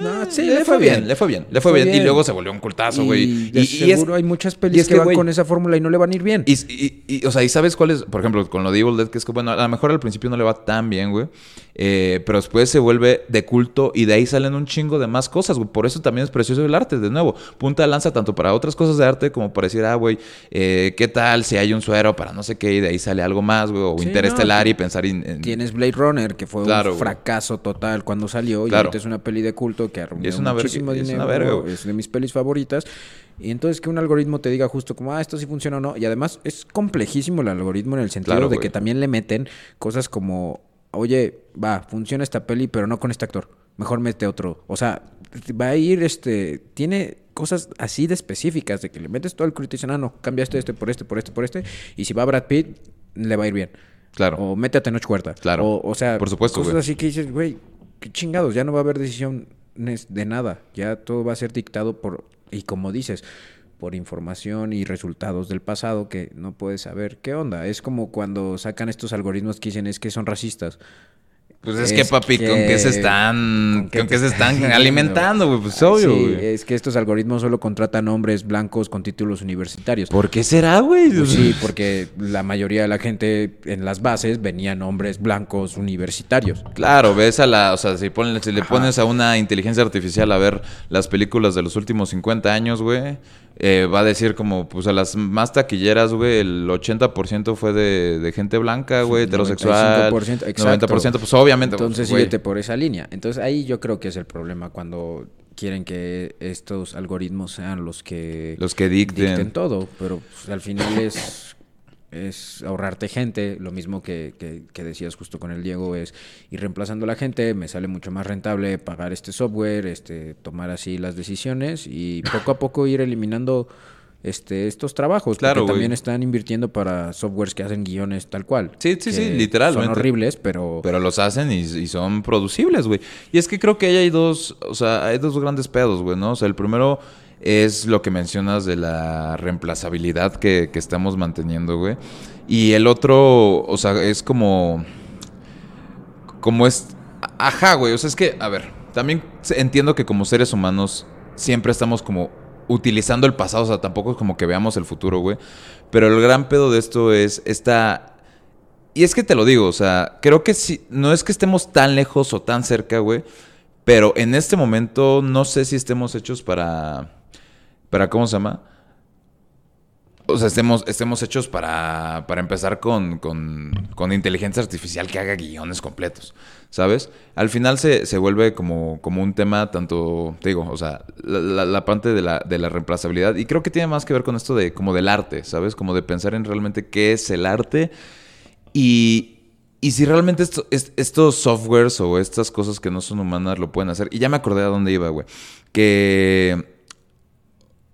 no, sí, le, fue bien, le fue bien, le fue, bien. y luego se volvió un cultazo, güey. Y, seguro hay muchas películas que, van con esa fórmula y no le van a ir bien. Y, o sea, ¿y sabes cuál es? Por ejemplo, con lo de Evil Dead, que es que, bueno, a lo mejor al principio no le va tan bien, güey, eh, pero después se vuelve de culto y de ahí salen un chingo de más cosas, güey. Por eso también es precioso el arte, de nuevo. Punta de lanza tanto para otras cosas de arte como para decir, ah, güey, eh, ¿qué tal si hay un suero para no sé qué y de ahí sale algo más, güey? O interestelar y pensar en, Tienes Blade Runner, que fue un fracaso total cuando salió y ahorita es una peli de culto que ha es una muchísimo dinero. Es, de mis pelis favoritas. Y entonces que un algoritmo te diga justo como, ah, esto sí funciona o no. Y además es complejísimo el algoritmo en el sentido de que también le meten cosas como, oye, va, funciona esta peli, pero no con este actor. Mejor mete otro. O sea, va a ir, este, tiene cosas así de específicas, de que le metes todo el crítico y dicen, ah, no, cambia este, este, por este, por este, por este. Y si va Brad Pitt, le va a ir bien. Claro. O métete en Tenoch Huerta. Claro. O, o sea, por supuesto, cosas así que dices, güey, qué chingados, ya no va a haber decisión de nada. Ya todo va a ser dictado por, y como dices, por información y resultados del pasado que no puedes saber qué onda. Es como cuando sacan estos algoritmos que dicen es que son racistas. Pues es, que, papi, ¿con qué se están, con qué, se están alimentando, güey? Pues obvio, sí, es que estos algoritmos solo contratan hombres blancos con títulos universitarios. ¿Por qué será, güey? Pues sí, porque la mayoría de la gente en las bases venían hombres blancos universitarios. Claro, ves a la, o sea, si, si le pones a una inteligencia artificial a ver las películas de los últimos 50 años, güey, eh, va a decir como, pues a las más taquilleras, güey, el 80% fue de, gente blanca, güey, heterosexual. 95%, exacto. 90%, pues obviamente. Entonces síguete por esa línea. Entonces ahí yo creo que es el problema cuando quieren que estos algoritmos sean los que... Los que dicten. todo, pero pues, al final es es ahorrarte gente, lo mismo que, que, que, decías justo con el Diego, es ir reemplazando a la gente, me sale mucho más rentable pagar este software, este, tomar así las decisiones y poco a poco ir eliminando este, estos trabajos. Claro, porque también están invirtiendo para softwares que hacen guiones tal cual. Sí, sí, sí, literalmente. Son horribles, pero... Pero los hacen y, y son producibles, güey. Y es que creo que ahí hay dos, o sea, hay dos grandes pedos, güey, ¿no? O sea, el primero es lo que mencionas de la reemplazabilidad que, que estamos manteniendo, güey. Y el otro, o sea, es como... Como es... Ajá, güey. O sea, es que, a ver, también entiendo que como seres humanos siempre estamos como utilizando el pasado, o sea, tampoco es como que veamos el futuro, güey. Pero el gran pedo de esto es esta... Y es que te lo digo, o sea, creo que si... No es que estemos tan lejos o tan cerca, güey. Pero en este momento no sé si estemos hechos para para, ¿cómo se llama? O sea, estemos, estemos hechos para, para empezar con, con, inteligencia artificial que haga guiones completos, ¿sabes? Al final se, se vuelve como, como un tema tanto, te digo, o sea, la, parte de la, de la, reemplazabilidad. Y creo que tiene más que ver con esto de como del arte, ¿sabes? Como de pensar en realmente qué es el arte y, y si realmente esto, estos softwares o estas cosas que no son humanas lo pueden hacer. Y ya me acordé a dónde iba, güey. Que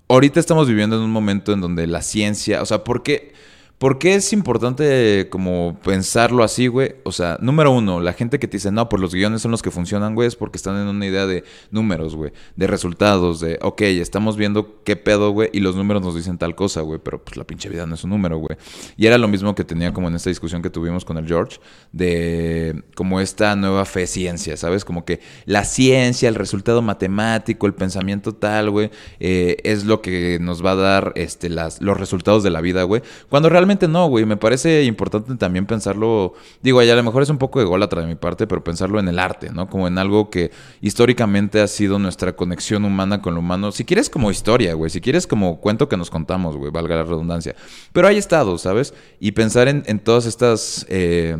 ahorita estamos viviendo en un momento en donde la ciencia, o sea, ¿por qué? ¿Por qué es importante como pensarlo así, güey? O sea, número uno, la gente que te dice, no, pues los guiones son los que funcionan, güey, es porque están en una idea de números, güey, de resultados, de, ok, estamos viendo qué pedo, güey, y los números nos dicen tal cosa, güey, pero pues la pinche vida no es un número, güey. Y era lo mismo que tenía como en esta discusión que tuvimos con el George, de como esta nueva fe ciencia, ¿sabes? Como que la ciencia, el resultado matemático, el pensamiento tal, güey, eh, es lo que nos va a dar este, las, los resultados de la vida, güey. Cuando realmente no, güey. Me parece importante también pensarlo. Digo, ya a lo mejor es un poco ególatra de mi parte, pero pensarlo en el arte, ¿no? Como en algo que históricamente ha sido nuestra conexión humana con lo humano. Si quieres, como historia, güey. Si quieres, como cuento que nos contamos, güey, valga la redundancia. Pero hay estado, ¿sabes? Y pensar en, todas estas, eh,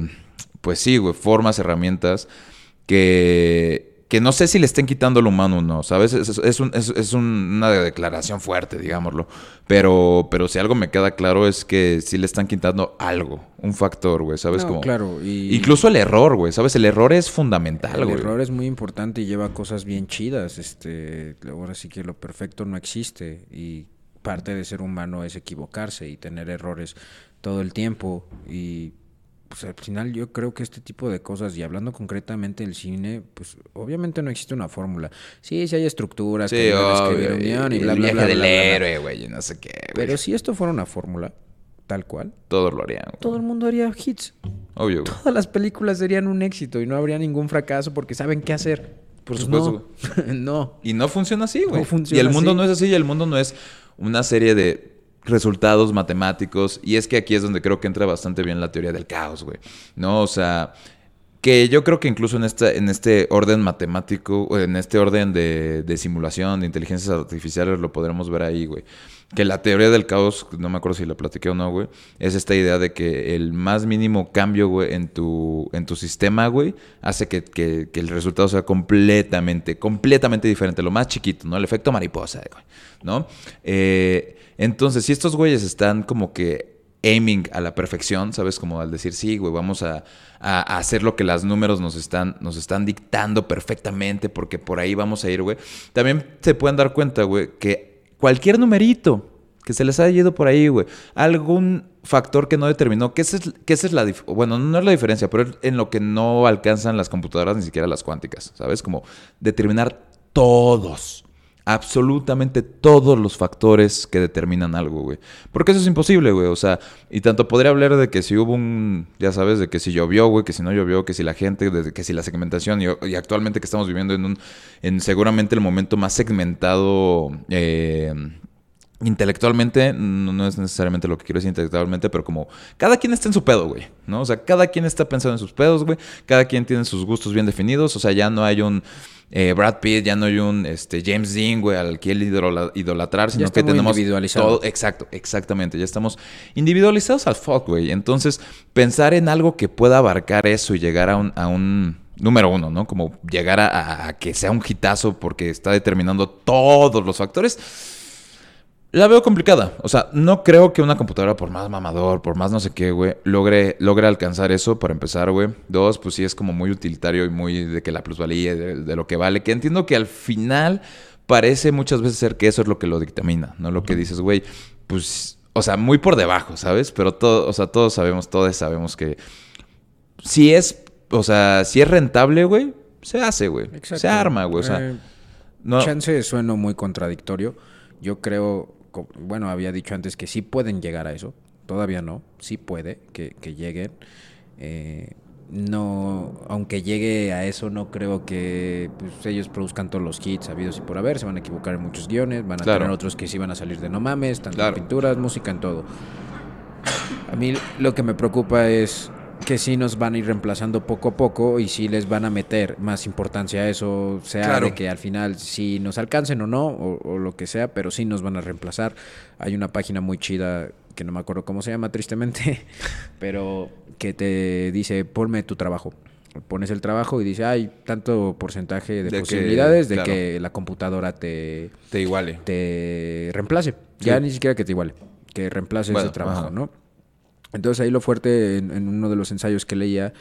pues sí, güey, formas, herramientas que que no sé si le estén quitando lo humano o no, ¿sabes? Es, una declaración fuerte, digámoslo. Pero, pero si algo me queda claro es que sí le están quitando algo, un factor, güey, ¿sabes? Como, claro. Incluso el error, güey, ¿sabes? El error es fundamental, güey. El error es muy importante y lleva cosas bien chidas. Este, ahora sí que lo perfecto no existe y parte de ser humano es equivocarse y tener errores todo el tiempo y pues al final yo creo que este tipo de cosas, y hablando concretamente del cine, pues obviamente no existe una fórmula. Sí, sí hay estructuras, sí, que escribir y, bla, bla, bla, del héroe, güey, no sé qué. Pero si esto fuera una fórmula, tal cual. Todos lo harían. Todo el mundo haría hits. Obvio. Todas las películas serían un éxito y no habría ningún fracaso porque saben qué hacer. Por pues supuesto. No. no. Y no funciona así, güey. y el mundo no es así y el mundo no es una serie de resultados matemáticos. Y es que aquí es donde creo que entra bastante bien la teoría del caos, güey. ¿No? O sea, que yo creo que incluso en, esta, en este orden matemático, en este orden de, de simulación, de inteligencias artificiales, lo podremos ver ahí, güey. Que la teoría del caos, no me acuerdo si la platiqué o no, güey, es esta idea de que el más mínimo cambio, güey, en tu, en tu sistema, güey, hace que, que, que, el resultado sea completamente, completamente diferente, lo más chiquito, ¿no? El efecto mariposa, güey, ¿no? Eh, entonces, si estos güeyes están como que aiming a la perfección, ¿sabes? Como al decir, sí, güey, vamos a, hacer lo que los números nos están, nos están dictando perfectamente, porque por ahí vamos a ir, güey. También se pueden dar cuenta, güey, que cualquier numerito que se les haya ido por ahí, güey, algún factor que no determinó, que es, que esa es la, bueno, no es la diferencia, pero en lo que no alcanzan las computadoras, ni siquiera las cuánticas, ¿sabes? Como determinar todos absolutamente todos los factores que determinan algo, güey. Porque eso es imposible, güey. O sea, y tanto podría hablar de que si hubo un, ya sabes, de que si llovió, güey, que si no llovió, que si la gente, de que si la segmentación, y, actualmente que estamos viviendo en un, en seguramente el momento más segmentado, eh, intelectualmente, no, es necesariamente lo que quiero decir intelectualmente, pero como cada quien está en su pedo, güey, ¿no? O sea, cada quien está pensando en sus pedos, güey, cada quien tiene sus gustos bien definidos, o sea, ya no hay un eh, Brad Pitt, ya no hay un este, James Dean, güey, al que él idolatrar, sino que tenemos individualizado. todo. Exacto, exactamente. Ya estamos individualizados al fuck, güey. Entonces, pensar en algo que pueda abarcar eso y llegar a un, a un número uno, ¿no? Como llegar a, a que sea un hitazo porque está determinando todos los factores La veo complicada. O sea, no creo que una computadora, por más mamador, por más no sé qué, güey, logre, logre alcanzar eso para empezar, güey. Dos, pues sí es como muy utilitario y muy de que la plusvalía, de, de lo que vale. Que entiendo que al final parece muchas veces ser que eso es lo que lo dictamina, ¿no? Lo que dices, güey, pues, o sea, muy por debajo, ¿sabes? Pero todo, o sea, todos sabemos, todos sabemos que si es, o sea, si es rentable, güey, se hace, güey. Se arma, güey. O sea, Eh, Chance sueno muy contradictorio. Yo creo, bueno, había dicho antes que sí pueden llegar a eso. Todavía no. Sí puede que, que lleguen. Eh, no, aunque llegue a eso, no creo que pues, ellos produzcan todos los hits habidos y por haber. Se van a equivocar en muchos guiones. Van a Claro. tener otros que sí van a salir de no mames, tanto Claro. en pinturas, música, en todo. A mí lo que me preocupa es que sí nos van a ir reemplazando poco a poco y sí les van a meter más importancia a eso, sea Claro. de que al final si nos alcancen o no, o, o lo que sea, pero sí nos van a reemplazar. Hay una página muy chida que no me acuerdo cómo se llama tristemente, pero que te dice ponme tu trabajo. Pones el trabajo y dice, hay tanto porcentaje de, De que- posibilidades de claro. que la computadora te, te iguale. te reemplace. Ya ni siquiera que te iguale, que reemplace Bueno, ese trabajo, ajá. ¿no? Entonces ahí lo fuerte en, en uno de los ensayos que leía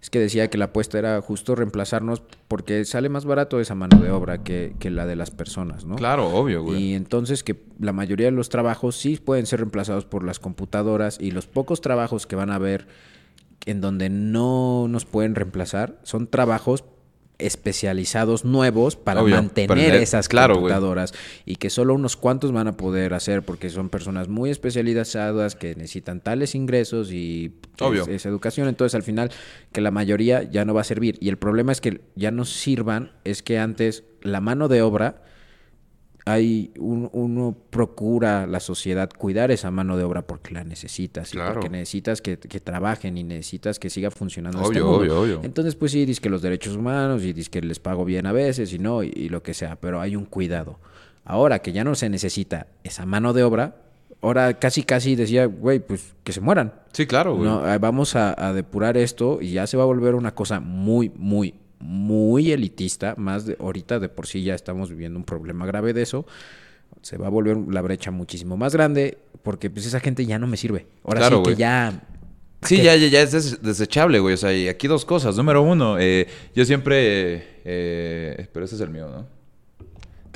es que decía que la apuesta era justo reemplazarnos porque sale más barato esa mano de obra que, que la de las personas, ¿no? Claro, obvio, güey. Y entonces que la mayoría de los trabajos sí pueden ser reemplazados por las computadoras y los pocos trabajos que van a haber en donde no nos pueden reemplazar son trabajos especializados nuevos para Obvio, mantener esas claro, computadoras y que solo unos cuantos van a poder hacer porque son personas muy especializadas que necesitan tales ingresos y esa educación. Entonces al final que la mayoría ya no va a servir. Y el problema es que ya no sirvan es que antes la mano de obra hay un- uno procura la sociedad cuidar esa mano de obra porque la necesitas y Claro. porque necesitas que, que trabajen y necesitas que siga funcionando este Obvio, mundo. obvio, obvio. entonces pues sí dices que los derechos humanos y dices que les pago bien a veces y no y, y lo que sea pero hay un cuidado ahora que ya no se necesita esa mano de obra ahora casi casi decía güey pues que se mueran Sí, claro, güey. no, eh, vamos a, a depurar esto y ya se va a volver una cosa muy, muy, muy elitista. Más de ahorita de por sí ya estamos viviendo un problema grave de eso. Se va a volver la brecha muchísimo más grande porque pues esa gente ya no me sirve. Ahora Claro, sí que ya... Sí, ya, ya, ya es des- desechable, güey. O sea, y aquí dos cosas. Número uno, eh, yo siempre... eh, eh, pero ese es el mío, ¿no?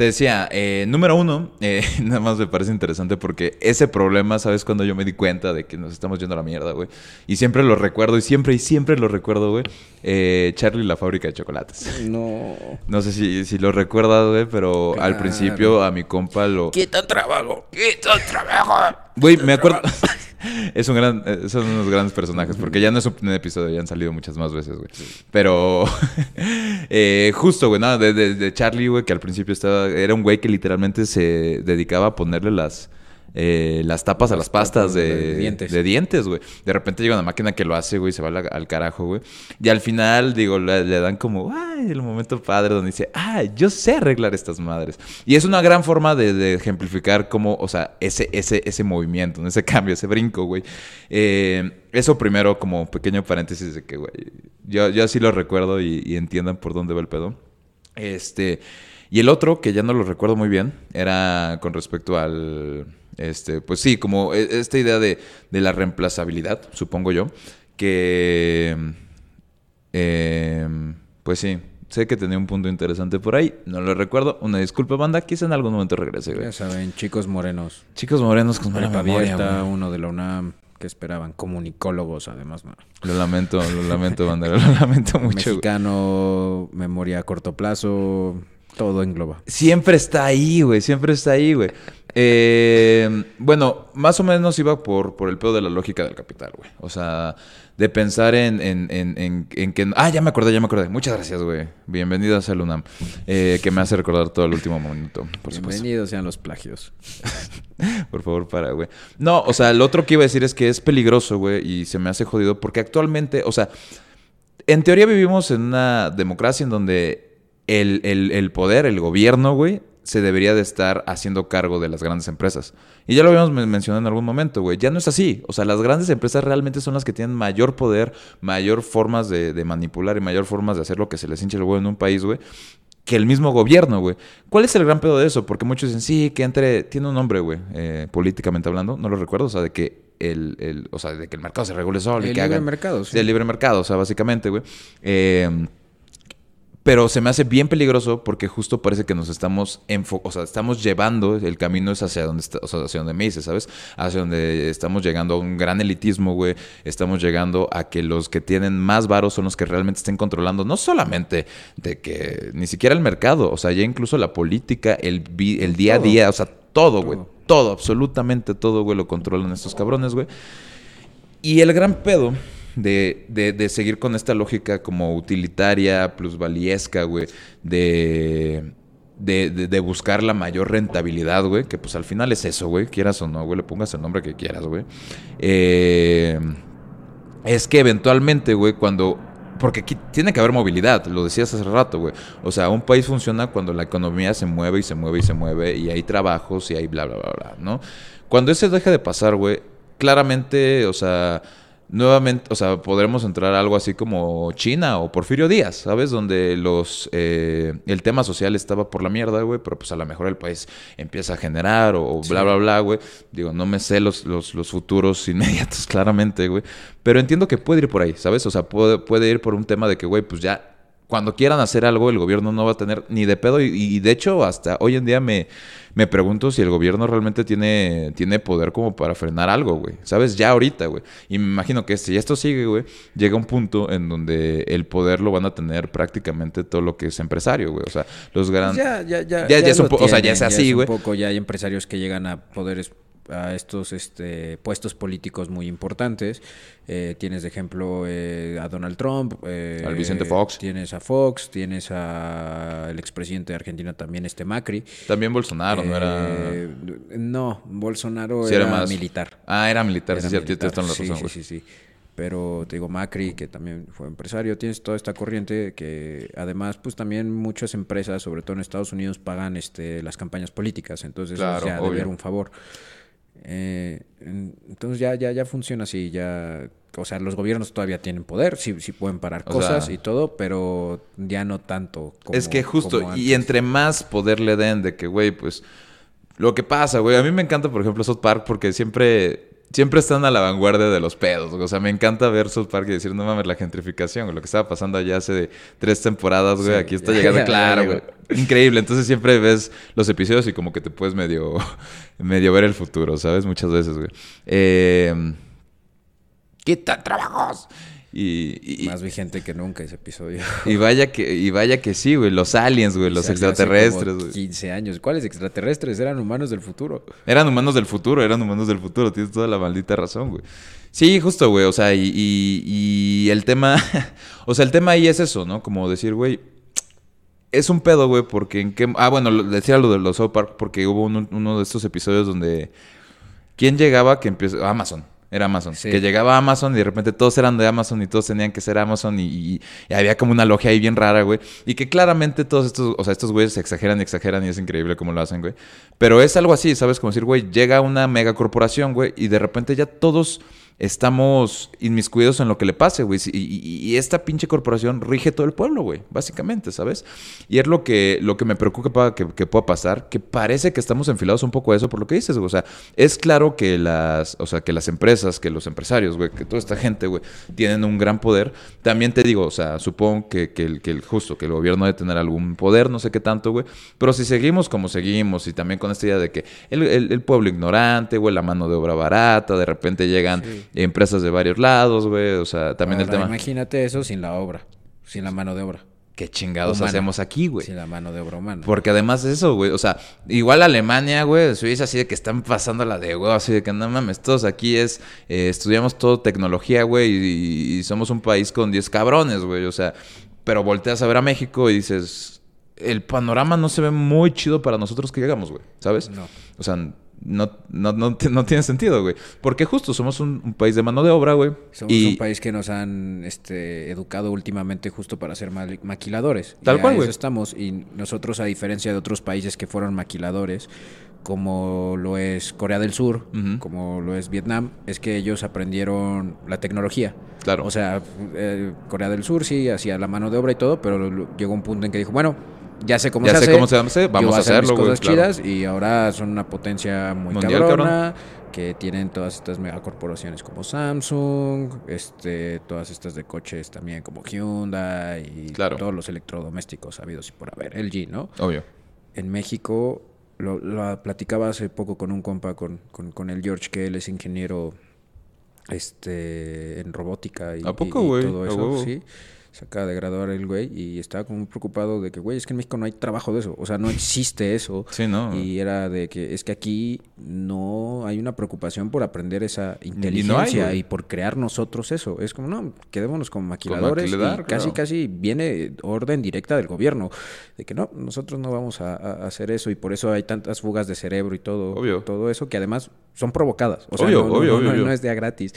Te decía, eh, número uno, eh, nada más me parece interesante porque ese problema, ¿sabes? Cuando yo me di cuenta de que nos estamos yendo a la mierda, güey. Y siempre lo recuerdo, y siempre, y siempre lo recuerdo, güey. Eh, Charlie y la fábrica de chocolates. No... No sé si, si lo recuerdas, güey, pero al principio a mi compa lo... ¡Quita trabajo! ¡Quita el trabajo! Güey, me acuerdo. es un gran, eh, son unos grandes personajes, porque ya no es un primer episodio, ya han salido muchas más veces, güey. Pero eh, justo, güey, nada, de, de- de Charlie, güey, que al principio estaba, era un güey que literalmente se dedicaba a ponerle las, eh, las tapas a las pastas de, de dientes. de dientes, güey. De repente llega una máquina que lo hace, güey, y se va al, al carajo, güey. Y al final, digo, le, le dan como, ay, el momento padre donde dice, ah, yo sé arreglar estas madres. Y es una gran forma de, de ejemplificar cómo, o sea, ese, ese, ese movimiento, ¿no? ese cambio, ese brinco, güey. Eh, eso primero, como pequeño paréntesis de que, güey, yo, yo así lo recuerdo y, y entiendan por dónde va el pedo. Este, y el otro, que ya no lo recuerdo muy bien, era con respecto al, este, pues sí, como e- esta idea de, de la reemplazabilidad, supongo yo, que, eh, pues sí, sé que tenía un punto interesante por ahí, no lo recuerdo, una disculpa banda, quizá en algún momento regrese, güey. Ya saben, chicos morenos. Chicos morenos con mala memoria, uno de la UNAM, que esperaban? Comunicólogos, además, ¿no? Lo lamento, lo lamento, banda, lo lamento mucho, güey. Mexicano, memoria a corto plazo, todo engloba. Siempre está ahí, güey. Siempre está ahí, güey. Eh, bueno, más o menos iba por, por el pedo de la lógica del capital, güey. O sea, de pensar en, en, en, en- en que... Ah, ya me acordé, ya me acordé. Muchas gracias, güey. Bienvenidas al UNAM. Eh, que me hace recordar todo el último minuto, por. Bienvenidos sean los plagios. Por favor, para, güey. No, o sea, lo otro que iba a decir es que es peligroso, güey, y se me hace jodido porque actualmente, o sea, en teoría vivimos en una democracia en donde el, el- el poder, el gobierno, güey, se debería de estar haciendo cargo de las grandes empresas. Y ya lo habíamos men- mencionado en algún momento, güey. Ya no es así. O sea, las grandes empresas realmente son las que tienen mayor poder, mayor formas de, de manipular y mayor formas de hacer lo que se les hinche el huevo en un país, güey. que el mismo gobierno, güey. ¿Cuál es el gran pedo de eso? Porque muchos dicen, sí, que entre, tiene un nombre, güey, eh, políticamente hablando, no lo recuerdo, o sea, de que el, el, o sea, de que el mercado se regule solo y El que libre hagan... mercado, sí. El libre mercado, o sea, básicamente, güey. Eh, pero se me hace bien peligroso porque justo parece que nos estamos o sea, estamos llevando, el camino es hacia donde, está, o sea, hacia donde me dices, ¿sabes? Hacia donde estamos llegando a un gran elitismo, güey. Estamos llegando a que los que tienen más varos son los que realmente estén controlando, no solamente de que ni siquiera el mercado, o sea, ya incluso la política, el, el día a día, o sea, todo, güey. Todo, absolutamente todo, güey, lo controlan estos cabrones, güey. Y el gran pedo de, de- de seguir con esta lógica como utilitaria, plusvaliesca, güey, de, de, de- buscar la mayor rentabilidad, güey, que pues al final es eso, güey, quieras o no, güey, le pongas el nombre que quieras, güey. Eh, es que eventualmente, güey, cuando... Porque aquí tiene que haber movilidad, lo decías hace rato, güey. O sea, un país funciona cuando la economía se mueve y se mueve y se mueve y hay trabajos y hay bla, bla, bla, bla, ¿no? Cuando eso deja de pasar, güey, claramente, o sea, nuevamente, o sea, podremos entrar a algo así como China o Porfirio Díaz, ¿sabes? Donde los, eh, el tema social estaba por la mierda, güey, pero pues a lo mejor el país empieza a generar o, o bla, bla, bla, güey. Digo, no me sé los, los, los futuros inmediatos claramente, güey, pero entiendo que puede ir por ahí, ¿sabes? O sea, puede, puede ir por un tema de que, güey, pues ya cuando quieran hacer algo, el gobierno no va a tener ni de pedo. Y, y de hecho, hasta hoy en día me, me pregunto si el gobierno realmente tiene, tiene poder como para frenar algo, güey. ¿Sabes? Ya ahorita, güey. Y me imagino que si esto sigue, güey, llega un punto en donde el poder lo van a tener prácticamente todo lo que es empresario, güey. O sea, los grandes... Ya, ya, ya. Ya- ya es un lo po- o sea, ya es así, un güey. poco, ya hay empresarios que llegan a poderes a estos este, puestos políticos muy importantes. Eh, tienes de ejemplo eh, a Donald Trump, eh, Al Vicente Fox. Tienes a Fox, tienes a el expresidente de Argentina también, este Macri. También Bolsonaro, ¿no era...? Eh, no, Bolsonaro Sí, era, era más- militar. Ah, era militar, sí, cierto, sí, razón, sí, sí, sí. Pero te digo, Macri, que también fue empresario, tienes toda esta corriente que además, pues también muchas empresas, sobre todo en Estados Unidos, pagan este, las campañas políticas. Entonces, Claro, obvio. deber un favor. Eh, en- entonces ya, ya, ya funciona así, ya... O sea, los gobiernos todavía tienen poder, sí, sí pueden parar O cosas sea- y todo, pero ya no tanto como es que justo, como y entre más poder le den de que, güey, pues lo que pasa, güey, a mí me encanta, por ejemplo, South Park porque siempre, siempre están a la vanguardia de los pedos, güey. o sea, me encanta ver South Park y decir, no mames, la gentrificación, lo que estaba pasando allá hace tres temporadas, güey, Sí. aquí está llegando, claro, güey. Increíble, entonces siempre ves los episodios y como que te puedes medio, medio ver el futuro, ¿sabes? Muchas veces, güey. Eh, ¡Quita trabajos! Y, y- Más vigente que nunca ese episodio. y vaya que, y vaya que sí, güey. Los aliens, güey. Los extraterrestres, güey. 15 años. ¿Cuáles extraterrestres? Eran humanos del futuro. Eran humanos del futuro, eran humanos del futuro. Tienes toda la maldita razón, güey. Sí, justo, güey. O sea, y, y- y el tema. o sea, el tema ahí es eso, ¿no? Como decir, güey. Es un pedo, güey, porque en qué. Ah, bueno, decía lo de los South Park, porque hubo uno, uno de estos episodios donde. ¿Quién llegaba que empieza. Amazon. Era Amazon. Sí. Que llegaba Amazon y de repente todos eran de Amazon y todos tenían que ser Amazon y, y- y había como una logia ahí bien rara, güey. Y que claramente todos estos, o sea, estos güeyes se exageran y exageran y es increíble cómo lo hacen, güey. Pero es algo así, ¿sabes? Como decir, güey, llega una megacorporación, güey, y de repente ya todos estamos inmiscuidos en lo que le pase, güey. Y, y- esta pinche corporación rige todo el pueblo, güey, básicamente, ¿sabes? Y es lo que, lo que me preocupa que, que pueda pasar, que parece que estamos enfilados un poco a eso por lo que dices, güey. O sea, es claro que las, o sea, que las empresas, que los empresarios, güey, que toda esta gente, güey, tienen un gran poder. También te digo, o sea, supongo que, que, el, que justo, que el gobierno debe tener algún poder, no sé qué tanto, güey. Pero si seguimos como seguimos y también con esta idea de que el, el- pueblo ignorante, güey, la mano de obra barata, de repente llegan. Empresas de varios lados, güey. O sea, también el tema. Imagínate eso sin la obra, sin la mano de obra. ¿Qué chingados Humana. hacemos aquí, güey? Sin la mano de obra humana. Porque además de eso, güey, o sea, igual Alemania, güey, Suiza, así de que están pasando la de, güey, así de que no mames, todos aquí es, eh, estudiamos todo tecnología, güey, y, y somos un país con 10 cabrones, güey, o sea, pero volteas a ver a México y dices, el panorama no se ve muy chido para nosotros que llegamos, güey, ¿sabes? No. O sea, no, no, no, ti- no tiene sentido, güey, porque justo somos un, un país de mano de obra, güey. Somos y, un país que nos han este, educado últimamente justo para ser maquiladores. Tal Y cual, güey. estamos. Y nosotros, a diferencia de otros países que fueron maquiladores, como lo es Corea del Sur, como lo es Vietnam, es que ellos aprendieron la tecnología. Claro. O sea, eh, Corea del Sur sí hacía la mano de obra y todo, pero llegó un punto en que dijo, bueno, ya sé cómo Ya se sé hace. cómo se hace, vamos a hacer hacerlo, güey, cosas claro. chidas y ahora son una potencia muy Mundial, cabrona. Que tienen todas estas megacorporaciones como Samsung, este, todas estas de coches también como Hyundai y Claro. todos los electrodomésticos habidos y por haber, LG, ¿no? Obvio. en México, lo, lo platicaba hace poco con un compa, con, con, con el George, que él es ingeniero este, en robótica y, ¿A poco, y- y güey? todo eso, sí. Se acaba de graduar el güey y estaba como muy preocupado de que, güey, es que en México no hay trabajo de eso. O sea, no existe eso. Sí, no. Y era de que es que aquí no hay una preocupación por aprender esa inteligencia y por crear nosotros eso. Es como, no, quedémonos como maquiladores. maquilador, y casi, claro. casi viene orden directa del gobierno. De que no, nosotros no vamos a, a hacer eso y por eso hay tantas fugas de cerebro y todo, Obvio. todo eso que además son provocadas. O sea, Obvio, no, obvio, no- no es de a gratis.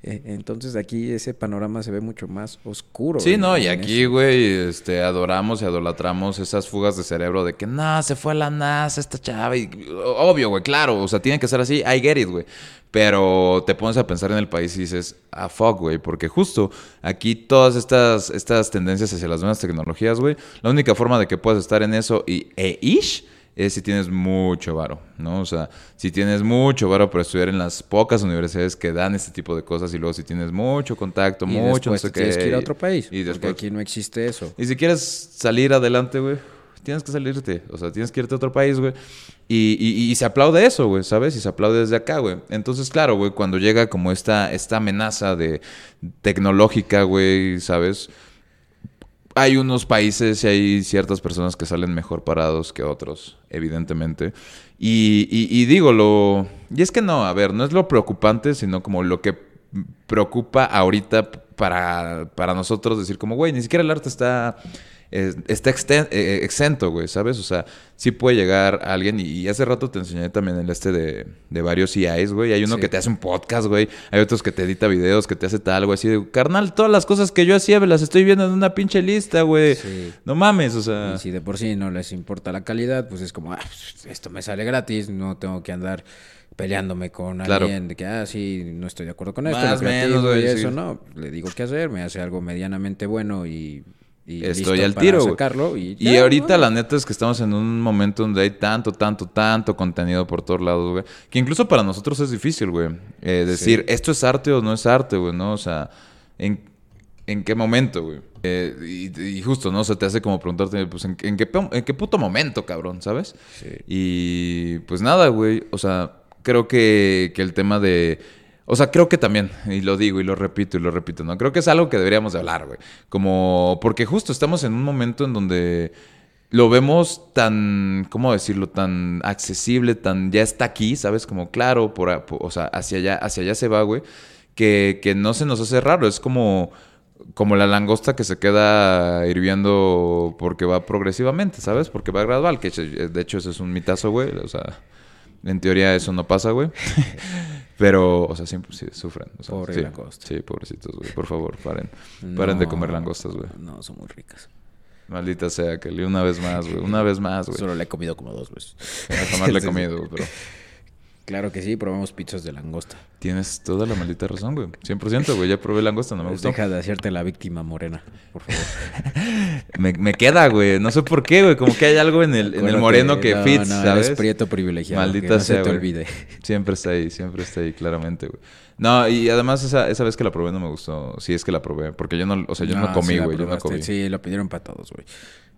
Eh, entonces aquí ese panorama se ve mucho más oscuro. Sí, en- no, y aquí, güey, este, adoramos y idolatramos esas fugas de cerebro de que, no, se fue a la NASA esta chava. Y, obvio, güey, claro, o sea, tiene que ser así, I get it, güey. Pero te pones a pensar en el país y dices, ah, fuck, güey, porque justo aquí todas estas, estas tendencias hacia las nuevas tecnologías, güey, la única forma de que puedas estar en eso y, e ish es si tienes mucho varo, ¿no? O sea, si tienes mucho varo para estudiar en las pocas universidades que dan este tipo de cosas y luego si tienes mucho contacto, Y mucho, no sé qué. tienes que ir a otro país. Y porque aquí no existe eso. y si quieres salir adelante, güey, tienes que salirte. O sea, tienes que irte a otro país, güey. Y, y- y se aplaude eso, güey, ¿sabes? Y se aplaude desde acá, güey. Entonces, claro, güey, cuando llega como esta, esta amenaza de tecnológica, güey, ¿sabes? Hay unos países y hay ciertas personas que salen mejor parados que otros, evidentemente. Y, y- digo, lo... Y es que no, a ver, no es lo preocupante, sino como lo que preocupa ahorita para, para nosotros decir como, güey, ni siquiera el arte está, eh, está exten- eh, exento, güey, ¿sabes? O sea, sí puede llegar alguien y, y hace rato te enseñé también el este de, de varios EIs, güey. Hay uno Sí. que te hace un podcast, güey. Hay otros que te edita videos, que te hace tal, güey. Así de, carnal, todas las cosas que yo hacía me las estoy viendo en una pinche lista, güey. Sí. No mames, o sea... Y si de por sí no les importa la calidad, pues es como, ah, esto me sale gratis, no tengo que andar peleándome con Claro. alguien de que, ah, sí, no estoy de acuerdo con esto, Más creativo y eso, no, le digo qué hacer, me hace algo medianamente bueno y, y Estoy al tiro, sacarlo. Y, Y ya, ahorita bueno. la neta es que estamos en un momento donde hay tanto, tanto, tanto contenido por todos lados, güey. Que incluso para nosotros es difícil, güey. eh, decir, esto es arte o no es arte, güey, ¿no? O sea, ¿en, en qué momento, güey? Eh, y, y justo, ¿no? O sea, te hace como preguntarte, pues, ¿en, en qué, en qué puto momento, cabrón, ¿sabes? Sí. Y pues nada, güey. O sea, creo que, que el tema de... O sea, creo que también, y lo digo y lo repito y lo repito, ¿no? Creo que es algo que deberíamos de hablar, güey. Como, porque justo estamos en un momento en donde lo vemos tan, ¿cómo decirlo? Tan accesible, tan, ya está aquí, ¿sabes? Como claro, por, por- o sea, hacia allá, hacia allá se va, güey. Que, que no se nos hace raro, es como, como la langosta que se queda hirviendo porque va progresivamente, ¿sabes? Porque va gradual, que de hecho eso es un mitazo, güey. O sea, en teoría eso no pasa, güey. Pero, o sea, siempre sí, sufren. o sea, Pobre sí, langosta. Sí, pobrecitos, güey. Por favor, paren. Paren de comer langostas, güey. No, son muy ricas. Maldita sea, Kelly. Una vez más, güey. Una vez más, güey. Solo la he comido como dos veces. Jamás le he comido, pero... Claro que sí, probamos pizzas de langosta. Tienes toda la maldita razón, güey. 100%, güey. Ya probé langosta, no me gustó. Deja de hacerte la víctima morena, por favor. Me, me queda, güey. No sé por qué, güey. Como que hay algo en el, en el moreno que no, fits, no, ¿sabes? Eres prieto privilegiado. Maldita que no sea, se te güey. olvide. Siempre está ahí, siempre está ahí, claramente, güey. No, y además esa, esa vez que la probé no me gustó. Sí es que la probé. Porque yo no, o sea, yo no, comí, la güey. Yo no comí. Sí, lo pidieron para todos, güey.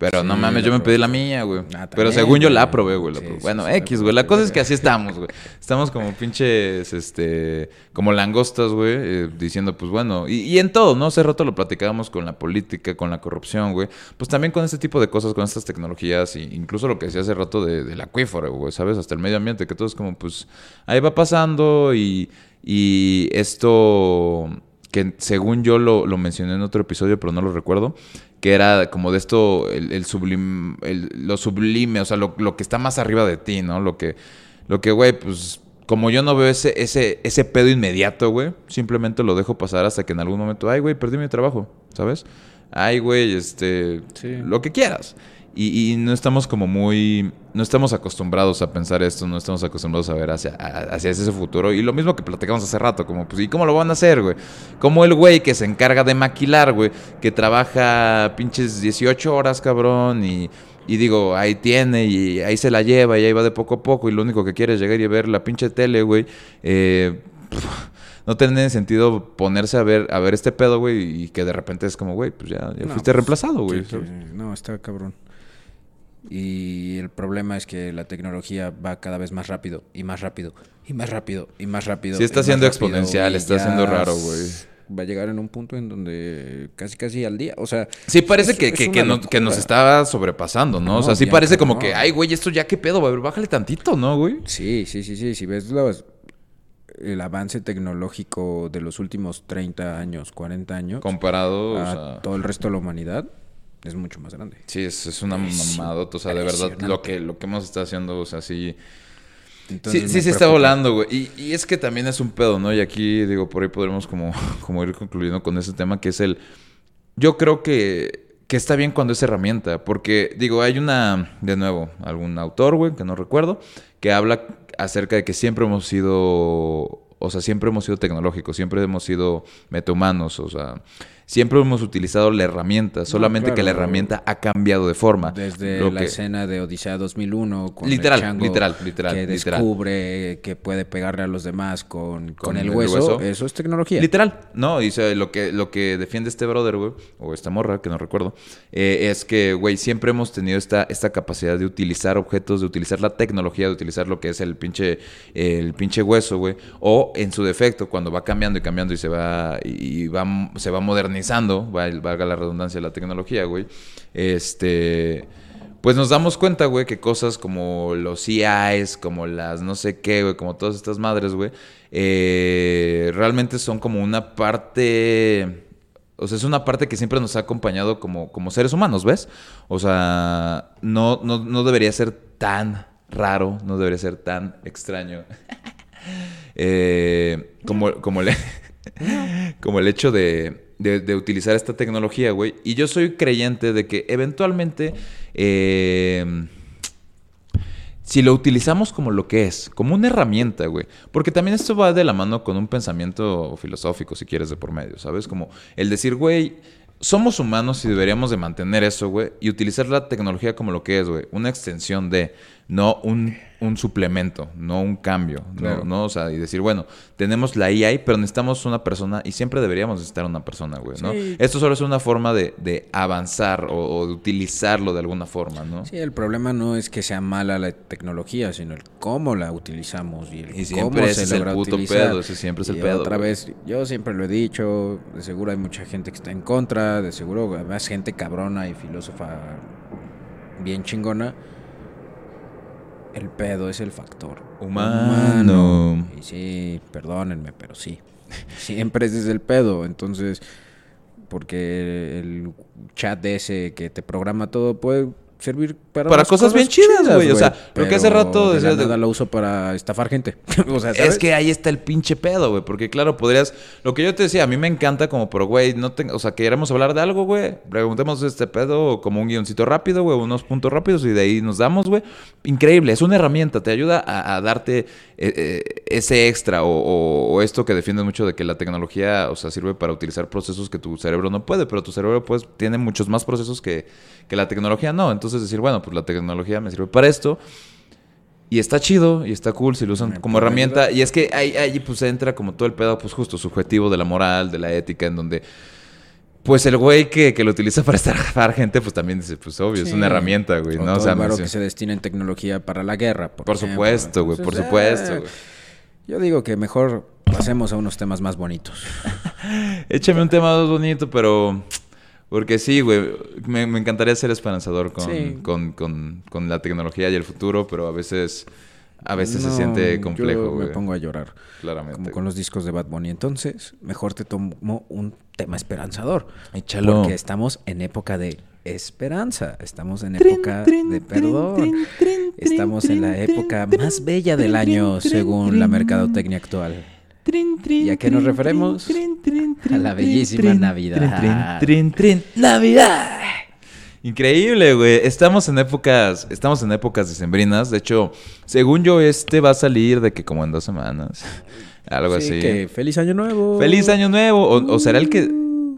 Pero no mames, yo me pedí la mía, güey. Ah, Pero también, según yo la probé, güey. la Sí, probé. sí, bueno, sí, X, güey. La cosa es que así estamos, güey. Estamos como pinches, este, como langostas, güey, eh, diciendo, pues bueno, y, y en todo, ¿no? Hace rato lo platicábamos con la política, con la corrupción, güey. Pues también con este tipo de cosas, con estas tecnologías, e incluso lo que decía hace rato de, del acuífero, güey, ¿sabes? Hasta el medio ambiente, que todo es como, pues, ahí va pasando y, y esto que según yo lo, lo mencioné en otro episodio, pero no lo recuerdo, que era como de esto, el, el sublim- el- lo sublime, o sea, lo, lo que está más arriba de ti, ¿no? Lo que, lo que, güey, pues, como yo no veo ese, ese, ese pedo inmediato, güey, simplemente lo dejo pasar hasta que en algún momento, ay, güey, perdí mi trabajo, ¿sabes? Ay, güey, este, Sí. lo que quieras. Y, y no estamos como muy, no estamos acostumbrados a pensar esto, no estamos acostumbrados a ver hacia, hacia ese futuro. Y lo mismo que platicamos hace rato, como, pues, ¿y cómo lo van a hacer, güey? Como el güey que se encarga de maquilar, güey, que trabaja pinches 18 horas, cabrón, y, Y digo, ahí tiene y ahí se la lleva y ahí va de poco a poco y lo único que quiere es llegar y ver la pinche tele, güey. Eh, no tiene sentido ponerse a ver, a ver este pedo, güey, y que de repente es como, güey, pues ya, ya No, fuiste pues, reemplazado, güey. sí, sí, no, está cabrón. Y el problema es que la tecnología va cada vez más rápido y más rápido y más rápido y más rápido. Sí, está siendo exponencial, está siendo raro, güey. Va a llegar en un punto en donde casi casi al día, o sea... Sí, parece es- que, es que, que no- que nos estaba sobrepasando, ¿no? o sea, sí parece como que, ay, güey, esto ya qué pedo, güey, bájale tantito, ¿no, güey? Sí, sí, sí, sí. Si ves los- el avance tecnológico de los últimos 30 años, 40 años, Comparado, o a sea, todo el resto de la humanidad, es mucho más grande. sí, es, es una mamadota, o sea, de verdad, lo que, lo que hemos estado haciendo, o sea, sí... Entonces sí, sí, se está volando, güey. Y, y es que también es un pedo, ¿no? Y aquí, digo, por ahí podremos como, como ir concluyendo con ese tema, que es el... Yo creo que, que está bien cuando es herramienta, porque, digo, hay una, de nuevo, algún autor, güey, que no recuerdo, que habla acerca de que siempre hemos sido, o sea, siempre hemos sido tecnológicos, siempre hemos sido metahumanos, o sea, siempre hemos utilizado la herramienta, solamente que la herramienta ha cambiado de forma. Desde Lo la que- escena de Odisea 2001 con Literal, el chango literal, literal, que literal. descubre que puede pegarle a los demás con, con, Con el, el hueso, hueso. eso es tecnología. Literal, no, y lo que, lo que defiende este brother, güey, o esta morra, que no recuerdo, eh, es que, güey, siempre hemos tenido esta, esta capacidad de utilizar objetos, de utilizar la tecnología, de utilizar lo que es el pinche, el pinche hueso, güey, o en su defecto, cuando va cambiando y cambiando y se va, y va, se va modernizando, va- valga la redundancia de la tecnología, güey, este... Pues nos damos cuenta, güey, que cosas como los CIs, como las no sé qué, güey, como todas estas madres, güey, eh, realmente son como una parte... O sea, es una parte que siempre nos ha acompañado como, como seres humanos, ¿ves? O sea, no, no, no debería ser tan raro, no debería ser tan extraño. Eh, como, como, el, como el hecho de, de- de utilizar esta tecnología, güey. Y yo soy creyente de que eventualmente, eh, si lo utilizamos como lo que es, como una herramienta, güey. Porque también esto va de la mano con un pensamiento filosófico, si quieres, de por medio, ¿sabes? Como el decir, güey, somos humanos y deberíamos de mantener eso, güey. Y utilizar la tecnología como lo que es, güey. Una extensión de, no un, un suplemento, no un cambio. Claro. No, no, o sea, y decir, bueno, tenemos la AI, pero necesitamos una persona y siempre deberíamos necesitar una persona, güey, ¿no? Sí. Esto solo es una forma de, de avanzar o, o de utilizarlo de alguna forma, ¿no? Sí, el problema no es que sea mala la tecnología, sino el cómo la utilizamos y el Y siempre cómo ese se es el logra puto utilizar. pedo, ese siempre es el Y pedo, Otra güey. vez, yo siempre lo he dicho, de seguro hay mucha gente que está en contra, de seguro hay más gente cabrona y filósofa bien chingona. El pedo es el factor Humano. Y sí, perdónenme, pero sí. Siempre ese es el pedo. Entonces, porque el chat ese que te programa todo puede servir para, Para cosas bien chidas, güey. O sea, lo que hace rato de decías la de- nada lo uso para estafar gente. o sea, ¿sabes? Es que ahí está el pinche pedo, güey. Porque, claro, podrías. Lo que yo te decía, a mí me encanta como, pero, güey, no te... O sea, queremos hablar de algo, güey. Preguntemos este pedo como un guioncito rápido, güey, unos puntos rápidos y de ahí nos damos, güey. Increíble, es una herramienta, te ayuda a, a darte eh, eh, ese extra o, o- o esto que defiendes mucho de que la tecnología, o sea, sirve para utilizar procesos que tu cerebro no puede, pero tu cerebro, pues, tiene muchos más procesos que, que la tecnología no. Entonces, decir, bueno, pues la tecnología me sirve para esto. Y está chido y está cool si lo usan como herramienta. ayudar. Y es que ahí, ahí pues entra como todo el pedo, pues justo subjetivo de la moral, de la ética, en donde pues el güey que, que lo utiliza para estafar gente, pues también dice, pues obvio, es una herramienta, güey, O ¿no? O todo sea, el varo me- que se destina en tecnología para la guerra. Por, supuesto, güey, por supuesto, eh, güey. Yo digo que mejor pasemos a unos temas más bonitos. Échame un tema más bonito, pero... Porque sí, güey, me, me encantaría ser esperanzador con, Sí. con, con, con la tecnología y el futuro, pero a veces... A veces se siente yo complejo, me güey. pongo a llorar. Claramente. Como con los discos de Bad Bunny. Entonces, mejor te tomo un tema esperanzador. Échalo. Porque estamos en época de esperanza. Estamos en época de perdón. Estamos en la época más bella del año, según la mercadotecnia actual. ¿Y a qué nos referemos? A la bellísima Navidad. Navidad. Increíble, güey. Estamos en épocas, estamos en épocas decembrinas. De hecho, según yo, este va a salir de que como en dos semanas. Algo Sí, así. que feliz año nuevo. Feliz año nuevo. O, o será el que.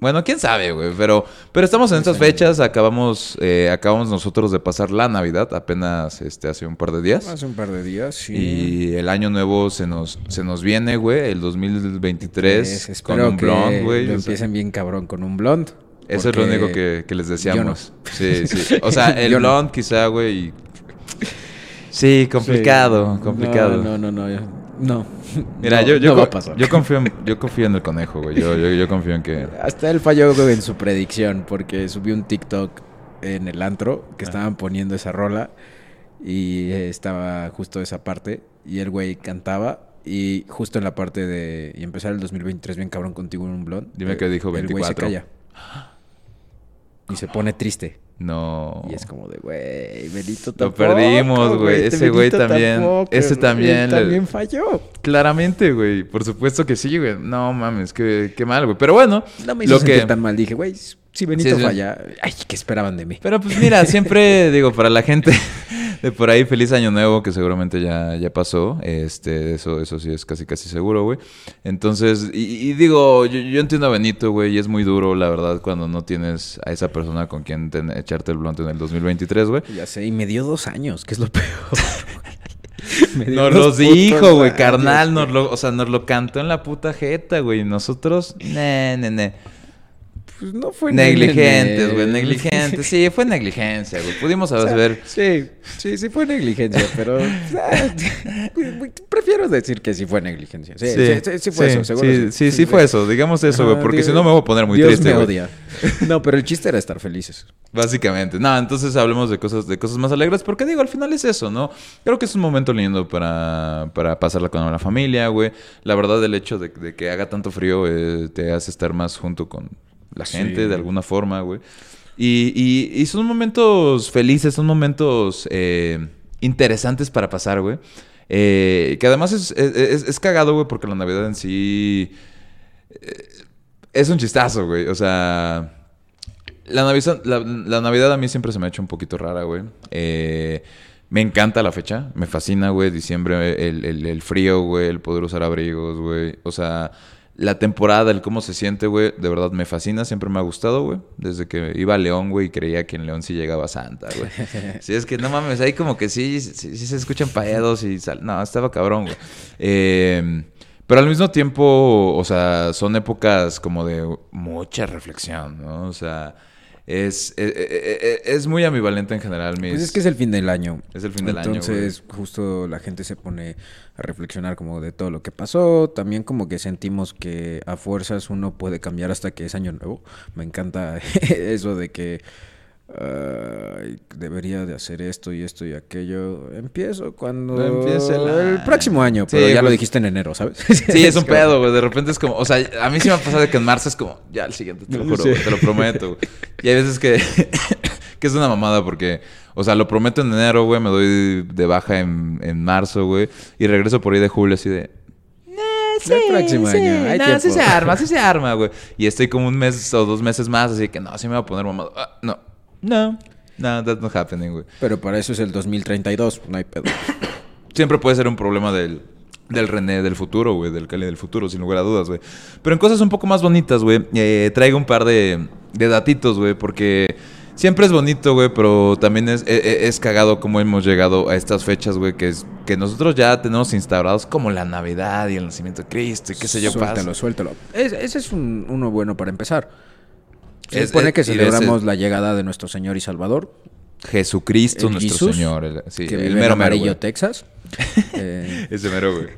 Bueno, quién sabe, güey. Pero, pero estamos en estas fechas. Acabamos, eh, acabamos nosotros de pasar la Navidad apenas este, hace un par de días. Hace un par de días, sí. Y el año nuevo se nos, se nos viene, güey. El 2023 Es- con un blond, güey. Empiecen bien cabrón con un blond. Eso es lo único que, que les deseamos. no. Sí, sí. O sea, el no. blond quizá, güey. y- Sí, complicado, Sí. complicado. No, no, no, no. No. Mira, No, yo, yo, no va a pasar. yo confío en, yo confío en el conejo, güey. Yo, yo, yo confío en que. Hasta él falló güey, en su predicción porque subió un TikTok en el antro que Ah. estaban poniendo esa rola y eh, estaba justo esa parte y el güey cantaba y justo en la parte de y empezar el 2023 bien cabrón contigo en un blond. Dime eh, que dijo El güey se 24. calla. Y se pone triste. No. Y es como de, güey, Benito Lo tampoco. perdimos, güey. Ese güey también- tampoco, ese también también falló. Claramente, güey. Por supuesto que sí, güey. No mames, qué, qué mal, güey. Pero bueno, No me hizo lo que. tan mal. Dije, güey, si Benito Sí, sí. falla, ay, ¿qué esperaban de mí? Pero pues mira, siempre digo, para la gente de por ahí, feliz año nuevo, que seguramente ya, ya pasó. Este, eso, eso sí es casi casi seguro, güey. Entonces, y, y digo, yo, yo entiendo a Benito, güey, y es muy duro, la verdad, cuando no tienes a esa persona con quien ten- echarte el blonde en el 2023, güey. Ya sé, y me dio dos años, que es lo peor. Nos putos dijo, güey, carnal, nos lo, o sea, nos lo cantó en la puta jeta, güey. Y nosotros, ne, ne, ne. Pues no fue Negligentes, güey, negligentes. Sí, fue negligencia, güey. Pudimos O sea, saber. Sí, sí, sí fue negligencia, pero prefiero decir que sí fue negligencia. Sí, sí, sí, sí fue sí, eso, seguro. Sí, sí, sí fue eso. Digamos eso, güey, porque Dios- si no me voy a poner muy Dios triste, me odia. No, pero el chiste era estar felices. Básicamente. No, entonces hablemos de cosas, de cosas más alegres, porque digo, al final es eso, ¿no? Creo que es un momento lindo para, para pasarla con la familia, güey. La verdad, el hecho de, de que haga tanto frío eh, te hace estar más junto con la gente Sí. de alguna forma, güey. Y, y- y son momentos felices, son momentos eh, interesantes para pasar, güey. Eh, que además es, es, es- es cagado, güey, porque la Navidad en sí eh, es un chistazo, güey. O sea, la Navidad, la, la Navidad a mí siempre se me ha hecho un poquito rara, güey. Eh, me encanta la fecha, me fascina, güey. Diciembre, el, el- el frío, güey, el poder usar abrigos, güey. O sea, la temporada, el cómo se siente, güey, de verdad me fascina, siempre me ha gustado, güey. Desde que iba a León, güey, y creía que en León sí llegaba Santa, güey. Sí, es que no mames, ahí como que sí, sí, sí se escuchan paedos y sal... No, estaba cabrón, güey. Eh, pero al mismo tiempo, o sea, son épocas como de mucha reflexión, ¿no? O sea, es, es, es- es muy ambivalente en general. Mis... Pues es que es el fin del año. Es el fin del año, Entonces, justo la gente se pone a reflexionar como de todo lo que pasó. También como que sentimos que a fuerzas uno puede cambiar hasta que es año nuevo. Me encanta eso de que debería de hacer esto y esto y aquello. Empiezo cuando Empiece el el próximo año, Sí, pero ya lo pues- dijiste en enero, ¿sabes? Sí, es un como- pedo, güey. De repente es como, o sea, a mí sí me ha pasado de que en marzo es como, ya el siguiente, te lo juro, Sí. güey, te lo prometo, güey. Y hay veces que, que es una mamada porque, o sea, lo prometo en enero, güey, me doy de baja en, en marzo, güey, y regreso por ahí de julio así de, El próximo año, hay no, tiempo. sí se arma, sí se arma, güey. Y estoy como un mes o dos meses más, así que no, sí me voy a poner mamado. Ah, no, no, no, that's not happening, güey. Pero para eso es el 2032, no hay pedo. Siempre puede ser un problema del, del René del futuro, güey, del Cali del futuro, sin lugar a dudas, güey. Pero en cosas un poco más bonitas, güey, eh, traigo un par de, de datitos, güey, porque siempre es bonito, güey, pero también es, e- e- es, cagado cómo hemos llegado a estas fechas, güey, que, es, que nosotros ya tenemos instaurados como la Navidad y el nacimiento de Cristo y qué sé yo, pasa. Suéltalo, suéltalo. Es- ese es un- uno bueno para empezar. Se supone es- que celebramos la llegada de nuestro Señor y Salvador, Jesucristo El nuestro Señor. el- sí, que vive mero mero, Amarillo, güey. Texas. Eh, Ese mero, güey.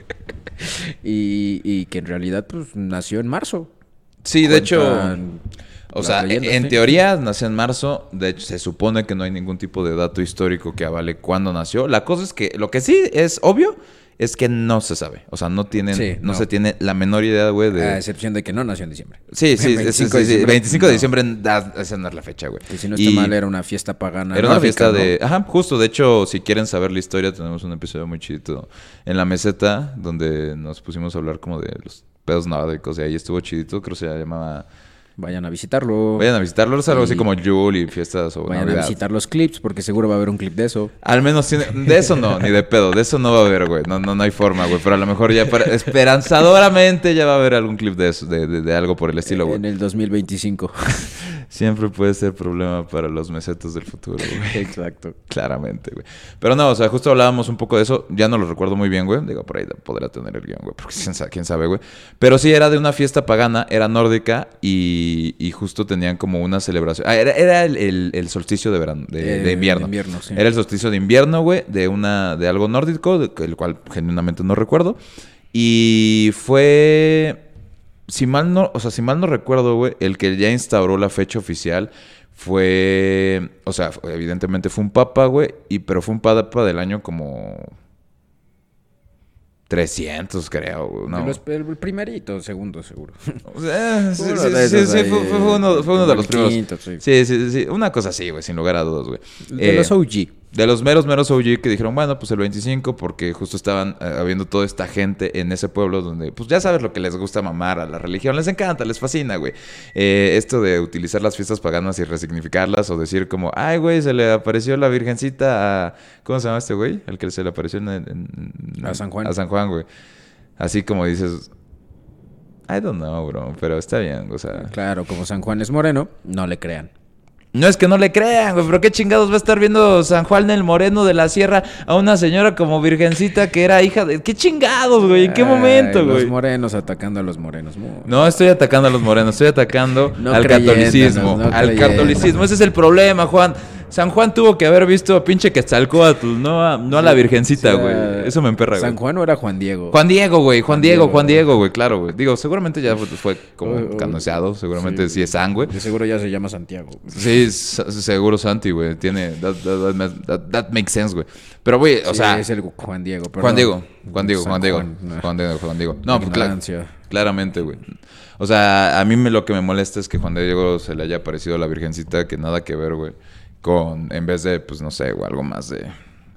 y, y que en realidad pues nació en marzo. Sí, de hecho... O sea, leyendas, en sí. teoría nació en marzo. De hecho, se supone que no hay ningún tipo de dato histórico que avale cuándo nació. La cosa es que lo que sí es obvio es que no se sabe. O sea, no tienen, Sí, no. no. se tiene la menor idea, güey, de. A excepción de que no nació en diciembre. sí, sí, sí, 25 sí, sí, de 25 de diciembre, diciembre esa no es la fecha, güey. Que si no está Y mal era una fiesta pagana. Era una fiesta ¿no? de. Ajá, justo. De hecho, si quieren saber la historia, tenemos un episodio muy chidito en la meseta donde nos pusimos a hablar como de los pedos nórdicos y ahí estuvo chidito. Creo que se llamaba Vayan a visitarlo. Vayan a visitarlo, es algo así como Yule y fiestas o Vayan a visitar los clips porque seguro va a haber un clip de eso. Al menos tiene... De eso no, ni de pedo. De eso no va a haber, güey. No, no, no hay forma, güey. Pero a lo mejor ya para... esperanzadoramente ya va a haber algún clip de eso, de, de- de algo por el estilo, güey. en el 2025. Siempre puede ser problema para los mesetos del futuro, güey. Exacto. Claramente, güey. Pero no, o sea, justo hablábamos un poco de eso. Ya no lo recuerdo muy bien, güey. Digo, por ahí podrá tener el guion, güey. Porque quién sabe, quién sabe, güey. Pero sí era de una fiesta pagana, era nórdica y, y justo tenían como una celebración. Ah, era, era el, el- el solsticio de verano, de, Eh, de invierno. de invierno, sí. Era el solsticio de invierno, güey, de una, de algo nórdico, de- el cual genuinamente no recuerdo. Y fue. Si mal no, o sea, si mal no recuerdo, güey, el que ya instauró la fecha oficial fue. O sea, evidentemente fue un papa, güey. Y pero fue un papa del año como. 300, creo, güey. No. Los- el primerito, segundo, seguro. O sea, sí, Uno sí, de sí, esos sí, ahí, fue, uno, fue uno de los primeros. Sí, sí, sí. Una cosa así, güey, sin lugar a dudas, güey. De Eh, los OG. De los meros, meros OG que dijeron, bueno, pues el 25, porque justo estaban eh, habiendo toda esta gente en ese pueblo donde, pues ya sabes lo que les gusta mamar a la religión, les encanta, les fascina, güey. Eh, esto de utilizar las fiestas paganas y resignificarlas o decir como, ay, güey, se le apareció la virgencita a... ¿Cómo se llama este güey? El que se le apareció en... en- A San Juan. A San Juan, güey. Así como dices... I don't know, bro, pero está bien, o sea... Claro, como San Juan es moreno, no le crean. No es que no le crean, güey, pero qué chingados va a estar viendo San Juan el Moreno de la Sierra a una señora como virgencita que era hija de... ¿Qué chingados, güey? ¿En qué Ay, momento, güey? Los morenos atacando a los morenos. No estoy atacando a los morenos, estoy atacando No al catolicismo. no al catolicismo. Ese es el problema, Juan. San Juan tuvo que haber visto a pinche Quetzalcóatl, no a, no a la virgencita, O sea, güey. Eso me emperra, San güey. Juan no era Juan Diego. Juan Diego, güey. Juan Juan Diego, Diego. Juan Diego, güey. Claro, güey. Digo, seguramente ya fue, fue como Oh, oh. canoseado. Seguramente sí, es San, güey. De seguro ya se llama Santiago. Sí, seguro Santi, güey. Tiene. That, that- that- that- that makes sense, güey. Pero, güey, o Sí, sea. es el Juan Diego. perdón. Juan Diego. Juan Diego, San Juan Diego. no. Juan Diego, Juan Diego. No, pues claro. Claramente, güey. O sea, a mí me, lo que me molesta es que Juan Diego se le haya parecido a la Virgencita, que nada que ver, güey. Con, en vez de, pues no sé, güey, algo más de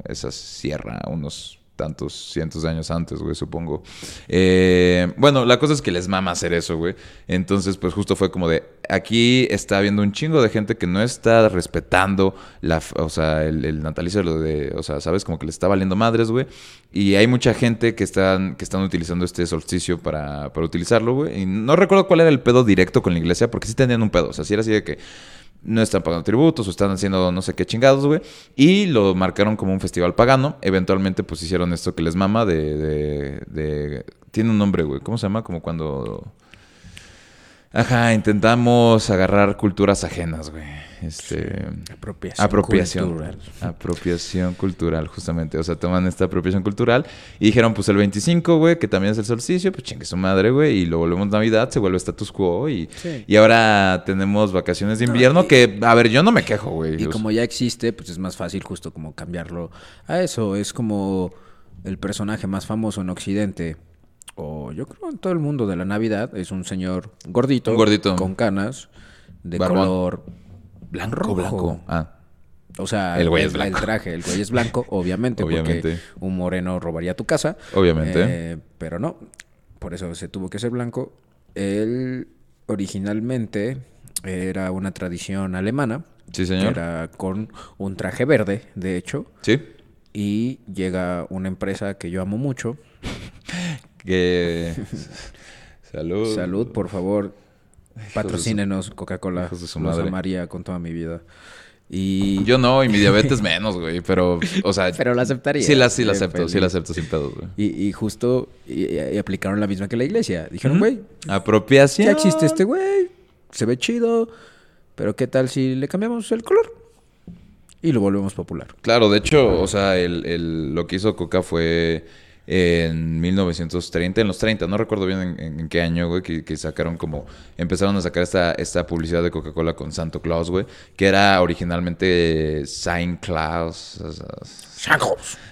esa sierra, unos tantos cientos de años antes, güey, supongo. Eh, bueno, la cosa es que les mama hacer eso, güey. Entonces, pues justo fue como de, aquí está habiendo un chingo de gente que no está respetando la, o sea, el, el natalicio, lo de, o sea, sabes, como que le está valiendo madres, güey. Y hay mucha gente que están, que están utilizando este solsticio para, para utilizarlo, güey. Y no recuerdo cuál era el pedo directo con la iglesia, porque sí tenían un pedo. O sea, sí era así de que no están pagando tributos o están haciendo no sé qué chingados, güey. Y lo marcaron como un festival pagano. Eventualmente, pues hicieron esto que les mama de... de, de- Tiene un nombre, güey. ¿Cómo se llama? Como cuando... Ajá, intentamos agarrar culturas ajenas, güey. Este... Apropiación. Apropiación. cultural. Apropiación cultural, justamente. O sea, toman esta apropiación cultural y dijeron, pues el 25, güey, que también es el solsticio, pues chingue su madre, güey, y lo volvemos Navidad, se vuelve status quo y, Sí. y ahora tenemos vacaciones de invierno que, a ver, yo no me quejo, güey. Y como ya existe, pues es más fácil justo como cambiarlo a eso. Es como el personaje más famoso en Occidente, o yo creo en todo el mundo de la Navidad, es un señor gordito, Un gordito. con canas, de Barbón. color Blanco, blanco. Ah, O sea, El güey es el blanco. traje, el güey es blanco, obviamente, Obviamente. porque un moreno robaría tu casa. Obviamente. Eh, pero no, por eso se tuvo que ser blanco. Él originalmente era una tradición alemana. Sí, Que señor. era con un traje verde, de hecho. sí. Y llega una empresa que yo amo mucho. Que... Salud. Salud, por favor. Patrocínenos Coca-Cola. su Los amaría con toda mi vida. Y Yo no, y mi diabetes menos, güey, pero, o sea... Pero la aceptaría. Sí la, sí la Bien acepto, sí la acepto sin pedos, güey. Y, y justo y, y aplicaron la misma que la iglesia. Dijeron, güey, Apropiación. ya existe este güey, se ve chido, pero ¿qué tal si le cambiamos el color? Y lo volvemos popular. Claro, de hecho, o sea, el, el- lo que hizo Coca fue en 1930, en los 30, no recuerdo bien en, qué año, güey, que, que sacaron como, empezaron a sacar esta, esta publicidad de Coca-Cola con Santo Claus, güey, que era originalmente Saint Claus, o sea,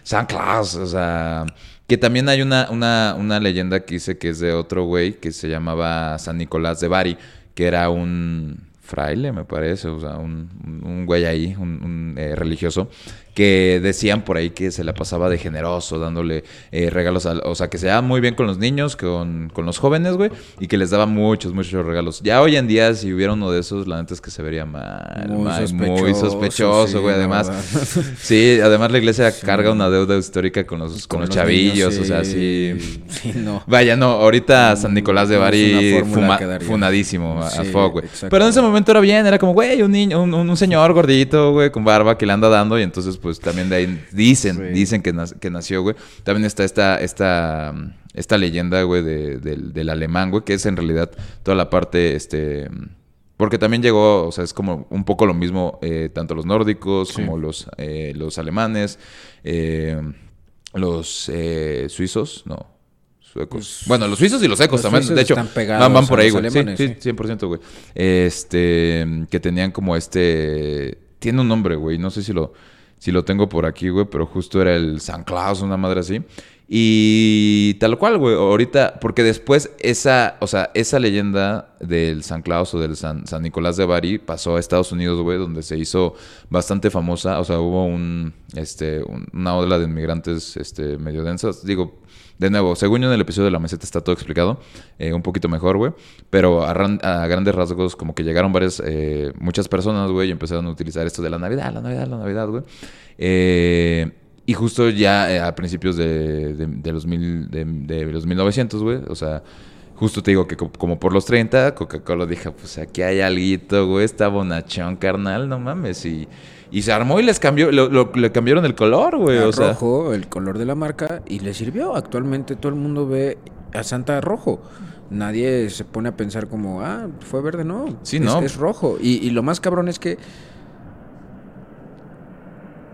San Claus, o sea, que también hay una, una, una leyenda que dice que es de otro güey que se llamaba San Nicolás de Bari, que era un fraile, me parece, o sea, un, un- un güey ahí, un, un, eh, religioso, que decían por ahí que se la pasaba de generoso, dándole eh, regalos, a, o sea, que se daba muy bien con los niños, con, con los jóvenes, güey, y que les daba muchos, muchos regalos. Ya hoy en día, si hubiera uno de esos, la neta es que se vería mal, Muy mal, sospechoso, muy sospechoso, sí, güey, además. Sí, además la iglesia Sí. carga una deuda histórica con los, con los, chavillos, niños, o sea, sí. Sí, no. Vaya, no, ahorita San Nicolás de Bari fuma- funadísimo a, a fuck, güey. Pero en ese momento era bien, era como, güey, un niño, un- un señor gordito, güey, con barba que le anda dando y entonces pues también de ahí dicen, dicen que, que nació, güey. También está esta, esta, esta leyenda, güey, de- del, del alemán, güey, que es en realidad toda la parte, este... Porque también llegó, o sea, es como un poco lo mismo, eh, tanto los nórdicos Sí. como los, eh, los alemanes, eh, los suizos, no, suecos. bueno, los suizos y los ecos los también, de hecho, están van, por ahí, güey. Sí, sí. 100%, güey. Este, que tenían como este, tiene un nombre, güey, no sé si lo, si lo tengo por aquí, güey, pero justo era el San Claus, una madre así. Y tal cual, güey, ahorita, porque después esa, o sea, esa leyenda del San Claus o del San, San Nicolás de Bari pasó a Estados Unidos, güey, donde se hizo bastante famosa, o sea, hubo un, este, un- una ola de inmigrantes, este, medio densas, digo, de nuevo, según yo en el episodio de la meseta está todo explicado, eh, un poquito mejor, güey, pero a, ran- a grandes rasgos como que llegaron varias, eh, muchas personas, güey, y empezaron a utilizar esto de la Navidad, la Navidad, la Navidad, güey. Eh, y justo ya eh, a principios de, los, mil, de, de los 1900, güey, o sea, justo te digo que co- como por los 30, Coca-Cola dijo, pues aquí hay alguito, güey, está bonachón, carnal, no mames, y... Y se armó y les cambió, lo- lo- le cambiaron el color, güey. O sea, rojo, el color de la marca, y le sirvió. Actualmente todo el mundo ve a Santa rojo. Nadie se pone a pensar como, ah, fue verde, no. Sí, es, no. Es rojo. Y, y lo más cabrón es que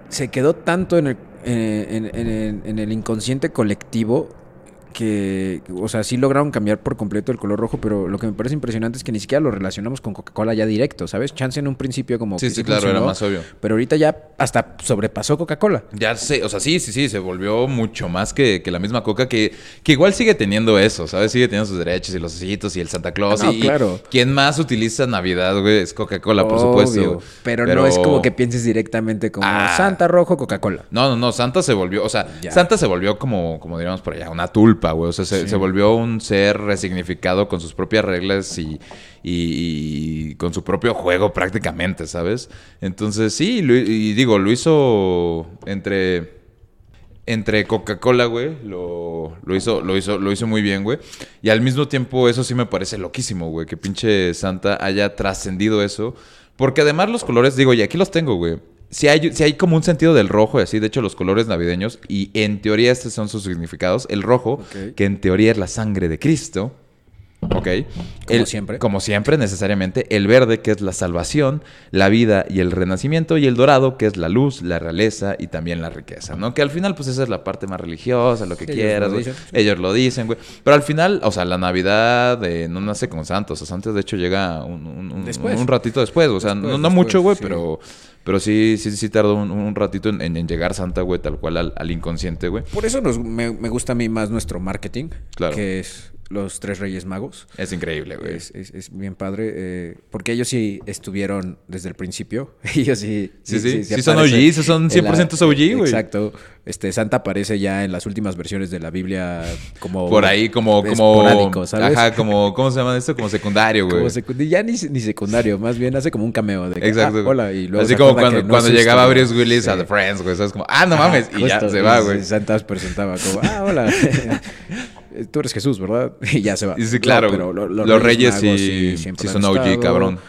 se quedó tanto en el, en, en- en- en el inconsciente colectivo que, o sea, sí lograron cambiar por completo el color rojo, pero lo que me parece impresionante es que ni siquiera lo relacionamos con Coca-Cola ya directo, ¿sabes? Chance en un principio como Sí, que sí, claro, era más obvio. Pero ahorita ya hasta sobrepasó Coca-Cola. Ya sé, o sea, sí, sí, sí, se volvió mucho más que, que la misma Coca, que, que igual sigue teniendo eso, ¿sabes? Sigue teniendo sus derechos y los ositos y el Santa Claus. No, y, claro. y quien más utiliza Navidad, güey, es Coca-Cola, por supuesto. Pero, no es como que pienses directamente como Ah. Santa Rojo, Coca-Cola. No, no, no, Santa se volvió, o sea, Ya. Santa se volvió como, como diríamos por allá, una tulpa, güey. O sea, se, Sí. se volvió un ser resignificado con sus propias reglas y, y- y con su propio juego prácticamente, ¿sabes? Entonces, sí, lo- y digo, lo hizo entre entre Coca-Cola, güey, lo, lo hizo, lo hizo, lo hizo muy bien, güey. Y al mismo tiempo, eso sí me parece loquísimo, güey, que pinche Santa haya trascendido eso. Porque además los colores, digo, y aquí los tengo, güey. Si hay, si hay como un sentido del rojo y así, de hecho, los colores navideños, y en teoría estos son sus significados. El rojo, que en teoría es la sangre de Cristo. Ok. Como siempre. Como siempre, necesariamente. El verde, que es la salvación, la vida y el renacimiento. Y el dorado, que es la luz, la realeza y también la riqueza, ¿no? Que al final, pues esa es la parte más religiosa, lo que Ellos quieras, lo güey. dicen, sí. Ellos lo dicen, güey. Pero al final, o sea, la Navidad eh, no nace con Santos. O sea, Santos, de hecho, llega un, un- un- ratito después. O sea, Después, no, no después, mucho, güey, sí. pero... Pero sí, sí, sí tardó un, un ratito en, llegar Santa, güey, tal cual al, al inconsciente, güey. Por eso nos- me, me gusta a mí más nuestro marketing, Claro. que es los tres Reyes Magos. Es increíble, güey. Es, es- es bien padre, eh, porque ellos sí estuvieron desde el principio. ellos sí. Sí, sí. Sí son OGs, son en la- 100% OG, güey. Exacto. Este, Santa aparece ya en las últimas versiones de la Biblia como... Por ahí como... como ¿sabes? Ajá, como... ¿Cómo se llama esto? Como secundario, güey. Como ya ni, ni secundario, más bien hace como un cameo de que, Exacto. ah, hola, y luego Así como cuando, no cuando llegaba. Bruce Willis a. The Friends, güey. ¿Sabes? Como, ah, no mames. Y ya se va, güey. Santa os presentaba como, ah, hola. Tú eres Jesús, ¿verdad? Y ya se va. Y sí, claro, No, pero güey. lo- Los Reyes sí- siempre sí son OG, estado. cabrón.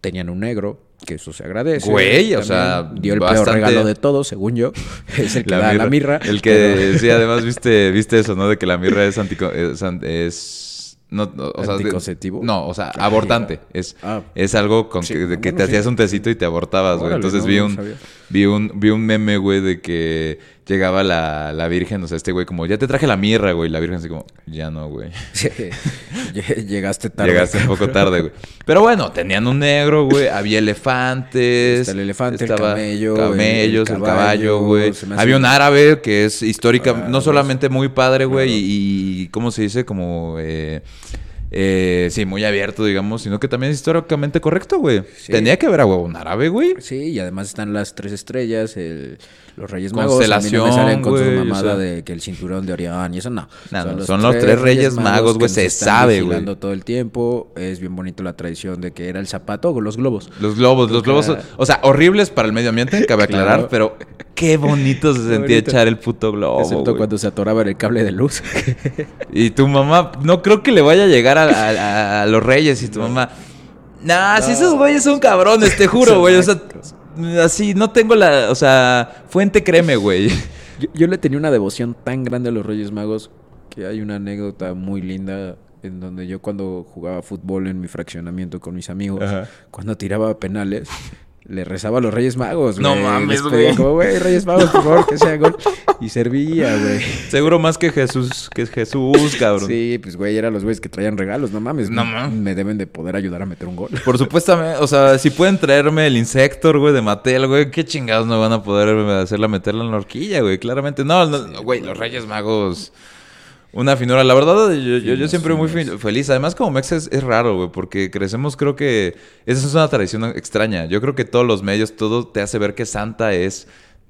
Tenían un negro, que eso se agradece. Güey, o sea, Dio el bastante- peor regalo de todos, según yo. Es el que da la mirra. El que, sí, además viste, viste eso, ¿no? De que la mirra es antico, es, no, no, o sea, ¿Anticonceptivo? no, o sea, abortante. Es, Ah. es algo con Sí, que, bueno, te sí. hacías un tecito y te abortabas, güey. Entonces no, vi un. Vi un, vi un meme, güey, de que llegaba la, la virgen, o sea, este güey como, ya te traje la mirra, güey. Y la virgen así como, ya no, güey. Lle- Llegaste tarde. Llegaste un poco tarde, güey. Pero bueno, tenían un negro, güey. Había elefantes. Está el elefante, el estaba camello, Camellos, el el caballo, güey. Había un árabe que es histórica, Ah, no solamente muy padre, güey. Y, y, ¿cómo se dice? Como. eh, eh, sí, muy abierto, digamos, sino que también es históricamente correcto, güey. Sí. Tenía que haber a huevo un árabe, güey. Sí, y además están las tres estrellas, el- los Reyes Magos. A mí no me Constelación, salen con güey, su o mamada sea. de que el cinturón de Orión y eso no. No, no, son los tres Reyes Magos, güey, se sabe, güey. todo el tiempo. Es bien bonito la tradición de que era el zapato con los globos. Los globos, los globos, o sea, horribles para el medio ambiente, cabe aclarar, Claro. pero qué bonito se Qué sentía bonito. echar el puto globo. Excepto cuando se atoraba en el cable de luz. Y tu mamá, no creo que le vaya a llegar a, a- a los reyes y tu mamá. Nah, si esos güeyes son cabrones, te juro, güey. O sea, así, no tengo la. O sea, fuente créeme, güey. Yo, yo le tenía una devoción tan grande a los Reyes Magos que hay una anécdota muy linda en donde yo cuando jugaba fútbol en mi fraccionamiento con mis amigos, Ajá. cuando tiraba penales, le rezaba a los Reyes Magos. No güey. mames, Les pedía güey. como, güey, Reyes Magos, por favor, que sea gol. Y servía, güey. Seguro más que Jesús, que es Jesús, cabrón. Sí, pues, güey, eran los güeyes que traían regalos, no mames. No me- mames. Me deben de poder ayudar a meter un gol. Por supuesto, o sea, si pueden traerme el Insector, güey, de Mattel, güey, qué chingados no van a poder hacerla meterla en la horquilla, güey, claramente. No, no, no, güey, los Reyes Magos. Una finura, la verdad, yo, yo, yo siempre muy fe- feliz. Además, como Mex es, es raro, güey, porque crecemos, creo que esa es una tradición extraña. Yo creo que todos los medios, todo te hace ver que Santa es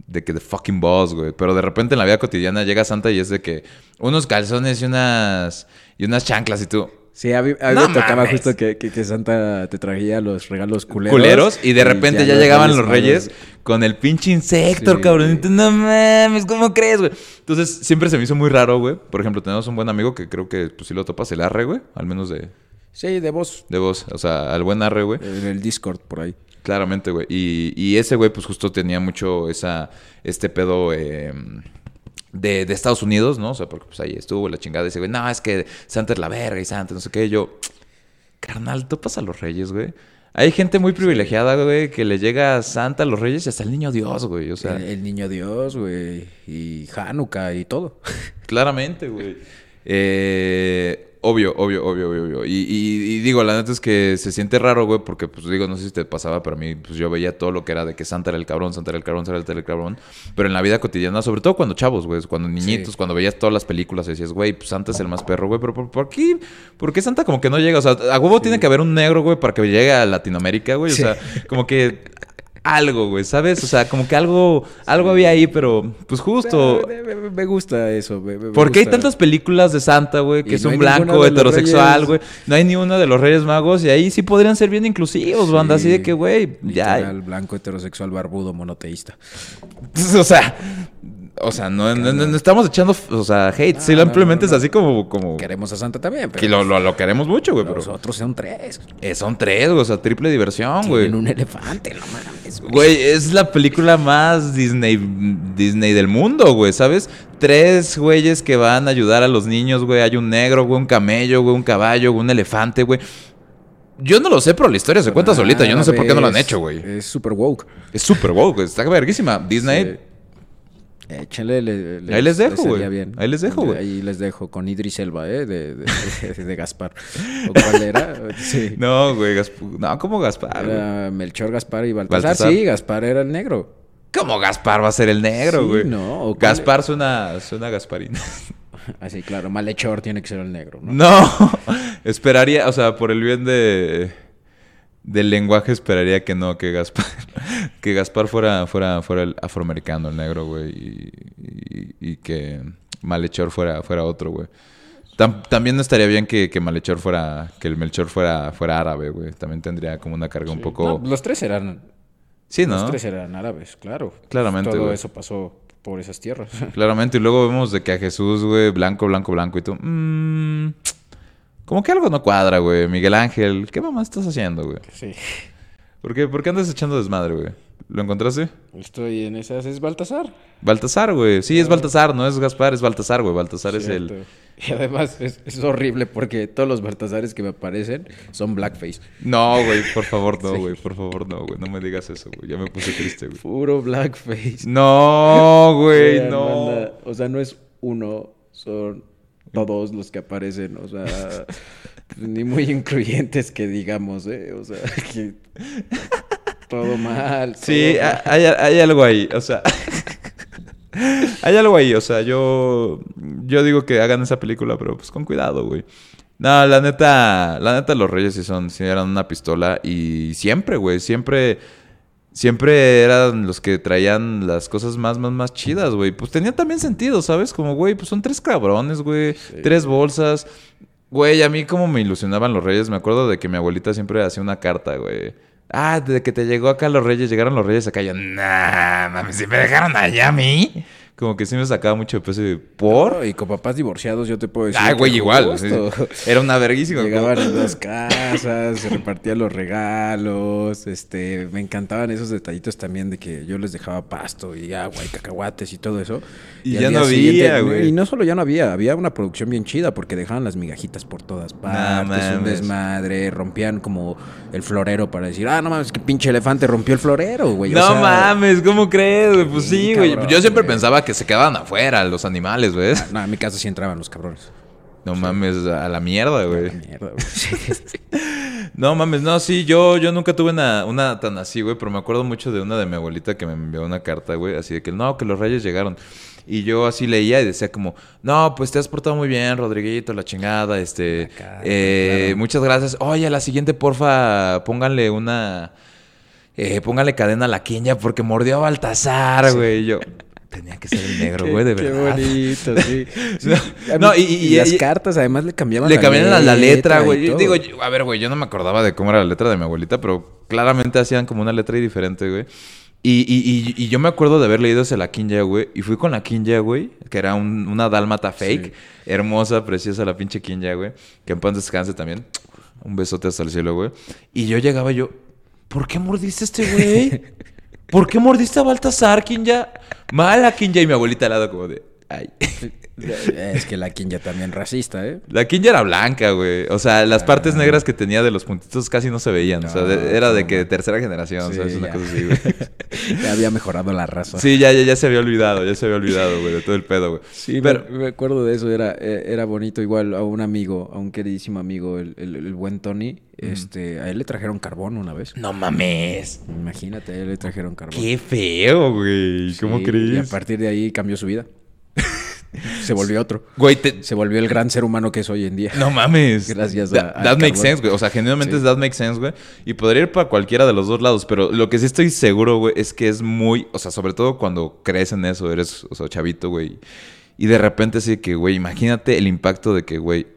de que the fucking boss, güey. Pero de repente en la vida cotidiana llega Santa y es de que unos calzones y unas y unas chanclas y tú. Sí, a mí, a mí No me tocaba mames. justo que, que- que Santa te traía los regalos culeros. culeros y de repente ya, llegaban los reyes con el pinche insector, Sí, cabrón. no mames, ¿cómo crees, güey? Entonces siempre se me hizo muy raro, güey. Por ejemplo, tenemos un buen amigo que creo que pues si lo topas el arre, güey. Al menos de, Sí, de voz. de voz. O sea, al buen arre, güey. En el Discord, por ahí. Claramente, güey. Y, y ese güey, pues justo tenía mucho esa, este pedo eh, de, de Estados Unidos, ¿no? O sea, porque pues ahí estuvo la chingada. Ese güey, no, es que Santa es la verga y Santa, no sé qué. Yo, carnal, topas a los reyes, güey. Hay gente muy privilegiada, güey, que le llega a Santa, a los reyes y hasta el niño Dios, güey. O sea, el, el niño Dios, güey. Y Hanukkah y todo. claramente, güey. Eh, obvio, obvio, obvio, obvio, obvio. Y, y- y digo, la neta es que se siente raro, güey, porque, pues digo, no sé si te pasaba, pero a mí, pues yo veía todo lo que era de que Santa era el cabrón, Santa era el cabrón, Santa era el cabrón. Pero en la vida cotidiana, sobre todo cuando chavos, güey, cuando niñitos, Sí. cuando veías todas las películas, decías, güey, pues Santa es el más perro, güey, pero ¿por, por qué? ¿Por qué Santa como que no llega? O sea, a huevo tiene que haber un negro, güey, para que llegue a Latinoamérica, güey. O Sí. sea, como que algo, güey, ¿sabes? O sea, como que algo, algo había ahí, pero pues justo. Me, me- me gusta eso. me- me ¿Por qué hay tantas películas de Santa, güey? Que Y es no un blanco heterosexual, güey. No hay ni uno de los Reyes Magos y ahí sí podrían ser bien inclusivos, banda. Así de que, güey, ya. Literal, blanco, heterosexual, barbudo, monoteísta. O sea, o sea, no, no, no- no estamos echando, o sea, hate. No, no. es así como, como Queremos a Santa también, pero que lo, lo, lo queremos mucho, güey. Pero los otros son tres. eh, son tres, güey. O sea, triple diversión, güey. Tienen un elefante, no mames, güey. Güey, es la película más Disney, Disney del mundo, güey, ¿sabes? Tres güeyes que van a ayudar a los niños, güey. Hay un negro, güey, un camello, güey, un caballo, güey, un elefante, güey. Yo no lo sé, pero la historia se cuenta solita. Yo no sé por qué no lo han hecho, güey. Es super woke. Es súper wow, güey. Está verguísima. Disney. Sí. Échenle, le- Ahí les dejo, güey. bien. Ahí les dejo, güey. Ahí les dejo con Idris Elba, ¿eh? De, de, de- de Gaspar. ¿O cuál era? Sí. No, güey. Gasp- No, ¿cómo Gaspar? Era Melchor, Gaspar y Baltasar. Baltasar. Sí, Gaspar era el negro. ¿Cómo Gaspar va a ser el negro, Sí, güey? no, ¿o cuál- Gaspar suena, suena a Gasparín. Así, claro. Malhechor tiene que ser el negro, ¿no? No, esperaría, o sea, por el bien de del lenguaje esperaría que no, que Gaspar, que Gaspar fuera, fuera, fuera el afroamericano, el negro, güey, y, y- y que Malhechor fuera, fuera otro, güey. Tam- también no estaría bien que, que Malhechor fuera, que el Melchor fuera, fuera árabe, güey. También tendría como una carga un poco. No, los tres eran... sí, Los ¿no? tres eran árabes, claro. Claramente, Todo güey. eso pasó por esas tierras. Claramente, y luego vemos de que a Jesús, güey, blanco, blanco, blanco, y tú, mmm, como que algo no cuadra, güey. Miguel Ángel, ¿qué mamá estás haciendo, güey? sí. ¿Por qué, ¿Por qué andas echando desmadre, güey? ¿Lo encontraste? Estoy en esas. Es Baltasar. Baltasar, güey. Sí, es Baltasar, no es Gaspar, es Baltasar, güey. Baltasar es el... Y además es, es horrible porque todos los Baltasares que me aparecen son blackface. No, güey, por favor, no, Sí. güey. Por favor, no, güey. No me digas eso, güey. Ya me puse triste, güey. Puro blackface. No, güey, no. O sea, no es uno, son todos los que aparecen. O sea, ni muy incluyentes que digamos, ¿eh? O sea, que todo mal. Sí, todo ha- mal. hay, hay algo ahí, o sea... hay algo ahí, o sea, yo... Yo digo que hagan esa película, pero pues con cuidado, güey. No, la neta, la neta, los Reyes sí son, sí eran una pistola y siempre, güey, siempre, siempre eran los que traían las cosas más, más, más chidas, güey. Pues tenía también sentido, ¿sabes? Como, güey, pues son tres cabrones, güey, tres bolsas. Güey, a mí como me ilusionaban los Reyes, me acuerdo de que mi abuelita siempre hacía una carta, güey. Ah, desde que te llegó acá los Reyes, llegaron los Reyes acá, yo, nah, mames, si me dejaron allá a mí como que sí me sacaba mucho de peso de por. y con papás divorciados yo te puedo decir. Ah, güey, igual. Era una verguísima. Llegaban en las casas, se repartían los regalos. Este, me encantaban esos detallitos también de que yo les dejaba pasto y agua y cacahuates y todo eso. Y, ya no había, güey. Y no solo ya no había, había una producción bien chida porque dejaban las migajitas por todas partes, un desmadre, rompían como el florero para decir, ah, no mames, que pinche elefante rompió el florero, güey. No mames, ¿cómo crees? Pues sí, güey. Yo siempre pensaba que se quedaban afuera los animales, güey. No, en mi casa sí entraban los cabrones. No mames, a la mierda, güey. A la mierda, güey. no mames, no, sí, yo, yo nunca tuve una, una tan así, güey, pero me acuerdo mucho de una de mi abuelita que me envió una carta, güey, así de que no, que los reyes llegaron. Y yo así leía y decía como, no, pues te has portado muy bien, Rodriguito, la chingada, este, eh, muchas gracias. Oye, a la siguiente, porfa, pónganle una, eh, pónganle cadena a la quinja porque mordió a Baltasar, güey. Y yo, tenía que ser el negro, güey, de verdad. Qué bonito, sí. no, y, las cartas además le cambiaban le cambiaban la, letra, güey. Digo, a ver, güey, yo no me acordaba de cómo era la letra de mi abuelita, pero claramente hacían como una letra diferente, güey. Y, y, yo me acuerdo de haber leído ese La Kinja, güey. Y fui con la Kinja, güey, que era una dálmata fake. Hermosa, preciosa la pinche Kinja, güey. Que en paz descanse también. Un besote hasta el cielo, güey. Y yo llegaba yo, ¿por qué mordiste este güey? ¿Por qué mordiste a Baltasar, Kinja? Mala Kinja y mi abuelita al lado como de... Ay. Es que la Kinja también racista, ¿eh? La Kinja era blanca, güey. O sea, las partes negras que tenía de los puntitos casi no se veían. o sea, era de que de tercera generación, ¿sabes? Una cosa así, güey. ya había mejorado la raza. Sí, ya, ya, ya se había olvidado, ya se había olvidado, güey, de todo el pedo, güey. Sí, pero me, acuerdo de eso. Era, eh, era bonito igual a un amigo, a un queridísimo amigo, el, el, buen Tony. Este, a él le trajeron carbón una vez. No mames. Imagínate, a él le trajeron carbón. Qué feo, güey. ¿Cómo crees? Y a partir de ahí cambió su vida. Se volvió otro. Güey, se volvió el gran ser humano que es hoy en día. No mames. Gracias a. that makes sense, güey. O sea, genuinamente that makes sense, güey. Y podría ir para cualquiera de los dos lados. Pero lo que sí estoy seguro, güey, es que es muy. O sea, sobre todo cuando crees en eso, eres, o sea, chavito, güey. Y de repente sí que, güey, imagínate el impacto de que, güey,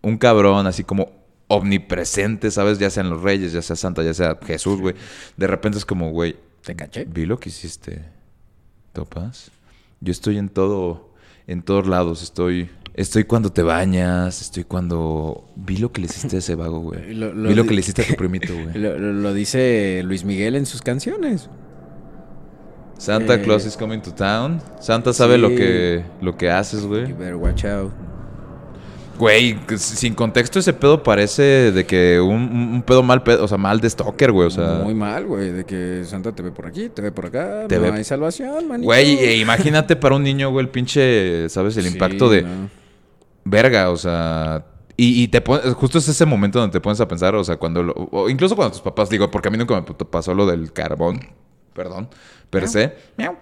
un cabrón así como omnipresente, ¿sabes? Ya sean los reyes, ya sea Santa, ya sea Jesús, güey. De repente es como, güey. ¿Te caché? Vi lo que hiciste. ¿Topas? Yo estoy en todo en todos lados. Estoy, estoy cuando te bañas, estoy cuando... Vi lo que le hiciste a ese vago, güey. Vi lo que le hiciste a tu primito, güey. Lo, dice Luis Miguel en sus canciones. Santa eh, Claus is coming to town. Santa sabe lo que lo que haces, güey. You better watch out. Güey, sin contexto ese pedo parece de que un, pedo mal pedo, o sea, mal de stalker, güey, o sea... Muy mal, güey, de que Santa te ve por aquí, te ve por acá, no hay salvación, manito. Güey, e imagínate para un niño, güey, el pinche, ¿sabes? El impacto de... Verga, o sea... Y, te pones, justo es ese momento donde te pones a pensar, o sea, cuando... o incluso cuando tus papás, digo, porque a mí nunca me pasó lo del carbón, perdón, per se. Miau.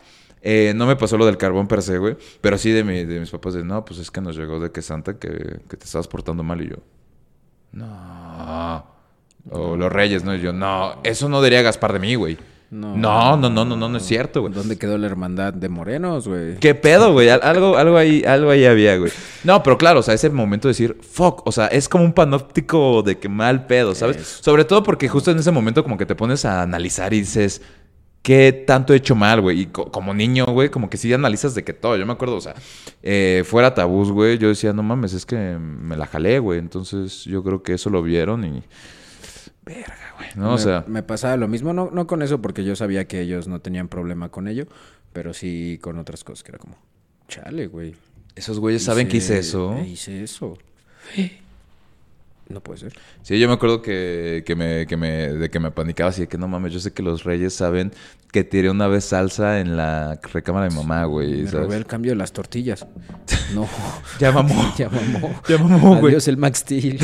Eh, no me pasó lo del carbón per se, güey. Pero sí de, mi, de mis papás de, no, pues es que nos llegó de que Santa que, que te estabas portando mal. Y yo, no. O los reyes, ¿no? Y yo, no, eso no diría Gaspar de mí, güey. No, no, no, no, no, no, es cierto, güey. ¿Dónde quedó la hermandad de morenos, güey? ¿Qué pedo, güey? Algo, algo, ahí, algo ahí había, güey. No, pero claro, o sea, ese momento de decir, fuck, o sea, es como un panóptico de que mal pedo, ¿sabes? Sobre todo porque justo en ese momento como que te pones a analizar y dices, qué tanto he hecho mal, güey. Y como niño, güey, como que sí analizas de que todo. Yo me acuerdo, o sea, eh, fuera tabús, güey, yo decía, no mames, es que me la jalé, güey. Entonces yo creo que eso lo vieron y... Verga, güey. No, me, o sea... Me pasaba lo mismo, no, no con eso, porque yo sabía que ellos no tenían problema con ello, pero sí con otras cosas que era como, chale, güey. Esos güeyes saben que hice eso. Hice eso. No puede ser. Sí, yo me acuerdo que, que, me, que me, de que me panicaba así de que no mames, yo sé que los reyes saben que tiré una vez salsa en la recámara de mi mamá, güey. Me robé el cambio de las tortillas. No. ya mamó. ya mamó. Ya mamó, güey. Adiós el Max Steel.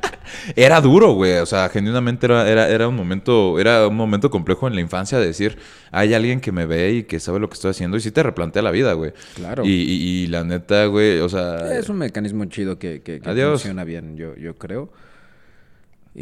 era duro, güey. O sea, genuinamente era, era, era, un momento, era un momento complejo en la infancia de decir, hay alguien que me ve y que sabe lo que estoy haciendo y sí te replantea la vida, güey. Claro. Y, y- y la neta, güey, o sea... Es un mecanismo chido que, que- que funciona bien, yo, yo creo.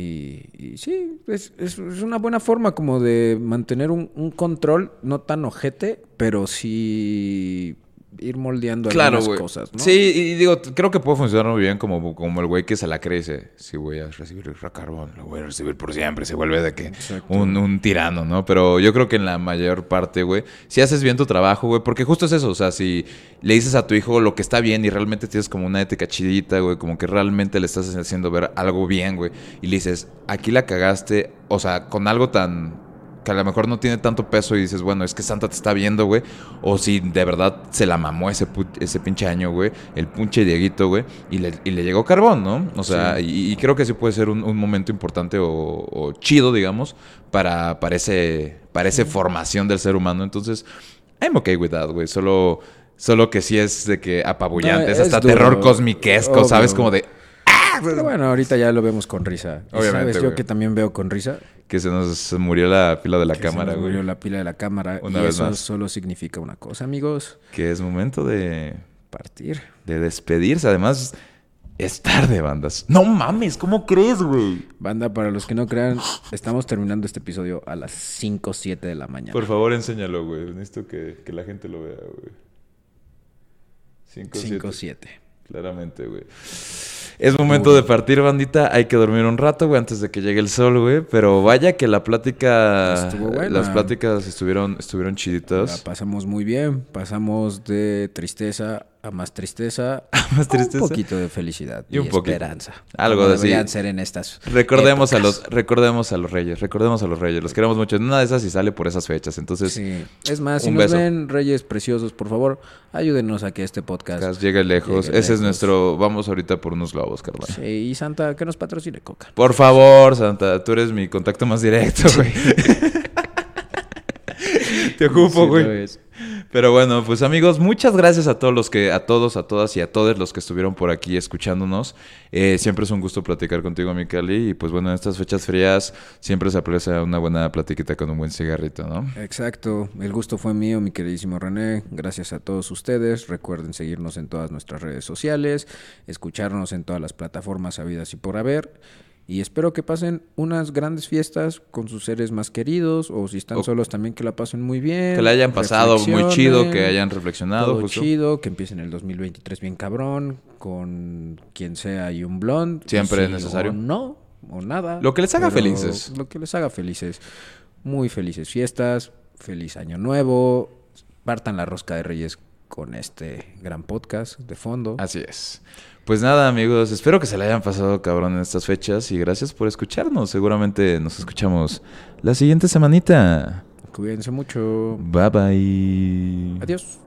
Y, sí, es, es- es una buena forma como de mantener un, un control, no tan ojete, pero sí ir moldeando Claro, algunas cosas, ¿no? Sí, y digo, creo que puede funcionar muy bien como, como el güey que se la cree y dice, si voy a recibir el carbón, lo voy a recibir por siempre. Se vuelve de que un, un tirano, ¿no? Pero yo creo que en la mayor parte, güey, si haces bien tu trabajo, güey, porque justo es eso, o sea, si le dices a tu hijo lo que está bien y realmente tienes como una ética chidita, güey, como que realmente le estás haciendo ver algo bien, güey, y le dices, aquí la cagaste, o sea, con algo tan que a lo mejor no tiene tanto peso y dices, bueno, es que Santa te está viendo, güey. O si de verdad se la mamó ese, ese pinche año, güey. El pinche Dieguito, güey. Y le, y le llegó carbón, ¿no? O sea, y, y creo que sí puede ser un, un momento importante o, o chido, digamos, para, para, ese, para esa formación del ser humano. Entonces, I'm okay with that, güey. Solo, solo que sí es de que apabullante. No, es es hasta duro. terror cosmiquesco, Obvio. ¿sabes? Como de Pero bueno, ahorita ya lo vemos con risa. Obviamente, ¿Sabes? Yo güey. que también veo con risa. que se nos murió la pila de la que se cámara, nos güey. murió la pila de la cámara. Una y vez eso más. solo significa una cosa, amigos. Que es momento de... Partir. de despedirse. Además, es tarde, bandas. No mames, ¿cómo crees, güey? Banda, para los que no crean, estamos terminando este episodio a las 5 o 7 de la mañana. Por favor, enséñalo, güey. Necesito que, que la gente lo vea, güey. 5 5 o 7. 7. Claramente, güey. Es momento de partir, bandita. Hay que dormir un rato, güey, antes de que llegue el sol, güey. Pero vaya que la plática... Estuvo buena. Las pláticas estuvieron, estuvieron La chiditas. pasamos muy bien. Pasamos de tristeza a más tristeza. más tristeza. Un poquito de felicidad Y y, un poquito. esperanza. Algo de así. ser en estas. Recordemos a los, recordemos a los reyes, recordemos a los reyes. Los queremos mucho. Una de esas y sale por esas fechas. Entonces, Sí. Es más, si un nos beso. ven reyes preciosos, por favor, ayúdenos a que este podcast. Llegue lejos. Llegue Ese es nuestro. Vamos ahorita por unos globos, carnal. Sí, y Santa, que nos patrocine Coca. Por favor, Santa, tú eres mi contacto más directo, güey. Te ocupo, Sí, güey. es. Pero bueno, pues amigos, muchas gracias a todos los que, a todos, a todas y a todos los que estuvieron por aquí escuchándonos. Eh, siempre es un gusto platicar contigo, mi Cali. Y pues bueno, en estas fechas frías siempre se aprecia una buena platiquita con un buen cigarrito, ¿no? Exacto, el gusto fue mío, mi queridísimo René. Gracias a todos ustedes. Recuerden seguirnos en todas nuestras redes sociales, escucharnos en todas las plataformas habidas y por haber. Y espero que pasen unas grandes fiestas con sus seres más queridos o si están O- solos también que la pasen muy bien. Que la hayan pasado muy chido, que hayan reflexionado. Todo justo. chido, que empiecen el 2023 bien cabrón, con quien sea y un blond. Siempre si necesario. O no, o nada. Lo que les haga felices. Lo que les haga felices. Muy felices fiestas, feliz año nuevo. Partan la rosca de reyes con este gran podcast de fondo. Así es. Pues nada, amigos, espero que se le hayan pasado cabrón en estas fechas y gracias por escucharnos. Seguramente nos escuchamos la siguiente semanita. Cuídense mucho. Bye bye. Adiós.